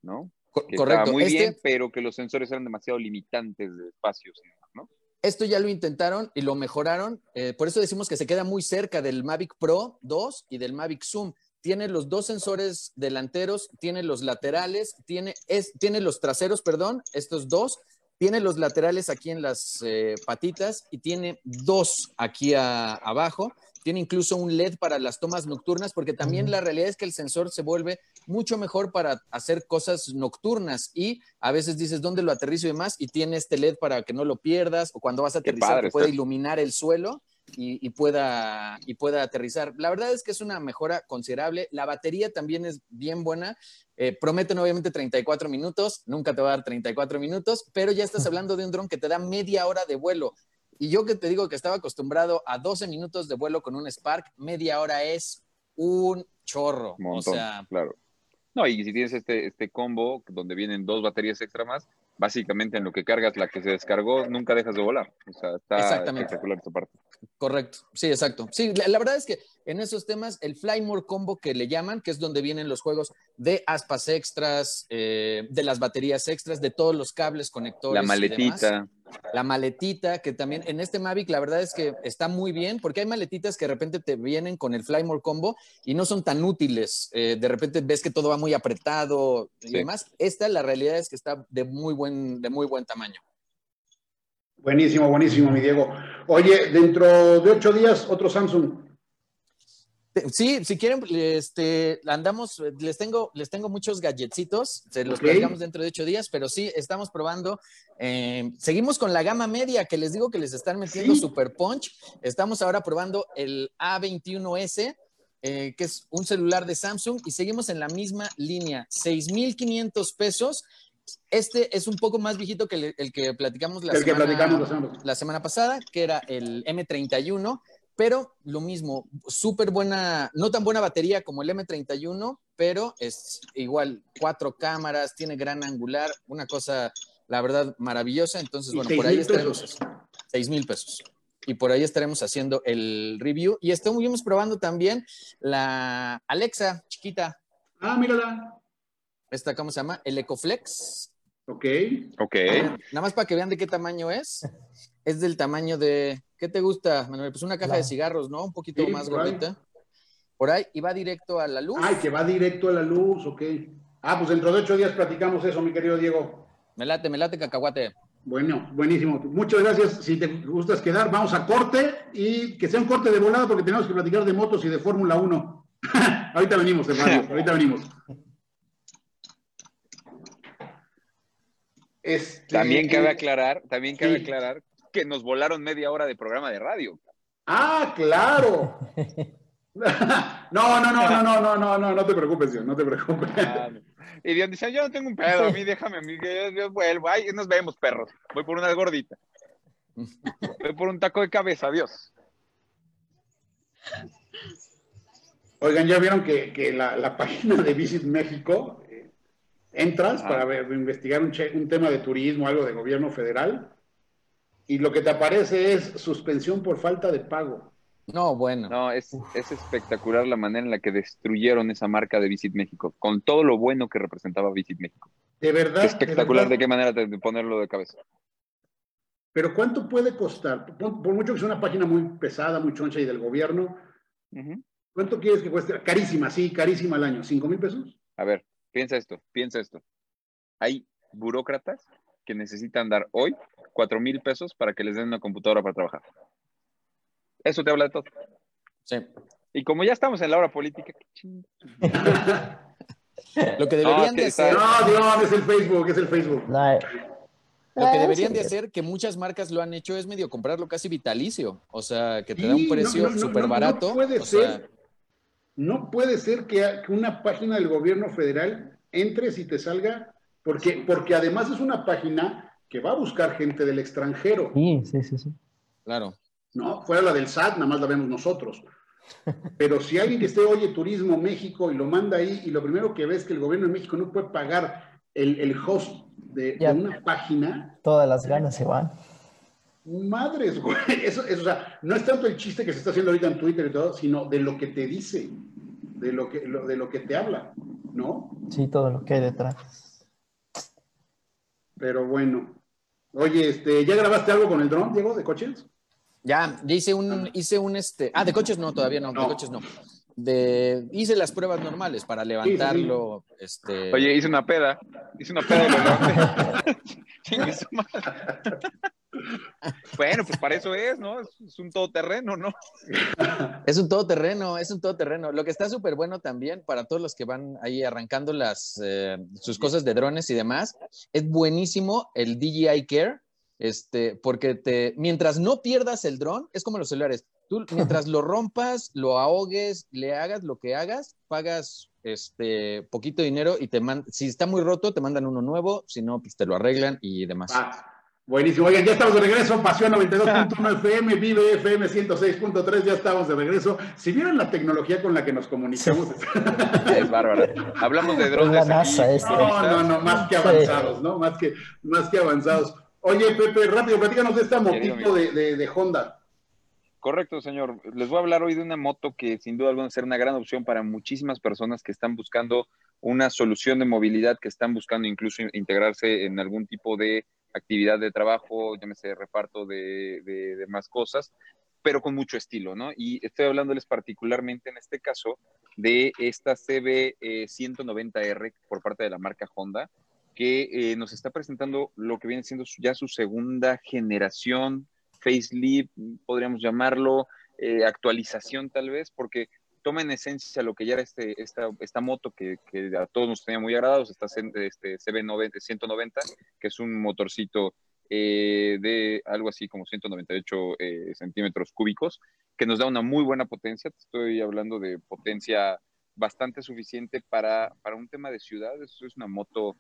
¿no? Co- Que correcto. estaba muy Este- bien, pero que los sensores eran demasiado limitantes de espacios, ¿no? Esto ya lo intentaron y lo mejoraron. eh, por eso decimos que se queda muy cerca del Mavic Pro 2 y del Mavic Zoom. Tiene los dos sensores delanteros, tiene los laterales, tiene, es, tiene los traseros, perdón, estos dos. Tiene los laterales aquí en las eh, patitas y tiene dos aquí a- abajo. tiene incluso un LED para las tomas nocturnas, porque también la realidad es que el sensor se vuelve mucho mejor para hacer cosas nocturnas y a veces dices dónde lo aterrizo y demás y tiene este LED para que no lo pierdas o cuando vas a aterrizar padre, puede está. iluminar el suelo y, y pueda, y pueda aterrizar. La verdad es que es una mejora considerable. La batería también es bien buena. Eh, prometen obviamente 34 minutos, nunca te va a dar 34 minutos, pero ya estás hablando de un dron que te da media hora de vuelo. Y yo que te digo que estaba acostumbrado a 12 minutos de vuelo con un Spark, media hora es un chorro. Montón, o sea, claro. No, y si tienes este, este combo donde vienen dos baterías extra más, básicamente en lo que cargas la que se descargó, nunca dejas de volar. O sea, está Exactamente. espectacular esta parte. Correcto, sí, exacto. Sí, la, la verdad es que en esos temas, el Flymore Combo que le llaman, que es donde vienen los juegos de aspas extras, eh, de las baterías extras, de todos los cables, conectores. La y maletita. demás. La maletita, que también en este Mavic la verdad es que está muy bien, porque hay maletitas que de repente te vienen con el Flymore Combo y no son tan útiles. Eh, de repente ves que todo va muy apretado y Sí. demás. Esta, la realidad es que está de muy buen, de muy buen tamaño. Buenísimo, buenísimo, mi Diego. Oye, dentro de ocho días, otro Samsung. Sí, si quieren, este, andamos, les tengo, les tengo muchos gadgetsitos, se los platicamos dentro de ocho días, pero sí, estamos probando. eh, seguimos con la gama media, que les digo que les están metiendo Sí. super punch. Estamos ahora probando el A21S, eh, que es un celular de Samsung, y seguimos en la misma línea, 6,500 pesos. Este es un poco más viejito que el, el que platicamos la El que semana platicamos semana la semana pasada, que era el M31, pero lo mismo, súper buena, no tan buena batería como el M31, pero es igual, cuatro cámaras, tiene gran angular, una cosa, la verdad, maravillosa. Entonces, ¿Y bueno, por ahí estaremos, seis mil pesos. Y por ahí estaremos haciendo el review. Y estuvimos probando también la Alexa chiquita, Ah, mírala. esta, ¿cómo se llama? El Ecoflex. Ok. Ok. Nada más para que vean de qué tamaño es. Es del tamaño de. ¿Qué te gusta, Manuel? Pues una caja de cigarros, ¿no? Un poquito Sí, más por ahí. gordita. Por ahí y va directo a la luz. Ay, que va directo a la luz, ok. Ah, pues dentro de ocho días platicamos eso, mi querido Diego. Me late, me late cacahuate. Bueno, buenísimo. Muchas gracias. Si te gustas quedar, vamos a corte y que sea un corte de volada porque tenemos que platicar de motos y de Fórmula 1. (laughs) ahorita venimos, hermano. (laughs) ahorita venimos. Este- También cabe aclarar, también cabe Sí. aclarar que nos volaron media hora de programa de radio. Ah, claro. (laughs) No, no, no, no, no, no, no, no, no te preocupes, Dios, no te preocupes. Ah, y Dios dice, yo no tengo un pedo, a mí déjame, a mí que yo, yo vuelvo. Ay, nos vemos, perros. Voy por una gordita. Voy por un taco de cabeza, adiós. Oigan, ya vieron que, que la, la página de Visit México, eh, entras para ver- investigar un, che- un tema de turismo, algo de gobierno federal, y lo que te aparece es suspensión por falta de pago. No, bueno. No, es, es espectacular la manera en la que destruyeron esa marca de Visit México, con todo lo bueno que representaba Visit México. De verdad. Espectacular de de qué manera de, de ponerlo de cabeza. Pero ¿cuánto puede costar? Por, por mucho que sea una página muy pesada, muy choncha y del gobierno. ¿cuánto quieres que cueste? Carísima, sí, carísima al año. ¿Cinco mil pesos? A ver, piensa esto, piensa esto. Hay burócratas que necesitan dar hoy cuatro mil pesos para que les den una computadora para trabajar. Eso te habla de todo. Sí. Y como ya estamos en la hora política, qué (laughs) Lo que No, deberían de hacer, No, Dios, es el Facebook, es el Facebook. No, lo que deberían de hacer, que muchas marcas lo han hecho, es medio comprarlo casi vitalicio. O sea, que te Sí, da un precio no, no, súper no, no barato. puede o sea, ser. No puede ser que, que una página del gobierno federal entres y te salga, porque, porque además es una página que va a buscar gente del extranjero, sí, sí, sí, sí. claro. ¿no? Fuera la del SAT, nada más la vemos nosotros. Pero si alguien que esté, oye, Turismo México y lo manda ahí, y lo primero que ves es que el gobierno de México no puede pagar el, el host de, una página, Todas las ganas se van. madres, güey. (laughs) Eso, eso, o sea, no es tanto el chiste que se está haciendo ahorita en Twitter y todo, sino de lo que te dice, de lo que, lo- de lo que te habla, ¿no? Sí, todo lo que hay detrás. Pero bueno. Oye, este, ¿ya grabaste algo con el dron, Diego, de coches? Ya, ya hice un, hice un este. Ah, de coches no, todavía no, de coches no. De, hice las pruebas normales para levantarlo. Este, Oye, hice una peda, hice una peda y lo levanté. (laughs) (laughs) (laughs) Bueno, pues para eso es, ¿no? Es, un todoterreno, ¿no? (laughs) Es un todoterreno, es un todoterreno. Lo que está súper bueno también para todos los que van ahí arrancando las, eh, sus cosas de drones y demás, es buenísimo el DJI Care, este, porque te, mientras no pierdas el dron, es como los celulares. Tú, mientras lo rompas, lo ahogues, le hagas lo que hagas, pagas este poquito dinero y te mandan, si está muy roto, te mandan uno nuevo, si no, pues te lo arreglan y demás. Ah, buenísimo. Oigan, ya estamos de regreso. Pasión 92.1 (laughs) FM, Vive FM 106.3, ya estamos de regreso. Si vieron la tecnología con la que nos comunicamos. es (laughs) bárbara. Hablamos de drones. La NASA, este. No, no, no, más que avanzados, ¿no? Más que, más que avanzados. Oye, Pepe, rápido, platícanos de esta motito de, de, de Honda. Correcto, señor. Les voy a hablar hoy de una moto que sin duda alguna ser una gran opción para muchísimas personas que están buscando una solución de movilidad, que están buscando incluso integrarse en algún tipo de actividad de trabajo, llámese reparto de, de, más cosas, pero con mucho estilo, ¿no? Y estoy hablándoles particularmente en este caso de esta CB 190R por parte de la marca Honda, que eh, nos está presentando lo que viene siendo ya su segunda generación facelift, podríamos llamarlo, eh, actualización tal vez, porque toma en esencia lo que ya era este, esta, esta moto que, a todos nos tenía muy agradados, esta este CB90, 190, que es un motorcito eh, de algo así como 198 eh, centímetros cúbicos, que nos da una muy buena potencia. estoy hablando de potencia bastante suficiente para, para un tema de ciudad. Es una moto,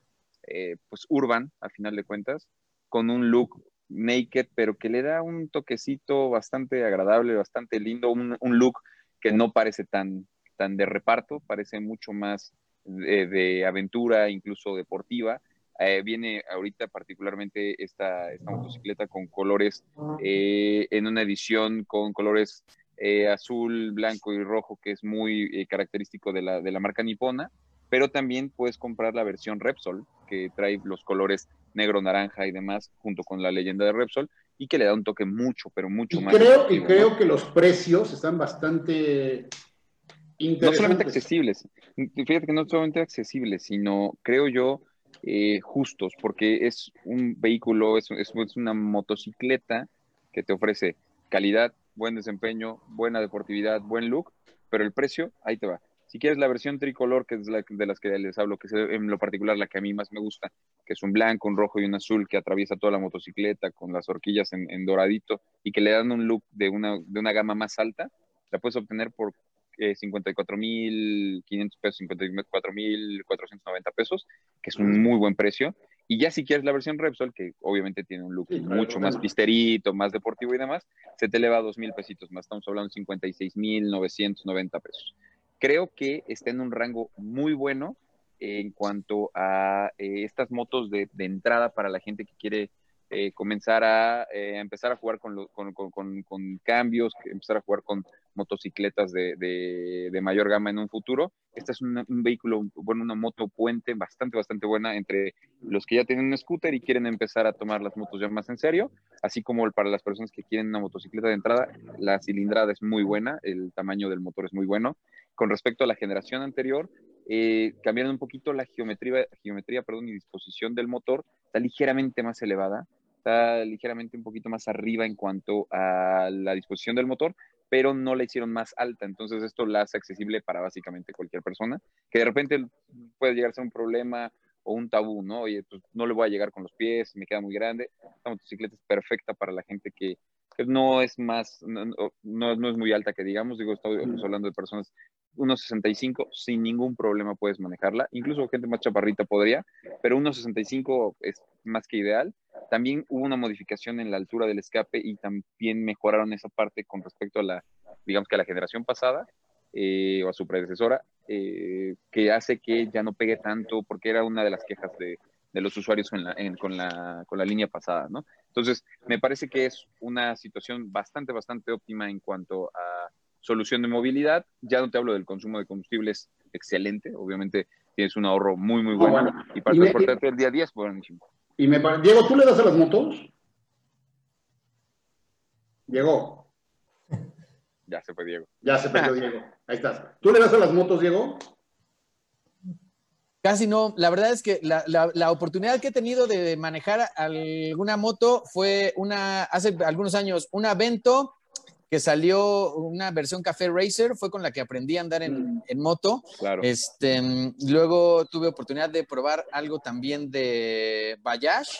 pues, urban, a final de cuentas, con un look naked, pero que le da un toquecito bastante agradable, bastante lindo, un, look que no parece tan, tan de reparto, parece mucho más de, aventura, incluso deportiva. Eh, viene ahorita particularmente esta, esta motocicleta con colores, eh, en una edición con colores eh, azul, blanco y rojo, que es muy característico de la, de la marca nipona, pero también puedes comprar la versión Repsol, que trae los colores negro, naranja y demás, junto con la leyenda de Repsol, y que le da un toque mucho, pero mucho más. Creo, y creo que los precios están bastante No solamente accesibles, fíjate que no solamente accesibles, sino creo yo eh, justos, porque es un vehículo, es, es, es una motocicleta que te ofrece calidad, buen desempeño, buena deportividad, buen look, pero el precio, ahí te va. Si quieres la versión tricolor, que es la, de las que les hablo, que es en lo particular la que a mí más me gusta, que es un blanco, un rojo y un azul que atraviesa toda la motocicleta con las horquillas en, doradito y que le dan un look de una, de una gama más alta, la puedes obtener por eh, 54.500 pesos, 54.490 pesos, que es un muy buen precio. Y ya si quieres la versión Repsol, que obviamente tiene un look mucho más pisterito, más deportivo y demás, se te eleva a 2.000 pesitos más. Estamos hablando de 56.990 pesos creo que está en un rango muy bueno en cuanto a eh, estas motos de, entrada para la gente que quiere eh, comenzar a eh, empezar a jugar con, con, cambios, empezar a jugar con motocicletas de, mayor gama en un futuro. Este es un, vehículo, bueno, una moto puente bastante, bastante buena entre los que ya tienen un scooter y quieren empezar a tomar las motos ya más en serio, así como para las personas que quieren una motocicleta de entrada, la cilindrada es muy buena, el tamaño del motor es muy bueno. Con respecto a la generación anterior, eh, cambiaron un poquito la geometría, geometría perdón, y disposición del motor, está ligeramente más elevada, está ligeramente un poquito más arriba en cuanto a la disposición del motor, pero no la hicieron más alta, entonces esto la hace accesible para básicamente cualquier persona, que de repente puede llegar a ser un problema o un tabú, ¿no? Oye, pues no le voy a llegar con los pies, me queda muy grande. Esta motocicleta es perfecta para la gente que, no es más, no, no, es muy alta que digamos, digo, estamos hablando de personas 1.65 sin ningún problema puedes manejarla, incluso gente más chaparrita podría, pero 1.65 es más que ideal. También hubo una modificación en la altura del escape y también mejoraron esa parte con respecto a la, digamos que a la generación pasada eh, o a su predecesora, eh, que hace que ya no pegue tanto, porque era una de las quejas de, de los usuarios con la, con, la, con la línea pasada, ¿no? Entonces, me parece que es una situación bastante, bastante óptima en cuanto a solución de movilidad. Ya no te hablo del consumo de combustibles excelente, obviamente tienes un ahorro muy, muy bueno. Y para transportarte el día a día es buenísimo. Y me Diego, ¿tú le das a las motos? Diego. (laughs) Ya se fue Diego. Ya se fue (laughs) Diego. Ahí estás. ¿Tú le das a las motos, Diego? Casi no. La verdad es que la, la- la oportunidad que he tenido de manejar alguna moto fue una, hace algunos años, un evento que salió, una versión Café Racer, fue con la que aprendí a andar en, en moto. Claro. Este, mm, luego tuve oportunidad de probar algo también de Bayash.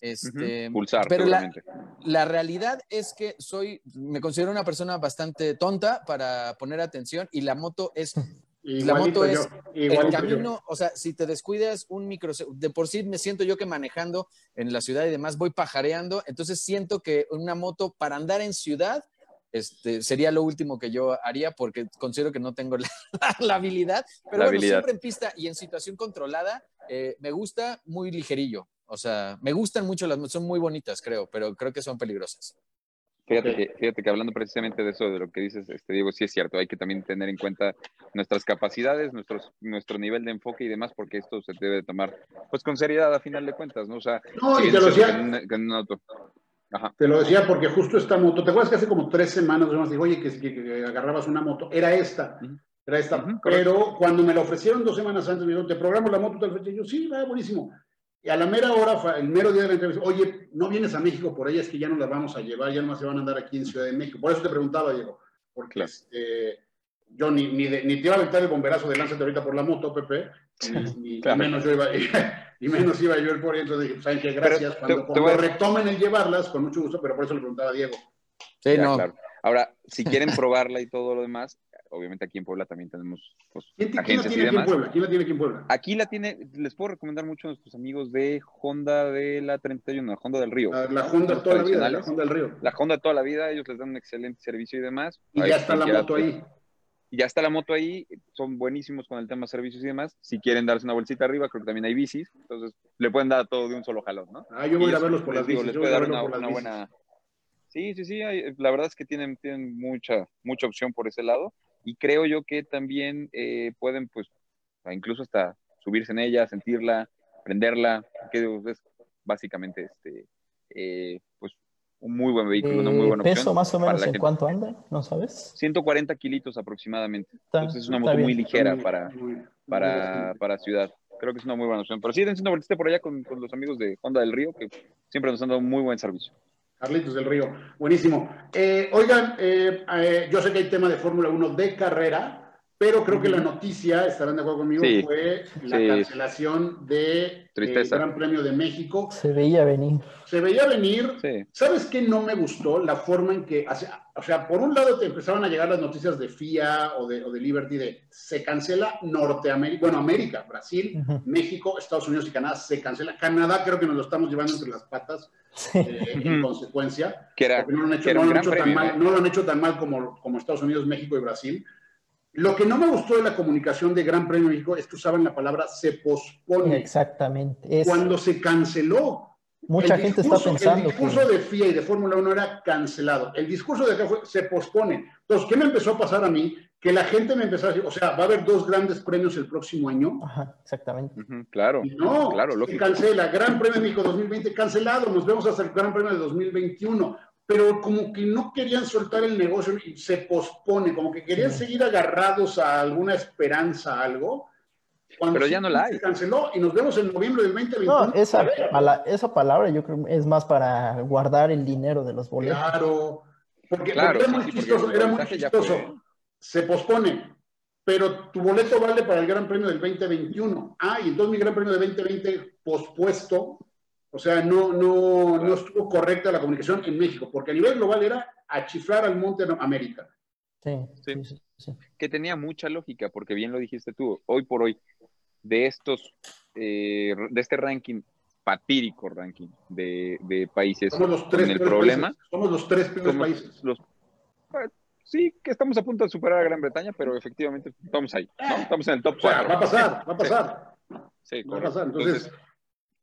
Este, Ujú, Pulsar, pero la, la realidad es que soy, me considero una persona bastante tonta para poner atención y la moto es, la Igualito moto yo, es el igualito yo. camino, o sea, si te descuidas un micro, de por sí me siento yo que manejando en la ciudad y demás voy pajareando, entonces siento que una moto para andar en ciudad este, sería lo último que yo haría porque considero que no tengo (laughs) la, la habilidad, pero La bueno, habilidad. siempre en pista y en situación controlada, eh, me gusta muy ligerillo. O sea, me gustan mucho las son muy bonitas, creo, pero creo que son peligrosas. Fíjate, Ok. que, fíjate que hablando precisamente de eso, de lo que dices, este, Diego, sí es cierto, hay que también tener en cuenta nuestras capacidades, nuestros, nuestro nivel de enfoque y demás, porque esto se debe de tomar pues con seriedad a final de cuentas, ¿no? O sea, No, y te lo decía- en en un auto. Ajá. Te lo decía porque justo esta moto, ¿te acuerdas que hace como tres semanas nos dijo, oye, que, que- que agarrabas una moto? Era esta, Ujú. era esta. Ujú, pero cuando me la ofrecieron dos semanas antes, me dijeron, ¿te programo la moto tal fecha? Y yo, sí, va, buenísimo. Y a la mera hora, el mero día de la entrevista, oye, ¿no vienes a México por ella? Es que ya no la vamos a llevar, ya no se van a andar aquí en Ciudad de México. Por eso te preguntaba, Diego, porque Claro. este, yo ni, ni, de- ni te iba a aventar el bomberazo de lánzate ahorita por la moto, Pepe, ni, Claro. menos yo iba, y menos iba yo el por ahí, entonces dije, ¿saben qué? Gracias. Cuando, te cuando a- retomen el llevarlas, con mucho gusto, pero por eso le preguntaba a Diego. Sí, Ya, no. claro. Ahora, si quieren (laughs) probarla y todo lo demás, obviamente aquí en Puebla también tenemos pues, ¿Quién, quién la agencias y tiene aquí en. Puebla? ¿Quién la tiene aquí en Puebla? Aquí la tiene, les puedo recomendar mucho a nuestros amigos de Honda de la 31, Honda del Río. La, la. Honda toda la vida, la. Honda del Río. La Honda toda la vida, ellos les dan un excelente servicio y demás. Y Ahí ya está la moto pues, ahí. Y ya está la moto ahí, son buenísimos con el tema servicios y demás. Si quieren darse una bolsita arriba, creo que también hay bicis, entonces le pueden dar todo de un solo jalón, ¿no? Ah, yo voy a verlos por les las digo, bicis. les puede dar una, buena... Sí, sí, sí, hay- la verdad es que tienen, tienen mucha, mucha opción por ese lado y creo yo que también eh, pueden, pues, incluso hasta subirse en ella, sentirla, prenderla, que es básicamente, este, eh, pues, un muy buen vehículo, una muy Eh, buena opción. ¿Peso más o menos en gente. cuánto anda? ¿No sabes? 140 kilitos aproximadamente. Está- Entonces es una moto muy ligera Muy- para, para, para ciudad. Creo que es una muy buena opción. Pero sí, dense una vueltita por allá con, con los amigos de Honda del Río, que siempre nos han dado muy buen servicio. Carlitos del Río. Buenísimo. Eh, oigan, eh, eh, yo sé que hay tema de Fórmula 1 de carrera, pero creo que la noticia, estarán de acuerdo conmigo, Sí, fue la sí. cancelación de eh. Gran Premio de México. Se veía venir. Se veía venir. Sí. ¿Sabes qué no me gustó? La forma en que, o sea, por un lado te empezaban a llegar las noticias de FIA o de, o de Liberty de se cancela Norteamérica, bueno, América, Brasil. México, Estados Unidos y Canadá se cancela. Canadá creo que nos lo estamos llevando entre las patas Sí. eh, en consecuencia. Que era, Porque no lo han hecho, que era no un lo han gran hecho tan mal, ¿no? no lo han hecho tan mal como, como Estados Unidos, México y Brasil. Lo que no me gustó de la comunicación de Gran Premio de México es que usaban la palabra se pospone. Exactamente. Es, Cuando se canceló, mucha el gente está pensando El discurso que de FIA y de Fórmula 1 era cancelado. El discurso de acá fue, se pospone. Entonces, ¿qué me empezó a pasar a mí? Que la gente me empezó a decir, o sea, va a haber dos grandes premios el próximo año. Ajá, exactamente. Ujú, claro. Y no, Claro, se lógico. cancela. Gran Premio de México 2020 cancelado. Nos vemos hasta el Gran Premio de 2021. Pero como que no querían soltar el negocio y se pospone, como que querían seguir agarrados a alguna esperanza, a algo. Cuando Pero ya no la hay. Se canceló y nos vemos en noviembre del 2021. No, esa, pala- esa palabra yo creo es más para guardar el dinero de los boletos. Claro, porque, Claro, porque era sí, muy sí, chistoso, era muy chistoso. Se pospone, pero tu boleto vale para el Gran Premio del 2021. Ah, y entonces mi Gran Premio de 2020 pospuesto, o sea, no, no, no estuvo correcta la comunicación en México, porque a nivel global era a chiflar al Monte América. Sí, Sí. sí, sí, sí. que tenía mucha lógica, porque bien lo dijiste tú, hoy por hoy, de estos, eh, de este ranking, patírico ranking de, de países Somos los con tres el peores problema, países. Somos los tres peores somos países. los- ah, sí, que estamos a punto de superar a Gran Bretaña, pero efectivamente estamos ahí, ¿no? Estamos en el top O sea, 4. va a pasar, va a pasar. Sí, Va a pasar. Entonces, Entonces,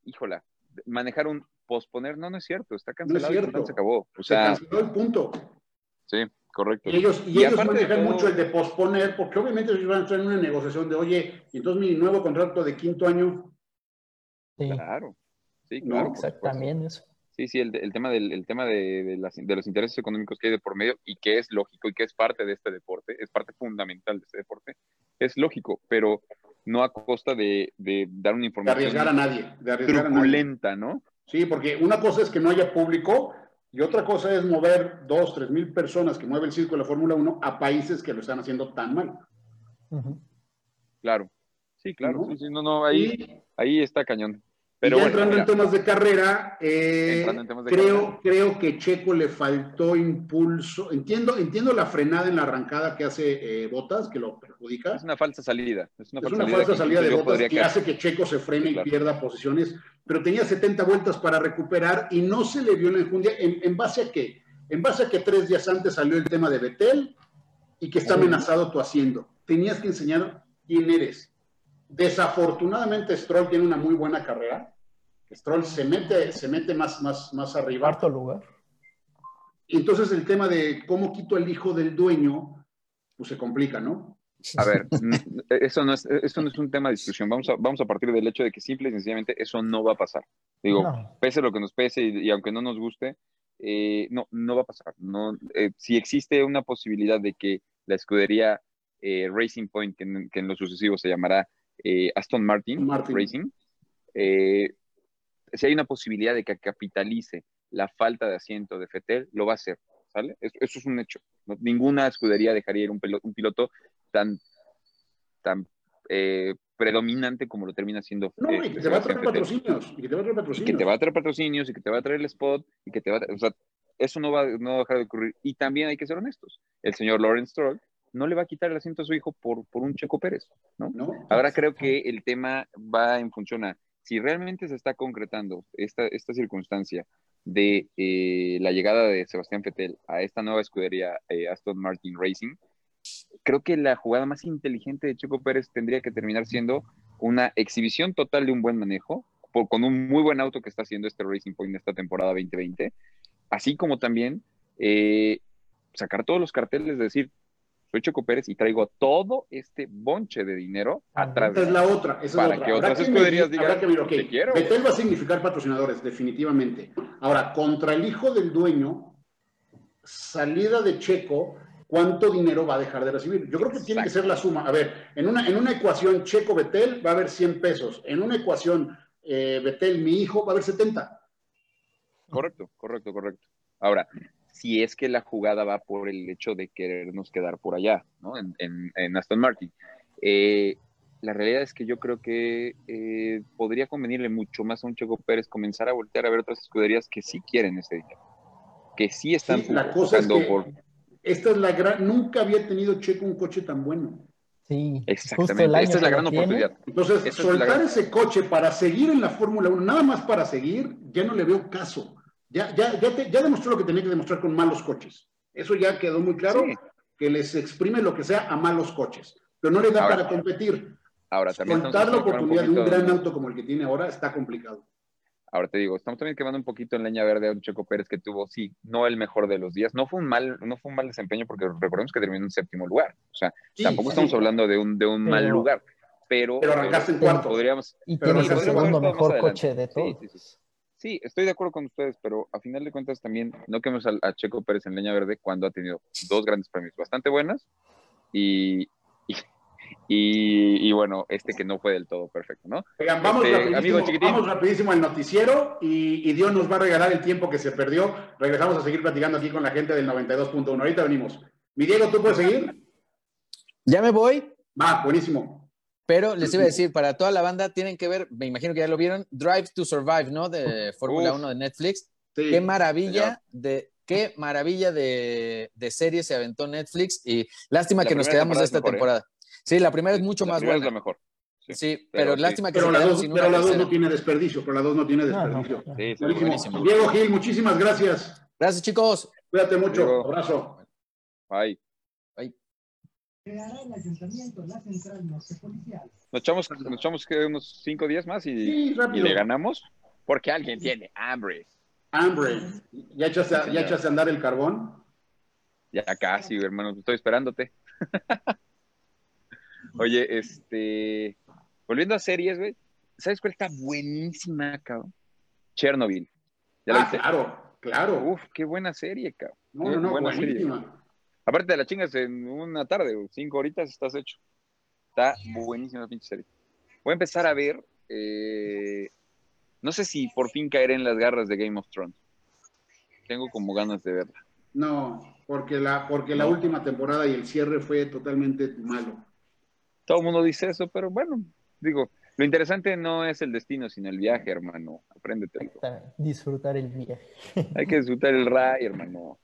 híjola, manejar un posponer, no, no es cierto, está no es cancelado y cierto. se acabó. O Se sea, canceló el punto. sí, correcto. Y ellos, y Y ellos manejan todo- mucho el de posponer, porque obviamente ellos van a entrar en una negociación de, oye, entonces mi nuevo contrato de quinto año, Sí, Claro, sí, No, claro. también eso. Sí, sí, el, el tema, del, el tema de, de las- de los intereses económicos que hay de por medio y que es lógico y que es parte de este deporte, es parte fundamental de este deporte, es lógico, pero no a costa de, de dar una De información arriesgar a nadie. De arriesgar a nadie. truculenta, ¿no? Sí, porque una cosa es que no haya público y otra cosa es mover dos, tres mil personas que mueve el circo de la Fórmula 1 a países que lo están haciendo tan mal. Claro. Sí, claro. ¿No? Sí, sí, no, no, ahí, Y- ahí está cañón. Y Pero ya bueno, entrando mira, en temas de carrera, eh, temas de creo, carrera. creo que Checo le faltó impulso. Entiendo, entiendo la frenada en la arrancada que hace eh, Botas, que lo perjudica. es una falsa salida. Es una Es falsa una salida, falsa que salida de botas que caer. hace que Checo se frene y pierda posiciones, pero tenía 70 vueltas para recuperar y no se le vio la enjundia. ¿En, en base a qué? En base a que tres días antes salió el tema de Betel y que está amenazado tu haciendo. Tenías que enseñar quién eres. Desafortunadamente Stroll tiene una muy buena carrera. Stroll se mete, se mete más, más, más arriba. Cuarto lugar. Y entonces el tema de cómo quito el hijo del dueño, pues se complica, ¿no? A ver, eso no es, eso no es un tema de discusión. Vamos a, vamos a partir del hecho de que simple y sencillamente eso no va a pasar. Digo, No. pese lo que nos pese y, y aunque no nos guste, eh, no, no va a pasar. No, eh, si existe una posibilidad de que la escudería eh, Racing Point, que en, que en lo sucesivo se llamará eh, Aston Martin, Martin. Racing, eh, si hay una posibilidad de que capitalice la falta de asiento de Fetel, lo va a hacer. ¿sale? Eso, eso es un hecho. ¿no? Ninguna escudería dejaría ir un, pelo- un piloto tan, tan eh, predominante como lo termina siendo. No, eh, y que te va a traer patrocinios. Y que te va a traer y patrocinios. que te va a traer patrocinios y que te va a traer el spot y que te va a, o sea, eso no va, no va a dejar de ocurrir. Y también hay que ser honestos. El señor Lawrence Stroll no le va a quitar el asiento a su hijo por, por un Checo Pérez, ¿no? ¿no? Ahora creo que el tema va en función a si realmente se está concretando esta, esta circunstancia de eh, la llegada de Sebastián Vettel a esta nueva escudería eh, Aston Martin Racing, creo que la jugada más inteligente de Checo Pérez tendría que terminar siendo una exhibición total de un buen manejo, por- con un muy buen auto que está haciendo este Racing Point esta temporada 2020, así como también eh, sacar todos los carteles, de decir, soy Checo Pérez y traigo todo este bonche de dinero atrás. Esa es la otra. Esa es Para la otra. que otras que escuderías medir- digan, que ver, ok, "Te quiero". Vettel va a significar patrocinadores, definitivamente. Ahora, contra el hijo del dueño, salida de Checo, ¿cuánto dinero va a dejar de recibir? Yo creo que tiene que ser la suma. A ver, en una, en una ecuación Checo-Betel va a haber 100 pesos. En una ecuación eh, Betel, mi hijo, va a haber 70. Correcto, correcto, correcto. Ahora, si es que la jugada va por el hecho de querernos quedar por allá, ¿no? En, en- en Aston Martin. Eh, la realidad es que yo creo que eh, podría convenirle mucho más a un Checo Pérez comenzar a voltear a ver otras escuderías que sí quieren ese dinero, que sí están Sí, la cosa es buscando que por... esta es la gran... Nunca había tenido Checo un coche tan bueno. Sí. Exactamente, esta es la gran oportunidad. Entonces, es soltar gran- ese coche para seguir en la Fórmula 1, nada más para seguir, ya no le veo caso. Ya, ya, ya, te- ya demostró lo que tenía que demostrar con malos coches. Eso ya quedó muy claro, Sí. que les exprime lo que sea a malos coches. Pero no le da Ahora, para competir. Ahora también Soltar la un oportunidad de un gran auto como el que tiene ahora está complicado. Ahora te digo, estamos también quemando un poquito en leña verde a un Checo Pérez que tuvo, sí, no el mejor de los días. No fue un mal, no fue un mal desempeño porque recordemos que terminó en séptimo lugar. O sea, Sí, tampoco sí, estamos hablando de un, de un mal lugar. Pero, Pero arrancaste en pero cuarto. Podríamos, Y Pero tienes el podríamos segundo mejor coche de Sí, todos. sí, sí. Estoy de acuerdo con ustedes, pero a final de cuentas también no quememos a, Checo Pérez en leña verde cuando ha tenido dos grandes premios bastante buenas y, y, (laughs) y- y bueno, este que no fue del todo perfecto, ¿no? Oigan, vamos, Este, rapidísimo, amigo chiquitín. vamos rapidísimo al noticiero y, y Dios nos va a regalar el tiempo que se perdió. Regresamos a seguir platicando aquí con la gente del 92.1. Ahorita venimos. Mi Diego, ¿tú puedes seguir? Ya me voy, Va, buenísimo. Pero les iba a decir, para toda la banda tienen que ver, me imagino que ya lo vieron, Drive to Survive, ¿no? De Fórmula Uf. 1 de Netflix. Sí. Qué maravilla de qué maravilla de, de serie se aventó Netflix y lástima La que nos quedamos de esta temporada es mejor, ¿eh? temporada. Sí, la primera es mucho La más primera es buena. la mejor. Sí, pero pero, sí. lástima que Pero se la 2 sin pero la dos tercera. no tiene desperdicio, pero la 2 no tiene No, no, desperdicio. no. Sí, sí, Buenísimo. buenísimo. Diego Gil, muchísimas gracias. Gracias, chicos. Cuídate mucho. Diego. Abrazo. Bye. Nos echamos, nos echamos que unos cinco días más y, Sí, y le ganamos porque alguien tiene hambre. Hambre. ¿Ya echaste, a- ya echaste a andar el carbón? Ya casi, hermano, estoy esperándote. (laughs) Oye, este, volviendo a series, güey, ¿sabes cuál está buenísima, cabrón? Chernobyl. ¿Ya la Ah, viste? claro, claro. Uf, qué buena serie, cabrón. no, no, no, buena serie. Aparte de la chingas en una tarde, güey, cinco horitas estás hecho. Está buenísima la pinche serie. Voy a empezar a ver. eh, no sé si por fin caeré en las garras de Game of Thrones. Tengo como ganas de verla. No, porque la, porque la última temporada y el cierre fue totalmente malo. Todo el mundo dice eso, pero bueno, digo, lo interesante no es el destino, sino el viaje, hermano. Apréndete. Disfrutar el viaje. Hay que disfrutar el ride, hermano.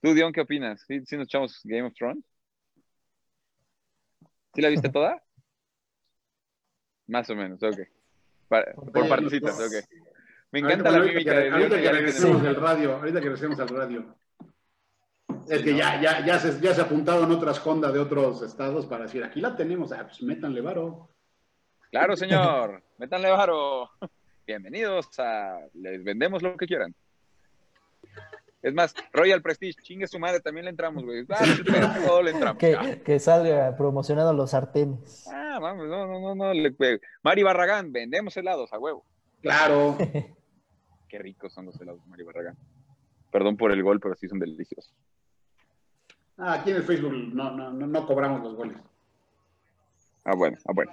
¿Tú, Dion, qué opinas? ¿Sí, sí nos echamos Game of Thrones? ¿Sí la viste (laughs) toda? Más o menos, ok. Por partecitas, ok. Me encanta la ahorita mímica que, de Dion. ahorita que la regresemos del radio, ahorita que regresemos al radio. Es que ya, ya, ya, se, ya se apuntaron otras Honda de otros estados para decir, aquí la tenemos, ah, pues métanle varo. Claro, señor. Métanle varo. (laughs) Bienvenidos a... Les vendemos lo que quieran. Es más, Royal Prestige, chingue su madre, también le entramos, güey. (laughs) Ah, todo le entramos. Que, que salga promocionado los sartenes. Ah, vamos, no, no, no, no. Le, Mari Barragán, vendemos helados a huevo. Claro. (laughs) Qué ricos son los helados Mari Barragán. Perdón por el gol, pero sí son deliciosos. Ah, aquí en el Facebook no, no, no, no cobramos los goles. Ah, bueno, ah, bueno.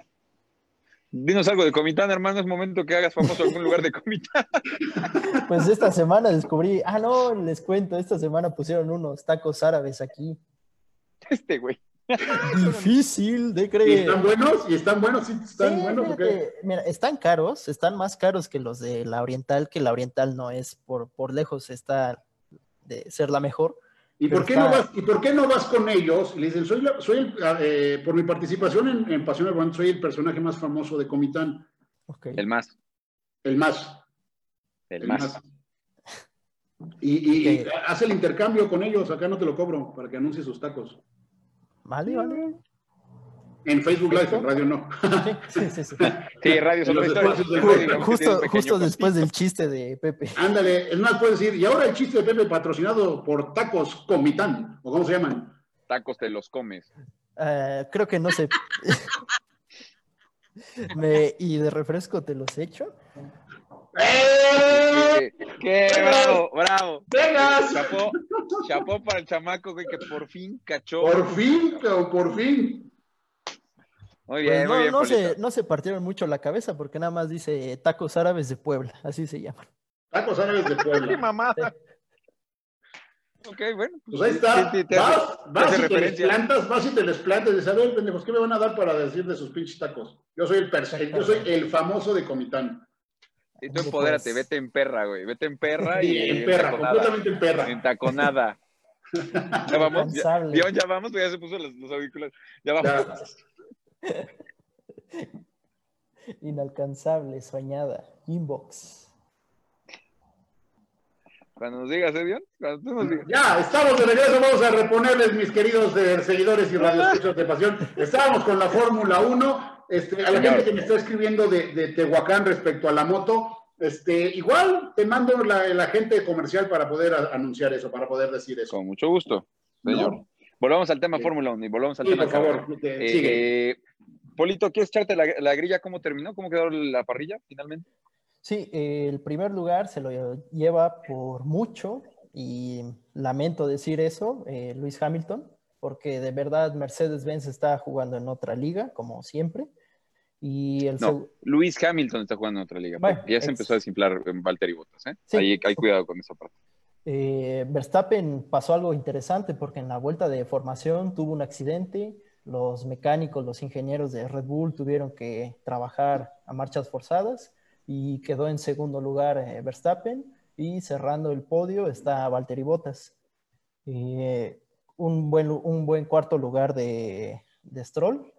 Dinos algo de Comitán, hermano. Es momento que hagas famoso algún lugar de Comitán. (laughs) Pues esta semana descubrí, ah, no, les cuento, esta semana pusieron unos tacos árabes aquí. Este, güey. Difícil de ¿Y creer. están buenos? ¿Y están buenos? ¿Sí están Sí, buenos o qué? fíjate, mira, están caros, están más caros que los de la Oriental, que la Oriental no es por, por lejos, está de ser la mejor. ¿Y por, qué no vas, ¿Y por qué no vas con ellos? Y le dicen, soy, la- soy el, eh, por mi participación en, en Pasión Volante, soy el personaje más famoso de Comitán. El más. el más. El más. Y, y- haz el intercambio con ellos, acá no te lo cobro, para que anuncie sus tacos. Vale, vale. En Facebook Live, en radio no. Sí, sí, sí. Sí, radio son Justo, justo después del chiste de Pepe. Ándale, es más, puedes decir, y ahora el chiste de Pepe patrocinado por Tacos Comitán, o cómo se llaman. Tacos te los comes. Ah, creo que no sé. (laughs) Me- y de refresco te los echo. ¡Eh! ¡Qué, qué bravo, bravo! ¡Vengas! Chapó, chapó para el chamaco, güey, que por fin cachó. Por fin, cabrón, por fin. Muy Pues bien, no, muy bien, no, Polito. se, no se partieron mucho la cabeza porque nada más dice tacos árabes de Puebla, así se llaman. Tacos árabes de ¡Qué Puebla. (laughs) mamada! Ok, bueno. Pues ahí está. Sí, sí, te hace- vas, te vas y te les plantas, vas y te les plantas y dices, a ver, pendejos, ¿qué me van a dar para decir de sus pinches tacos? Yo soy el yo soy el famoso de Comitán. Y tú empodérate, vete en perra, güey. Vete en perra y Y en perra, taconada. completamente en perra. En taconada. (laughs) Ya vamos, ya, ya vamos, ya se puso los, los auriculares. Ya vamos. Ya. Inalcanzable, soñada. Inbox. Cuando nos digas, ¿eh, Dion? Cuando tú nos digas. Ya, estamos de regreso, vamos a reponerles, mis queridos eh, seguidores y radioescuchas de pasión. Estábamos con la Fórmula 1. Este, a la Señor. gente que me está escribiendo de, de Tehuacán respecto a la moto, este, igual te mando la, el agente comercial para poder a- anunciar eso, para poder decir eso. Con mucho gusto, señor. No. Volvamos al tema Sí. Fórmula 1 y volvamos al Sí, tema por favor, Eh, sigue. eh, Polito, ¿quieres echarte la, la grilla? ¿Cómo terminó? ¿Cómo quedó la parrilla finalmente? Sí, eh, el primer lugar se lo lleva por mucho y lamento decir eso, eh, Luis Hamilton, porque de verdad Mercedes-Benz está jugando en otra liga, como siempre. Y el No, Luis Hamilton está jugando en otra liga. Bueno, ya se ex- empezó a desinflar en Valtteri Bottas, ¿eh? Sí. Ahí hay cuidado con esa parte. Eh, Verstappen pasó algo interesante porque en la vuelta de formación tuvo un accidente, los mecánicos, los ingenieros de Red Bull tuvieron que trabajar a marchas forzadas y quedó en segundo lugar eh, Verstappen y cerrando el podio está Valtteri Bottas. Eh, un, buen, un buen cuarto lugar de, de Stroll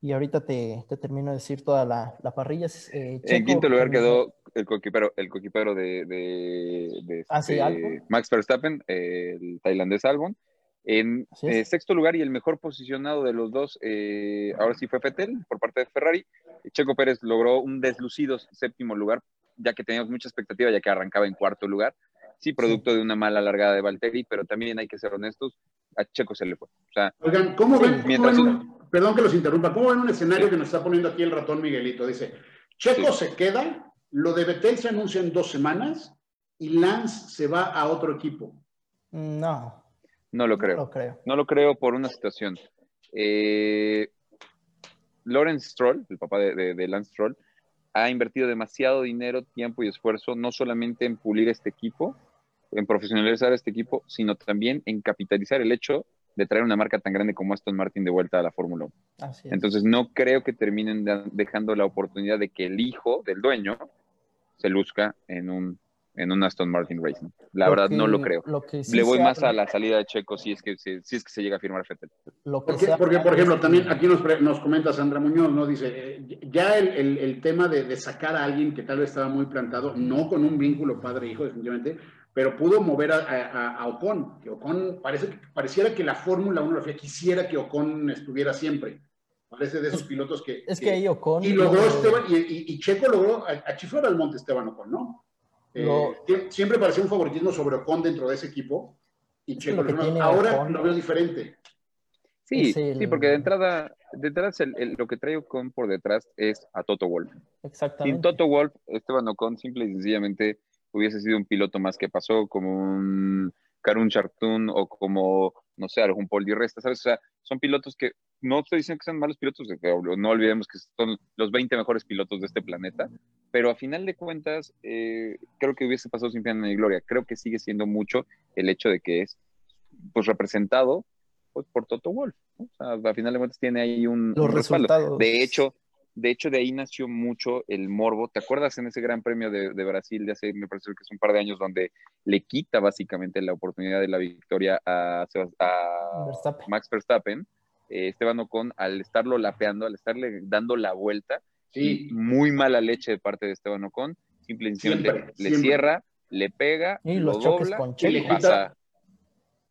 y ahorita te, te termino de decir toda la, la parrilla. eh, en quinto lugar quedó el coequipero, el coequipero de, de, de, Ah, sí, este. Max Verstappen, el tailandés Albon. En eh, sexto lugar y el mejor posicionado de los dos, eh, ahora sí fue Fettel por parte de Ferrari. Checo Pérez logró un deslucido séptimo lugar, ya que teníamos mucha expectativa, ya que arrancaba en cuarto lugar. Sí, producto de una mala largada de Valtteri, pero también hay que ser honestos, a Checo se le fue. O sea, Oigan, ¿cómo Sí, ven? cómo mientras- ven un- perdón que los interrumpa. ¿Cómo ven un escenario que nos está poniendo aquí el ratón Miguelito? Dice, Checo Sí. se queda, lo de Betel se anuncia en dos semanas y Lance se va a otro equipo. No, no lo no creo. lo creo. No lo creo por una situación. Eh, Lawrence Stroll, el papá de, de, Lance Stroll, ha invertido demasiado dinero, tiempo y esfuerzo, no solamente en pulir este equipo, en profesionalizar este equipo, sino también en capitalizar el hecho de traer una marca tan grande como Aston Martin de vuelta a la Fórmula 1. Entonces no creo que terminen dejando la oportunidad de que el hijo del dueño se luzca en un en un Aston Martin Racing. La verdad no lo creo. Le voy más a la salida de Checo si es que, si, es que se llega a firmar Fettel. porque, porque, por ejemplo, también aquí nos, nos comenta Sandra Muñoz, ¿no? Dice, eh, ya el, el, el tema de, de, sacar a alguien que tal vez estaba muy plantado, no con un vínculo padre-hijo, definitivamente, pero pudo mover a, a, Ocon. Que Ocon parece, pareciera que la Fórmula 1 la quisiera que Ocon estuviera siempre. Parece de esos pilotos que. Es que, ahí Ocon. Y logró Esteban, y, y, Checo logró a, chiflar al monte Esteban Ocon, ¿no? Eh, siempre parecía un favoritismo sobre Ocon dentro de ese equipo. Y Checo lo ahora lo veo diferente. Sí, sí, porque de entrada, de entrada lo que trae Ocon por detrás es a Toto Wolf. Exactamente. Sin Toto Wolf, Esteban Ocon simple y sencillamente hubiese sido un piloto más que pasó, como un Karun Chartun o como, no sé, algún Paul Di Resta, ¿sabes? O sea, son pilotos que no estoy diciendo que sean malos pilotos, no olvidemos que son los 20 mejores pilotos de este planeta, pero a final de cuentas, eh, creo que hubiese pasado sin pena ni gloria. Creo que sigue siendo mucho el hecho de que es pues representado pues, por Toto Wolf. O sea, a final de cuentas tiene ahí un, Los Resultados. De hecho, de hecho, de ahí nació mucho el morbo. ¿Te acuerdas en ese Gran Premio de, Brasil de hace, me parece que es un par de años, donde le quita básicamente la oportunidad de la victoria a, Max Verstappen? Eh, Esteban Ocon, al estarlo lapeando, al estarle dando la vuelta, sí. muy mala leche de parte de Esteban Ocon, simplemente le cierra, le pega, y lo dobla y le pasa.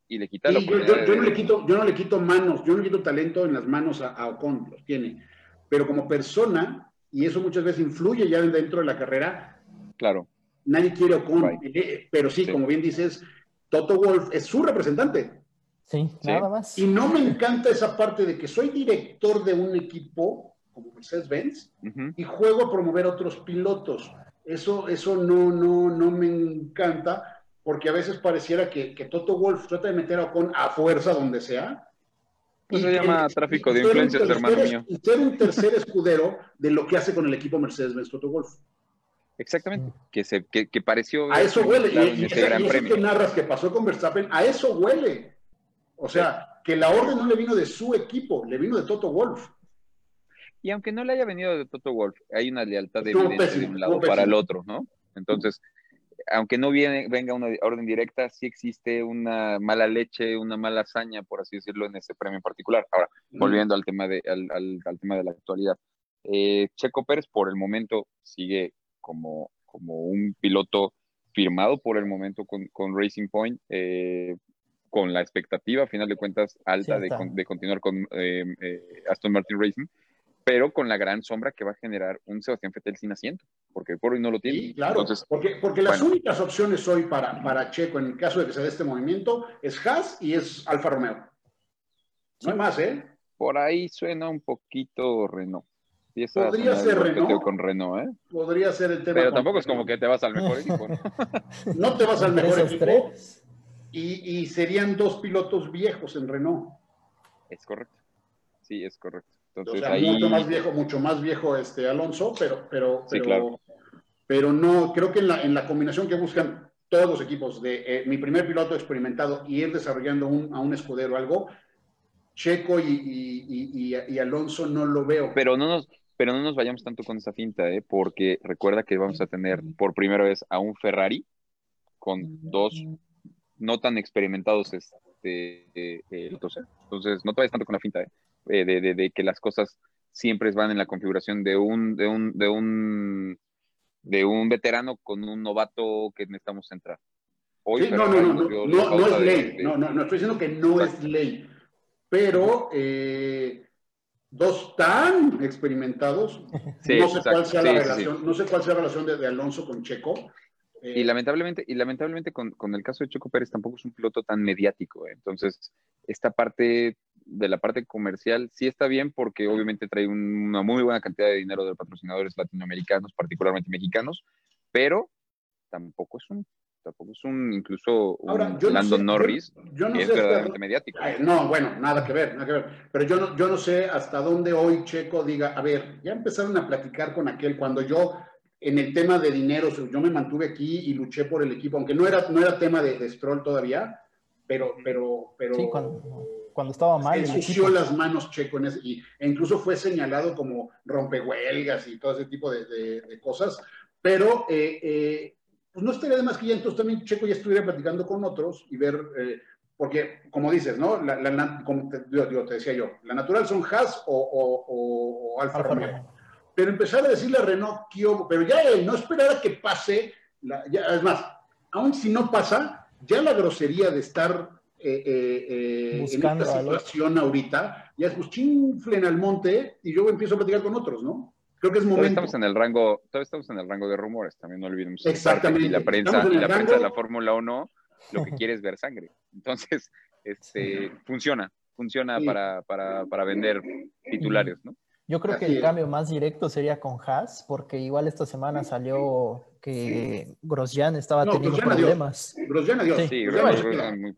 Y le quita la yo, yo, no le quito, yo no le quito manos, yo no le quito talento en las manos a, a Ocon, los tiene pero como persona, y eso muchas veces influye ya dentro de la carrera, claro. nadie quiere Ocon, eh, pero sí, como bien dices, Toto Wolf es su representante. Sí, nada más. Y no me encanta esa parte de que soy director de un equipo como Mercedes-Benz y juego a promover a otros pilotos. Eso, eso no, no, no me encanta porque a veces pareciera que, que Toto Wolf trata de meter a Ocon a fuerza donde sea eso se llama tráfico de influencias, hermano mío. Y ser un tercer escudero de lo que hace con el equipo Mercedes-Benz Toto Wolf. Exactamente, que, se, que, que pareció... A eso huele, y, ese gran premio. que narras que pasó con Verstappen, a eso huele. O sea, que la orden no le vino de su equipo, le vino de Toto Wolf. Y aunque no le haya venido de Toto Wolf, hay una lealtad de un lado para el otro, ¿no? Entonces, aunque no viene, venga una orden directa, sí existe una mala leche, una mala hazaña, por así decirlo, en ese premio en particular. Ahora, volviendo al tema de, al, al, tema de la actualidad. Eh, Checo Pérez por el momento sigue como, como un piloto firmado por el momento con, con Racing Point, eh, con la expectativa, a final de cuentas, alta de, de, continuar con eh, Aston Martin Racing pero con la gran sombra que va a generar un Sebastián Fettel sin asiento, porque por hoy no lo tiene. Sí, claro, porque, porque las únicas opciones hoy para, para Checo, en el caso de que se dé este movimiento, es Haas y es Alfa Romeo. No hay más, ¿eh? Por ahí suena un poquito Renault. Podría ser Renault. Con Renault ¿eh? Podría ser el tema. Pero tampoco es como que te vas al mejor equipo. ¿no? (laughs) te vas al mejor equipo. Y, y serían dos pilotos viejos en Renault. Es correcto. Sí, es correcto mucho más viejo, mucho más viejo este Alonso, pero, pero, pero, pero no, creo que en la, en la combinación que buscan todos los equipos de eh, mi primer piloto experimentado y ir desarrollando un, a un escudero algo, Checo y, y, Alonso no lo veo. Pero no nos, pero no nos vayamos tanto con esa finta, ¿eh? porque recuerda que vamos a tener por primera vez a un Ferrari con dos no tan experimentados este, eh, entonces, entonces no te vayas tanto con la finta, ¿eh? Eh, de, que las cosas siempre van en la configuración de un, de un, de un, de un veterano con un novato que necesitamos entrar. Hoy, no, no, no, no, no, es ley, no, no, no estoy diciendo que no es ley, pero eh, dos tan experimentados, no, sé cuál sea la relación, no sé cuál sea la relación de, Alonso con Checo. Y lamentablemente, y lamentablemente con, con, el caso de Checo Pérez tampoco es un piloto tan mediático, entonces esta parte de la parte comercial sí está bien porque obviamente trae una muy buena cantidad de dinero de patrocinadores latinoamericanos, particularmente mexicanos, pero tampoco es un tampoco es un incluso un Ahora, yo no Lando sé- Norris, yo- yo no que es sé hasta verdaderamente mediático. Ay, No, bueno, nada que ver, nada que ver. Pero yo no, yo no sé hasta dónde hoy Checo diga, a ver, ya empezaron a platicar con aquel cuando yo en el tema de dinero, yo me mantuve aquí y luché por el equipo, aunque no era, no era tema de, de Stroll todavía, pero, pero, pero Sí, cuando, cuando estaba mal. ensució las manos Checo en ese, y, e incluso fue señalado como rompehuelgas y todo ese tipo de, de- de cosas, pero eh, eh, pues no estaría de más que ya entonces también Checo ya estuviera platicando con otros y ver, eh, porque como dices, ¿no? La, la como te, digo, digo, te decía yo, la natural son Haas o, o- o- o Alfa, Alfa Romeo. Romeo. Pero empezar a decirle a Renault, pero ya él, no esperar a que pase, la- ya, es más, aun si no pasa, ya la grosería de estar eh, eh, eh, en esta situación ahorita, ya es pues chinflen al monte y yo empiezo a platicar con otros, ¿no? Creo que es Todavía momento. estamos en el rango, todavía estamos en el rango de rumores, también no olvidemos. Exactamente. Y la prensa, y la prensa de la Fórmula 1 lo que (laughs) quiere es ver sangre. Entonces, este, funciona, funciona Sí. para, para, para vender titulares, ¿no? Yo creo que el cambio más directo sería con Haas, porque igual esta semana salió que Grosjean estaba No, teniendo Grosjean adiós. problemas. Grosjean, adiós. Sí. Sí, Grosjean muy.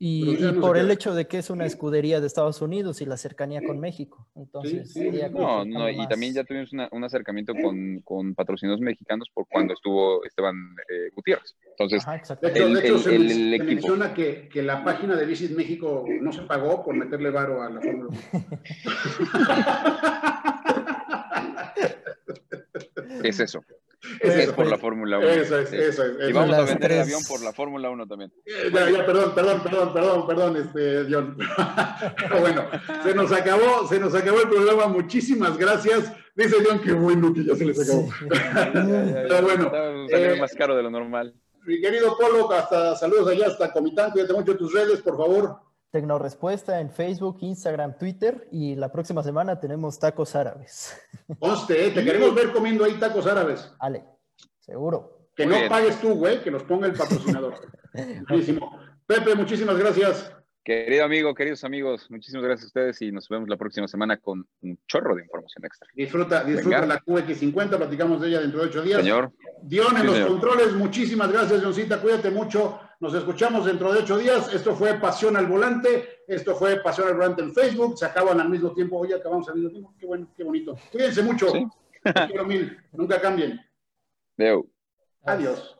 Y, y no por el hecho de que es una escudería de Estados Unidos y la cercanía con México. Entonces, Sí, sí. No, no, y más- también ya tuvimos una- un acercamiento con, con patrocinios mexicanos por cuando estuvo Esteban eh, Gutiérrez. Entonces, Ajá, De exactamente. hecho, El- de hecho el- se, el men- se equipo. menciona que, que la página de Visit México no se pagó por meterle varo a la Fórmula 1. (laughs) es eso. (laughs) Es Es eso. por la Fórmula 1. Eso es, Sí. eso es. Y eso vamos es. a vender el avión por la Fórmula 1 también. Eh, Ya, ya, perdón, perdón, perdón, perdón, perdón, este, John. (laughs) Pero bueno, se nos acabó, se nos acabó el programa. Muchísimas gracias. Dice John, qué bueno que ya se les acabó. Sí. (laughs) Pero bueno, eh, más caro de lo normal. Mi querido Polo, hasta saludos allá, hasta Comitán. Cuídate mucho en tus redes, por favor. Tecnorespuesta en Facebook, Instagram, Twitter y la próxima semana tenemos tacos árabes. (laughs) Conste, eh, te queremos ver comiendo ahí tacos árabes. Ale, seguro. Que Muy no bien. pagues tú, güey, que los ponga el patrocinador. (laughs) Muchísimo. Pepe, muchísimas gracias. Querido amigo, queridos amigos, muchísimas gracias a ustedes y nos vemos la próxima semana con un chorro de información extra. Disfruta, disfruta Venga. la QX50, platicamos de ella dentro de ocho días. Señor, Dion en Sí, los señor. controles, muchísimas gracias, Johncita, cuídate mucho. Nos escuchamos dentro de ocho días. Esto fue Pasión al Volante, esto fue Pasión al Volante en Facebook, se acaban al mismo tiempo. Hoy acabamos al mismo tiempo, qué bueno, qué bonito. Cuídense mucho, Sí. Quiero mil, nunca cambien. veo. Adiós.